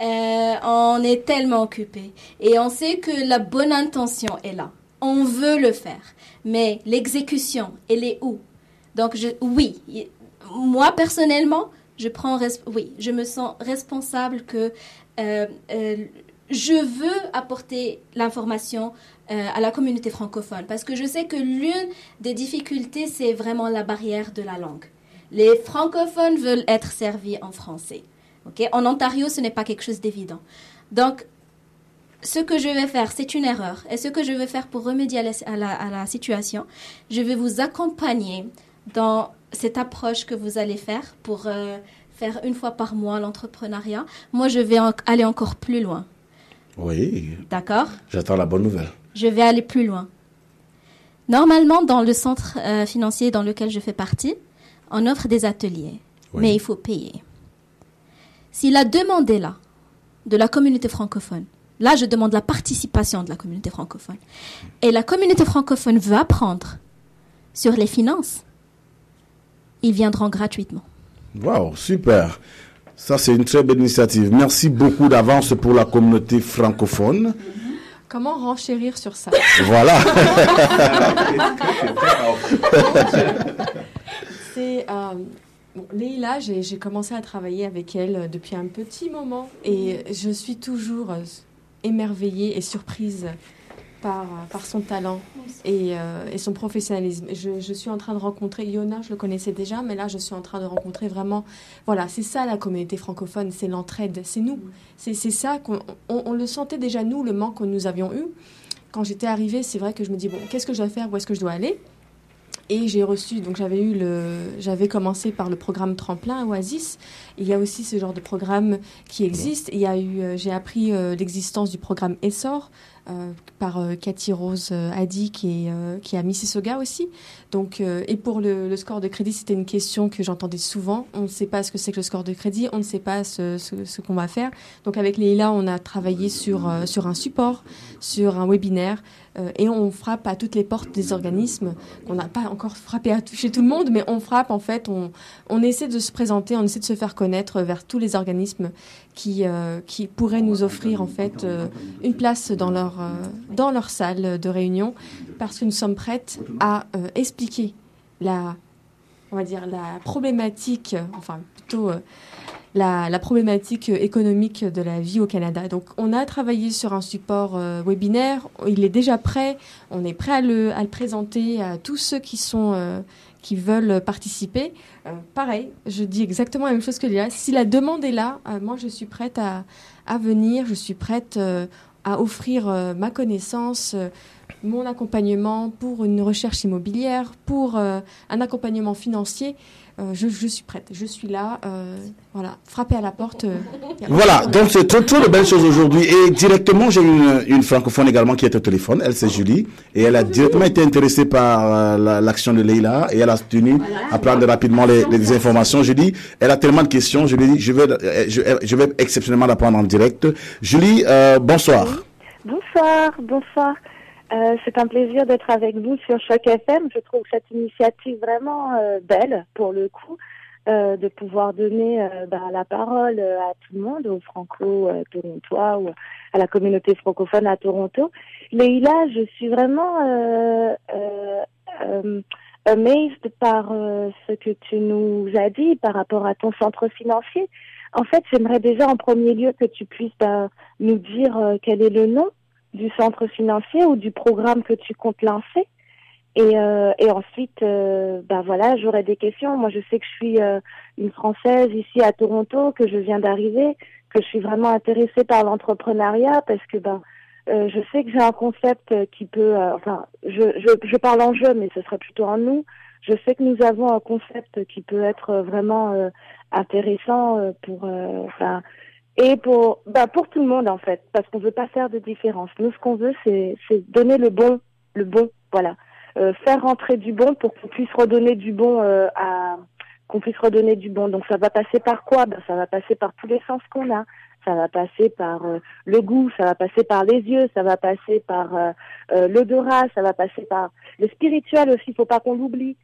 Euh, On est tellement occupé. Et on sait que la bonne intention est là. On veut le faire. Mais l'exécution, elle est où? Donc, oui. Moi, personnellement, je prends... Oui, je me sens responsable que... euh, euh, je veux apporter l'information euh, à la communauté francophone parce que je sais que l'une des difficultés, c'est vraiment la barrière de la langue. Les francophones veulent être servis en français. ok? En Ontario, ce n'est pas quelque chose d'évident. Donc, ce que je vais faire, c'est une erreur. Et ce que je vais faire pour remédier à la, à la- à la situation, je vais vous accompagner dans cette approche que vous allez faire pour euh, faire une fois par mois l'entrepreneuriat. Moi, je vais en- aller encore plus loin. oui, D'accord? J'attends la bonne nouvelle. je vais aller plus loin. Normalement, dans le centre euh, financier dans lequel je fais partie, on offre des ateliers, Oui. mais il faut payer. Si la demande est là, de la communauté francophone, là je demande la participation de la communauté francophone, et la communauté francophone veut apprendre sur les finances, ils viendront gratuitement. Waouh, super. Ça, c'est une très belle initiative. Merci beaucoup d'avance pour la communauté francophone. Comment renchérir sur ça? Voilà. C'est euh, bon, Leïla, j'ai commencé à travailler avec elle euh, depuis un petit moment et je suis toujours euh, émerveillée et surprise par, par son talent et, euh, et son professionnalisme. Je, je suis en train de rencontrer Yona, je le connaissais déjà, mais là je suis en train de rencontrer vraiment. Voilà, c'est ça la communauté francophone, c'est l'entraide, c'est nous. C'est ça qu'on on, on le sentait déjà nous, le manque que nous avions eu. Quand j'étais arrivée, c'est vrai que je me dis bon, qu'est-ce que je dois faire, où est-ce que je dois aller? Et j'ai reçu, donc j'avais eu le, j'avais commencé par le programme Tremplin Oasis. Il y a aussi ce genre de programme qui existe. Il y a eu, euh, j'ai appris euh, l'existence du programme Essor euh, par Cathy Rose euh, Hadi qui est, qui est Mississauga aussi. Donc, et pour le, score de crédit, c'était une question que j'entendais souvent. On ne sait pas ce que c'est que le score de crédit, on ne sait pas ce, ce, ce qu'on va faire. Donc avec Leïla, on a travaillé sur, sur un support, sur un webinaire, euh, et on frappe à toutes les portes des organismes qu'on n'a pas encore frappé à toucher tout le monde, mais on frappe en fait, on, on essaie de se présenter, on essaie de se faire connaître vers tous les organismes qui, euh, qui pourraient nous offrir en fait euh, une place dans leur, dans leur salle de réunion, parce que nous sommes prêtes à expliquer la, on va dire la problématique, enfin plutôt la, la problématique économique de la vie au Canada. Donc, on a travaillé sur un support euh, webinaire. Il est déjà prêt. On est prêt à le, présenter à tous ceux qui sont euh, qui veulent participer. Euh, pareil, je dis exactement la même chose que Léa. Si la demande est là, moi, je suis prête à, venir. Je suis prête à offrir ma connaissance. mon accompagnement pour une recherche immobilière, pour un accompagnement financier. Euh, je, je suis prête, je suis là. euh, voilà, frapper à la porte. euh, Voilà, donc c'est trop, trop de belles choses aujourd'hui. Et directement, j'ai une, une francophone également qui est au téléphone. Elle, c'est Julie. Et elle a directement été intéressée par euh, la- l'action de Leïla. Et elle a tenu à prendre rapidement les, les informations. Julie, elle a tellement de questions. Je lui ai dit, je vais, je, je vais exceptionnellement la prendre en direct. Julie, euh, bonsoir. Bonsoir, bonsoir. Euh, c'est un plaisir d'être avec vous sur Choc FM. Je trouve cette initiative vraiment euh, belle pour le coup, euh, de pouvoir donner bah, la parole à tout le monde, aux franco-torontois ou à la communauté francophone à Toronto. Leïla, je suis vraiment amazed par ce que tu nous as dit par rapport à ton centre financier. En fait, j'aimerais déjà en premier lieu que tu puisses bah, nous dire quel est le nom du centre financier ou du programme que tu comptes lancer. Et, euh, et ensuite, euh, bah voilà, j'aurais des questions. Moi, je sais que je suis euh, une Française ici à Toronto, que je viens d'arriver, que je suis vraiment intéressée par l'entrepreneuriat parce que ben, euh, je sais que j'ai un concept qui peut, euh, enfin, je, je, je parle en jeu, mais ce serait plutôt en nous. Je sais que nous avons un concept qui peut être vraiment euh, intéressant pour, enfin, et pour, bah, pour tout le monde en fait, parce qu'on veut pas faire de différence. Nous, ce qu'on veut, c'est, c'est donner le bon, le bon, voilà, Euh, faire rentrer du bon pour qu'on puisse redonner du bon euh, à, qu'on puisse redonner du bon. Donc ça va passer par quoi? Ben ça va passer par tous les sens qu'on a. Ça va passer par euh, le goût, ça va passer par les yeux, ça va passer par euh, euh, l'odorat, ça va passer par le spirituel aussi. Faut pas qu'on l'oublie.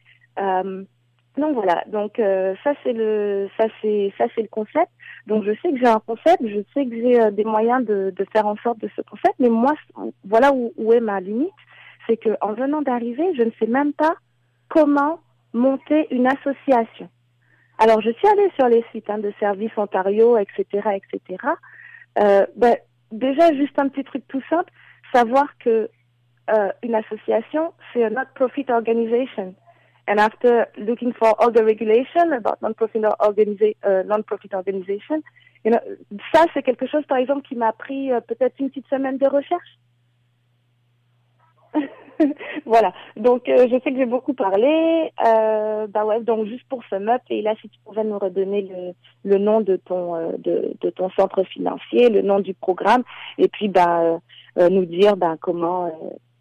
Donc voilà. Donc euh, ça c'est le ça c'est ça c'est le concept. Donc je sais que j'ai un concept, je sais que j'ai euh, des moyens de, faire en sorte de ce concept, mais moi voilà où, est ma limite, c'est que en venant d'arriver, je ne sais même pas comment monter une association. Alors je suis allée sur les sites hein, de Service Ontario, etc., etc. Euh, ben, déjà juste un petit truc tout simple, savoir que une association c'est a not-profit organization. And after looking for all the regulation about non-profit organiza euh, non-profit organization, you know, ça c'est quelque chose par exemple qui m'a pris euh, peut-être une petite semaine de recherche. voilà. Donc euh, je sais que j'ai beaucoup parlé. Bah ouais. Donc juste pour ce up et là si tu pouvais nous redonner le, nom de ton centre financier, le nom du programme et puis bah nous dire bah comment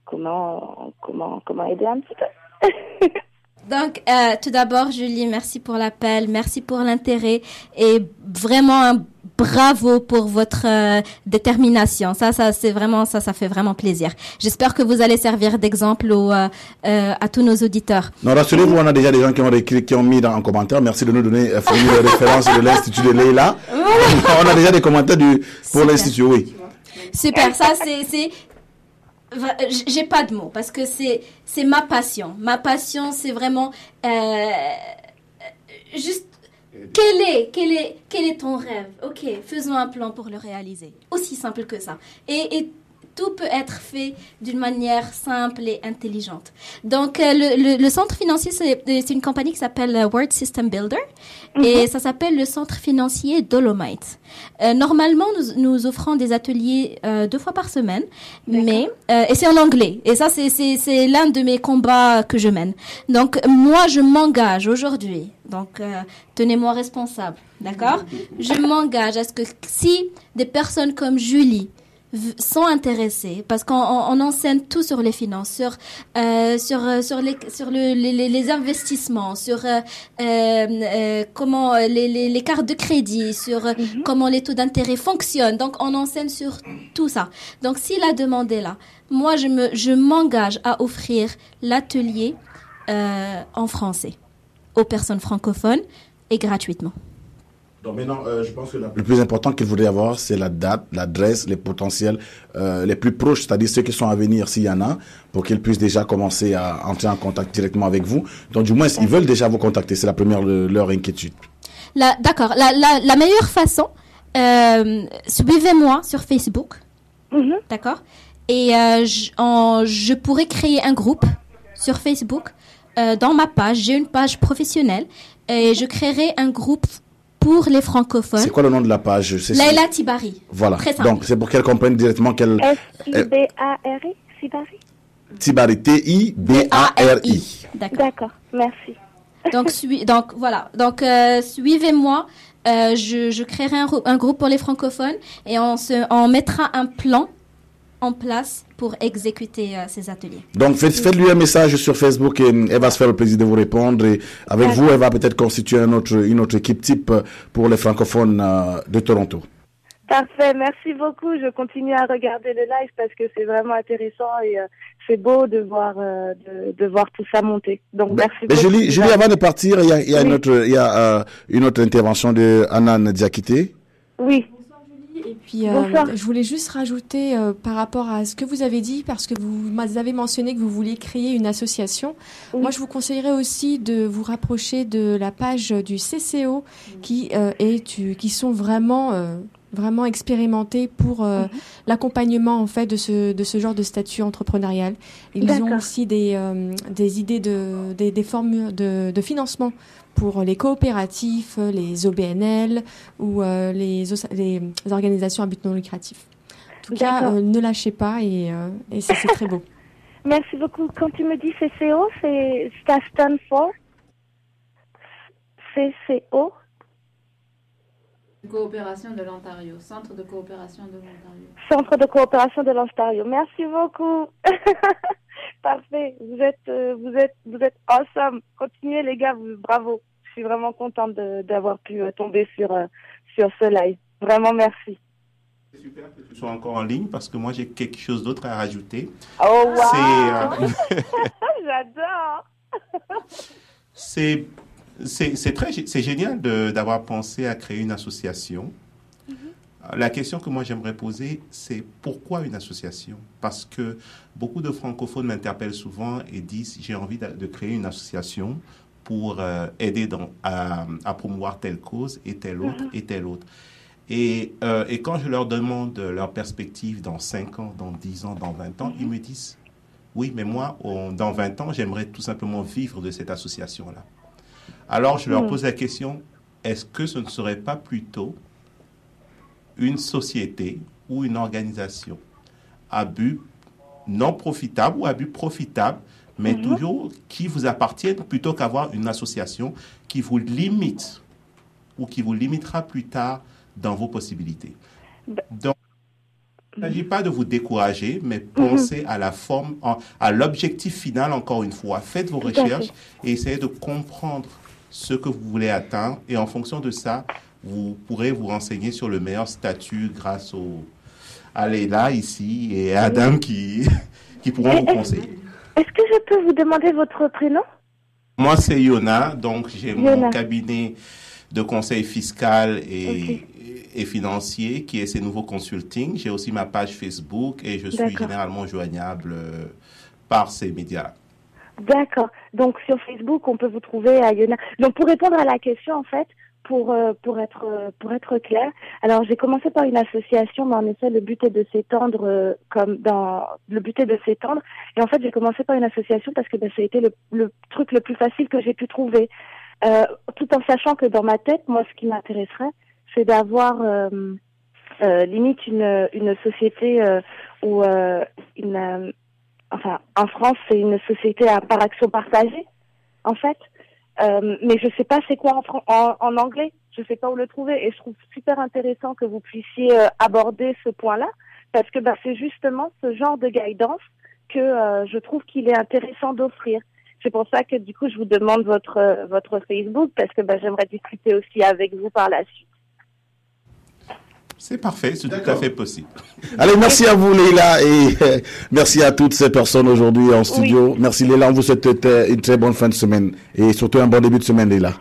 comment comment comment aider un petit peu. Donc, euh, tout d'abord, Julie, merci pour l'appel, merci pour l'intérêt et vraiment un bravo pour votre euh, détermination. Ça, ça, c'est vraiment ça, ça fait vraiment plaisir. J'espère que vous allez servir d'exemple euh, euh, à tous nos auditeurs. Non, rassurez-vous, on a déjà des gens qui ont, écrit, qui ont mis dans, en commentaire. Merci de nous donner, euh, fournir les références de l'Institut de Leïla. on a déjà des commentaires du, pour l'Institut, oui. Super, ça c'est j'ai pas de mots parce que c'est c'est ma passion. Ma passion c'est vraiment euh, juste quel est quel est quel est ton rêve? OK, faisons un plan pour le réaliser. Aussi simple que ça. Et, et tout peut être fait d'une manière simple et intelligente. Donc, euh, le, le- le centre financier, c'est c'est une compagnie qui s'appelle euh, Word System Builder et ça s'appelle le centre financier Dolomite. Euh, normalement, nous, nous offrons des ateliers euh, deux fois par semaine, mais euh, et c'est en anglais. Et ça, c'est l'un de mes combats que je mène. Donc, moi, je m'engage aujourd'hui. Donc, euh, tenez-moi responsable, d'accord? Je m'engage à ce que si des personnes comme Julie sont intéressés parce qu'on on- on enseigne tout sur les finances, sur euh, sur euh, sur les sur le- les, les- les investissements, sur euh, comment les, les, les cartes de crédit, sur euh, comment les taux d'intérêt fonctionnent. Donc on enseigne sur tout ça. Donc si la demande est là, moi je me je m'engage à offrir l'atelier en français aux personnes francophones et gratuitement. Donc maintenant, euh, je pense que la- le plus important qu'il faudrait avoir, c'est la date, l'adresse, les potentiels euh, les plus proches, c'est-à-dire ceux qui sont à venir, s'il y en a, pour qu'ils puissent déjà commencer à entrer en contact directement avec vous. Donc du moins, ils veulent déjà vous contacter. C'est la première de leur inquiétude. D'accord. La, la, la meilleure façon, euh, suivez-moi sur Facebook. D'accord. Et euh, je, en- je pourrais créer un groupe sur Facebook. Euh, dans ma page, j'ai une page professionnelle et je créerai un groupe pour les francophones. C'est quoi le nom de la page Laila Tibari. Voilà. Très simple. Donc c'est pour qu'elles comprennent directement qu'elle S-I-B-A-R-I, Tibari? T I B A R I. D'accord. D'accord, merci. Donc, voilà. Donc, euh, suivez-moi. Euh, je, je créerai un groupe pour les francophones et on, se, on mettra un plan en place pour exécuter euh, ces ateliers. Donc faites, faites-lui un message sur Facebook et elle va se faire le plaisir de vous répondre. Et avec vous, elle va peut-être constituer un autre, une autre équipe type pour les francophones euh, de Toronto. Parfait, merci beaucoup. Je continue à regarder le live parce que c'est vraiment intéressant et euh, c'est beau de voir euh, de, de voir tout ça monter. Donc merci Mais beaucoup. Julie, Julie, avant de partir, il y a, il y a une autre, il y a euh, une autre intervention de Anan Diakité. Oui. Et puis, euh, je voulais juste rajouter euh, par rapport à ce que vous avez dit, parce que vous m'avez mentionné que vous vouliez créer une association. Moi, je vous conseillerais aussi de vous rapprocher de la page du CCO, qui euh, est, tu- qui sont vraiment euh, vraiment expérimentés pour euh, l'accompagnement en fait de ce de ce genre de statut entrepreneurial. Ils ont aussi des euh, des idées de des, des formes de, de financement pour les coopératifs, les OBNL ou euh, les, les organisations à but non lucratif. En tout cas, euh, ne lâchez pas et, euh, et c'est c'est très beau. Merci beaucoup. Quand tu me dis CCO, c'est ça stand for CCO. Coopération de l'Ontario, Centre de coopération de l'Ontario. Centre de coopération de l'Ontario. Merci beaucoup. Parfait. Vous êtes, euh, vous êtes, vous êtes awesome. Continuez les gars, vous- bravo. Je suis vraiment contente de- d'avoir pu euh, tomber sur euh, sur ce live. Vraiment merci. C'est super que tu sois encore en ligne parce que moi j'ai quelque chose d'autre à rajouter. Oh wow. C'est, euh, J'adore. C'est c'est très c'est génial d'avoir pensé à créer une association. La question que moi j'aimerais poser, c'est pourquoi une association? Parce que beaucoup de francophones m'interpellent souvent et disent j'ai envie de, de créer une association pour euh, aider dans, à, à promouvoir telle cause et telle autre et telle autre. Et, euh, et quand je leur demande leur perspective dans 5 ans, dans 10 ans, dans 20 ans, ils me disent oui, mais moi, on- dans 20 ans, j'aimerais tout simplement vivre de cette association-là. Alors, je leur Hmm. pose la question, est-ce que ce ne serait pas plutôt une société ou une organisation à but non profitable ou à but profitable, mais Mhm. toujours qui vous appartienne plutôt qu'avoir une association qui vous limite ou qui vous limitera plus tard dans vos possibilités? Donc, il ne s'agit pas de vous décourager, mais pensez à la forme, à l'objectif final, encore une fois. Faites vos recherches et essayez de comprendre ce que vous voulez atteindre. Et en fonction de ça, vous pourrez vous renseigner sur le meilleur statut grâce au, à Leila ici et à Adam qui, qui pourront vous conseiller. Est-ce que je peux vous demander votre prénom? Moi, c'est Yona, donc j'ai mon cabinet de conseil fiscal et, et financier qui est ces nouveaux consulting. J'ai aussi ma page Facebook et je suis généralement joignable euh, par ces médias. D'accord. Donc sur Facebook, on peut vous trouver à Yona. Donc pour répondre à la question, en fait, pour euh, pour être euh, pour être clair, alors j'ai commencé par une association, mais en effet le but est de s'étendre euh, comme dans le but est de s'étendre. Et en fait j'ai commencé par une association parce que ben, ça a été le, le truc le plus facile que j'ai pu trouver, Euh, tout en sachant que dans ma tête, moi ce qui m'intéresserait, c'est d'avoir euh, limite une une société euh, une enfin, en France, c'est une société à par action partagée, en fait. Euh, mais je sais pas c'est quoi en, en, en anglais. Je sais pas où le trouver. Et je trouve super intéressant que vous puissiez euh, aborder ce point-là, parce que bah, c'est justement ce genre de guidance que euh, je trouve qu'il est intéressant d'offrir. C'est pour ça que du coup, je vous demande votre euh, votre Facebook, parce que bah, j'aimerais discuter aussi avec vous par la suite. C'est parfait, c'est tout à fait possible. Allez, merci à vous, Leila, et euh, merci à toutes ces personnes aujourd'hui en studio. Merci, Leila. On vous souhaite une très bonne fin de semaine et surtout un bon début de semaine, Leila.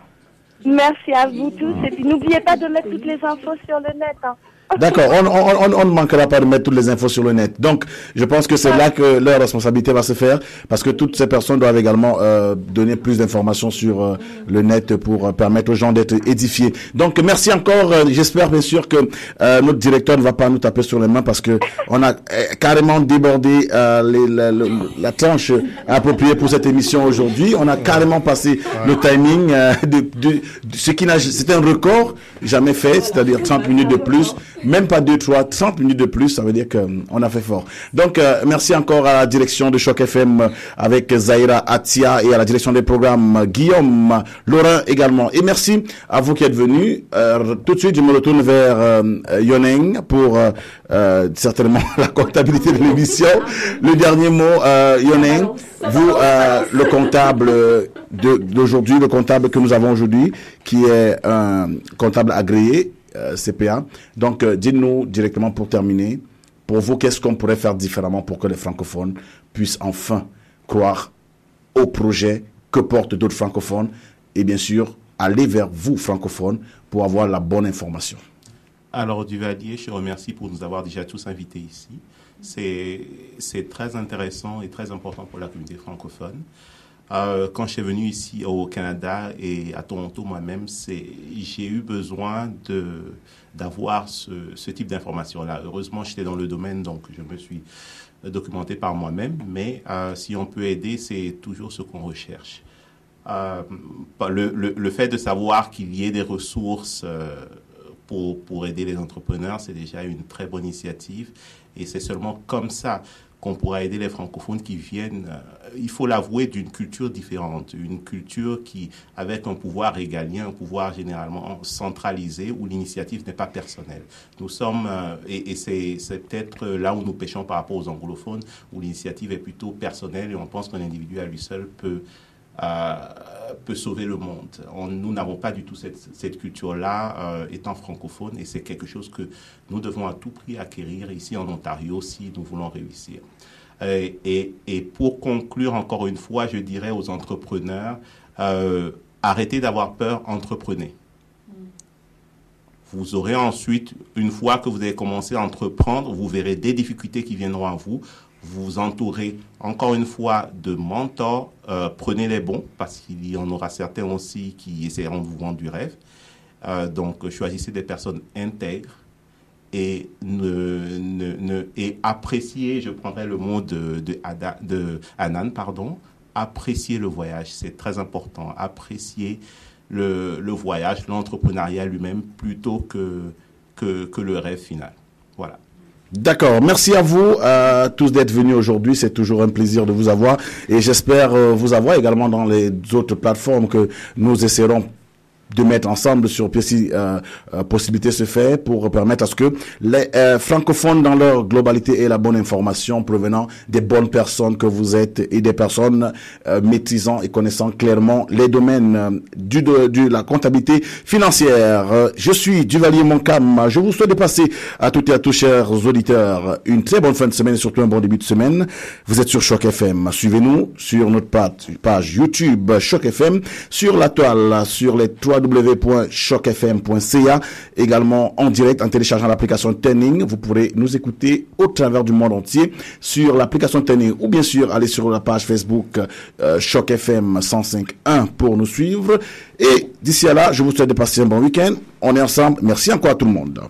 Merci à vous tous. Et puis n'oubliez pas de mettre toutes les infos sur le net. Hein. D'accord, on, on, on, on ne manquera pas de mettre toutes les infos sur le net. Donc, je pense que c'est là que leur responsabilité va se faire, parce que toutes ces personnes doivent également euh, donner plus d'informations sur euh, le net pour euh, permettre aux gens d'être édifiés. Donc, merci encore. Euh, J'espère bien sûr que euh, notre directeur ne va pas nous taper sur les mains, parce que on a euh, carrément débordé euh, les, la, la, la tranche appropriée pour cette émission aujourd'hui. On a carrément passé le timing euh, de, de, de ce qui n'a, c'est un record jamais fait, c'est-à-dire 30 minutes de plus. Même pas 2, 3, 30 minutes de plus, ça veut dire qu'on a fait fort. Donc, euh, merci encore à la direction de Choc FM avec Zaira Atia et à la direction des programmes Guillaume, Laurent également. Et merci à vous qui êtes venus. Euh, tout de suite, je me retourne vers euh, Yoneng pour euh, euh, certainement la comptabilité de l'émission. Le dernier mot, euh, Yoneng, vous, euh, le comptable d'aujourd'hui, le comptable que nous avons aujourd'hui, qui est un comptable agréé, euh, CPA. Donc, euh, dites-nous directement pour terminer, pour vous, qu'est-ce qu'on pourrait faire différemment pour que les francophones puissent enfin croire au projet que portent d'autres francophones et bien sûr aller vers vous, francophones, pour avoir la bonne information. Alors, Duvalier, je remercie pour nous avoir déjà tous invités ici. C'est très intéressant et très important pour la communauté francophone. Euh, quand je suis venu ici au Canada et à Toronto moi-même, j'ai eu besoin d'avoir ce, type d'information-là. Heureusement, j'étais dans le domaine, donc je me suis documenté par moi-même. Mais euh, si on peut aider, c'est toujours ce qu'on recherche. Euh, le, le, le fait de savoir qu'il y ait des ressources pour, pour aider les entrepreneurs, c'est déjà une très bonne initiative. Et c'est seulement comme ça qu'on pourra aider les francophones qui viennent, euh, il faut l'avouer, d'une culture différente, une culture qui, avec un pouvoir régalien, un pouvoir généralement centralisé, où l'initiative n'est pas personnelle. Nous sommes, euh, et, et c'est peut-être là où nous pêchons par rapport aux anglophones, où l'initiative est plutôt personnelle et on pense qu'un individu à lui seul peut euh, peut sauver le monde. On- nous n'avons pas du tout cette, culture-là euh, étant francophone et c'est quelque chose que nous devons à tout prix acquérir ici en Ontario si nous voulons réussir. Euh, et, pour conclure encore une fois, je dirais aux entrepreneurs, euh, arrêtez d'avoir peur, entreprenez. Vous aurez ensuite, une fois que vous avez commencé à entreprendre, vous verrez des difficultés qui viendront à vous. Vous entourez encore une fois de mentors. Euh, prenez les bons parce qu'il y en aura certains aussi qui essaieront de vous vendre du rêve. Euh, donc choisissez des personnes intègres et appréciez, je prendrai le mot de, de, pardon, appréciez le voyage, c'est très important. Appréciez le, voyage, l'entrepreneuriat lui-même, plutôt que, que le rêve final. Voilà. D'accord. Merci à vous euh, tous d'être venus aujourd'hui. C'est toujours un plaisir de vous avoir et j'espère euh, vous avoir également dans les autres plateformes que nous essaierons de mettre ensemble sur si euh, euh, possibilité se fait pour permettre à ce que les euh, francophones dans leur globalité aient la bonne information provenant des bonnes personnes que vous êtes et des personnes euh, maîtrisant et connaissant clairement les domaines euh, du, de, la comptabilité financière. Je suis Duvalier Moncam. Je vous souhaite de passer à toutes et à tous, chers auditeurs, une très bonne fin de semaine et surtout un bon début de semaine. Vous êtes sur Choc FM. Suivez-nous sur notre page, YouTube Choc FM, sur la toile, sur les www.chocfm.ca, également en direct en téléchargeant l'application Turning. Vous pourrez nous écouter au travers du monde entier sur l'application Turning ou bien sûr aller sur la page Facebook euh, Choc FM 105.1 pour nous suivre. Et d'ici à là, je vous souhaite de passer un bon week-end. On est ensemble. Merci encore à tout le monde.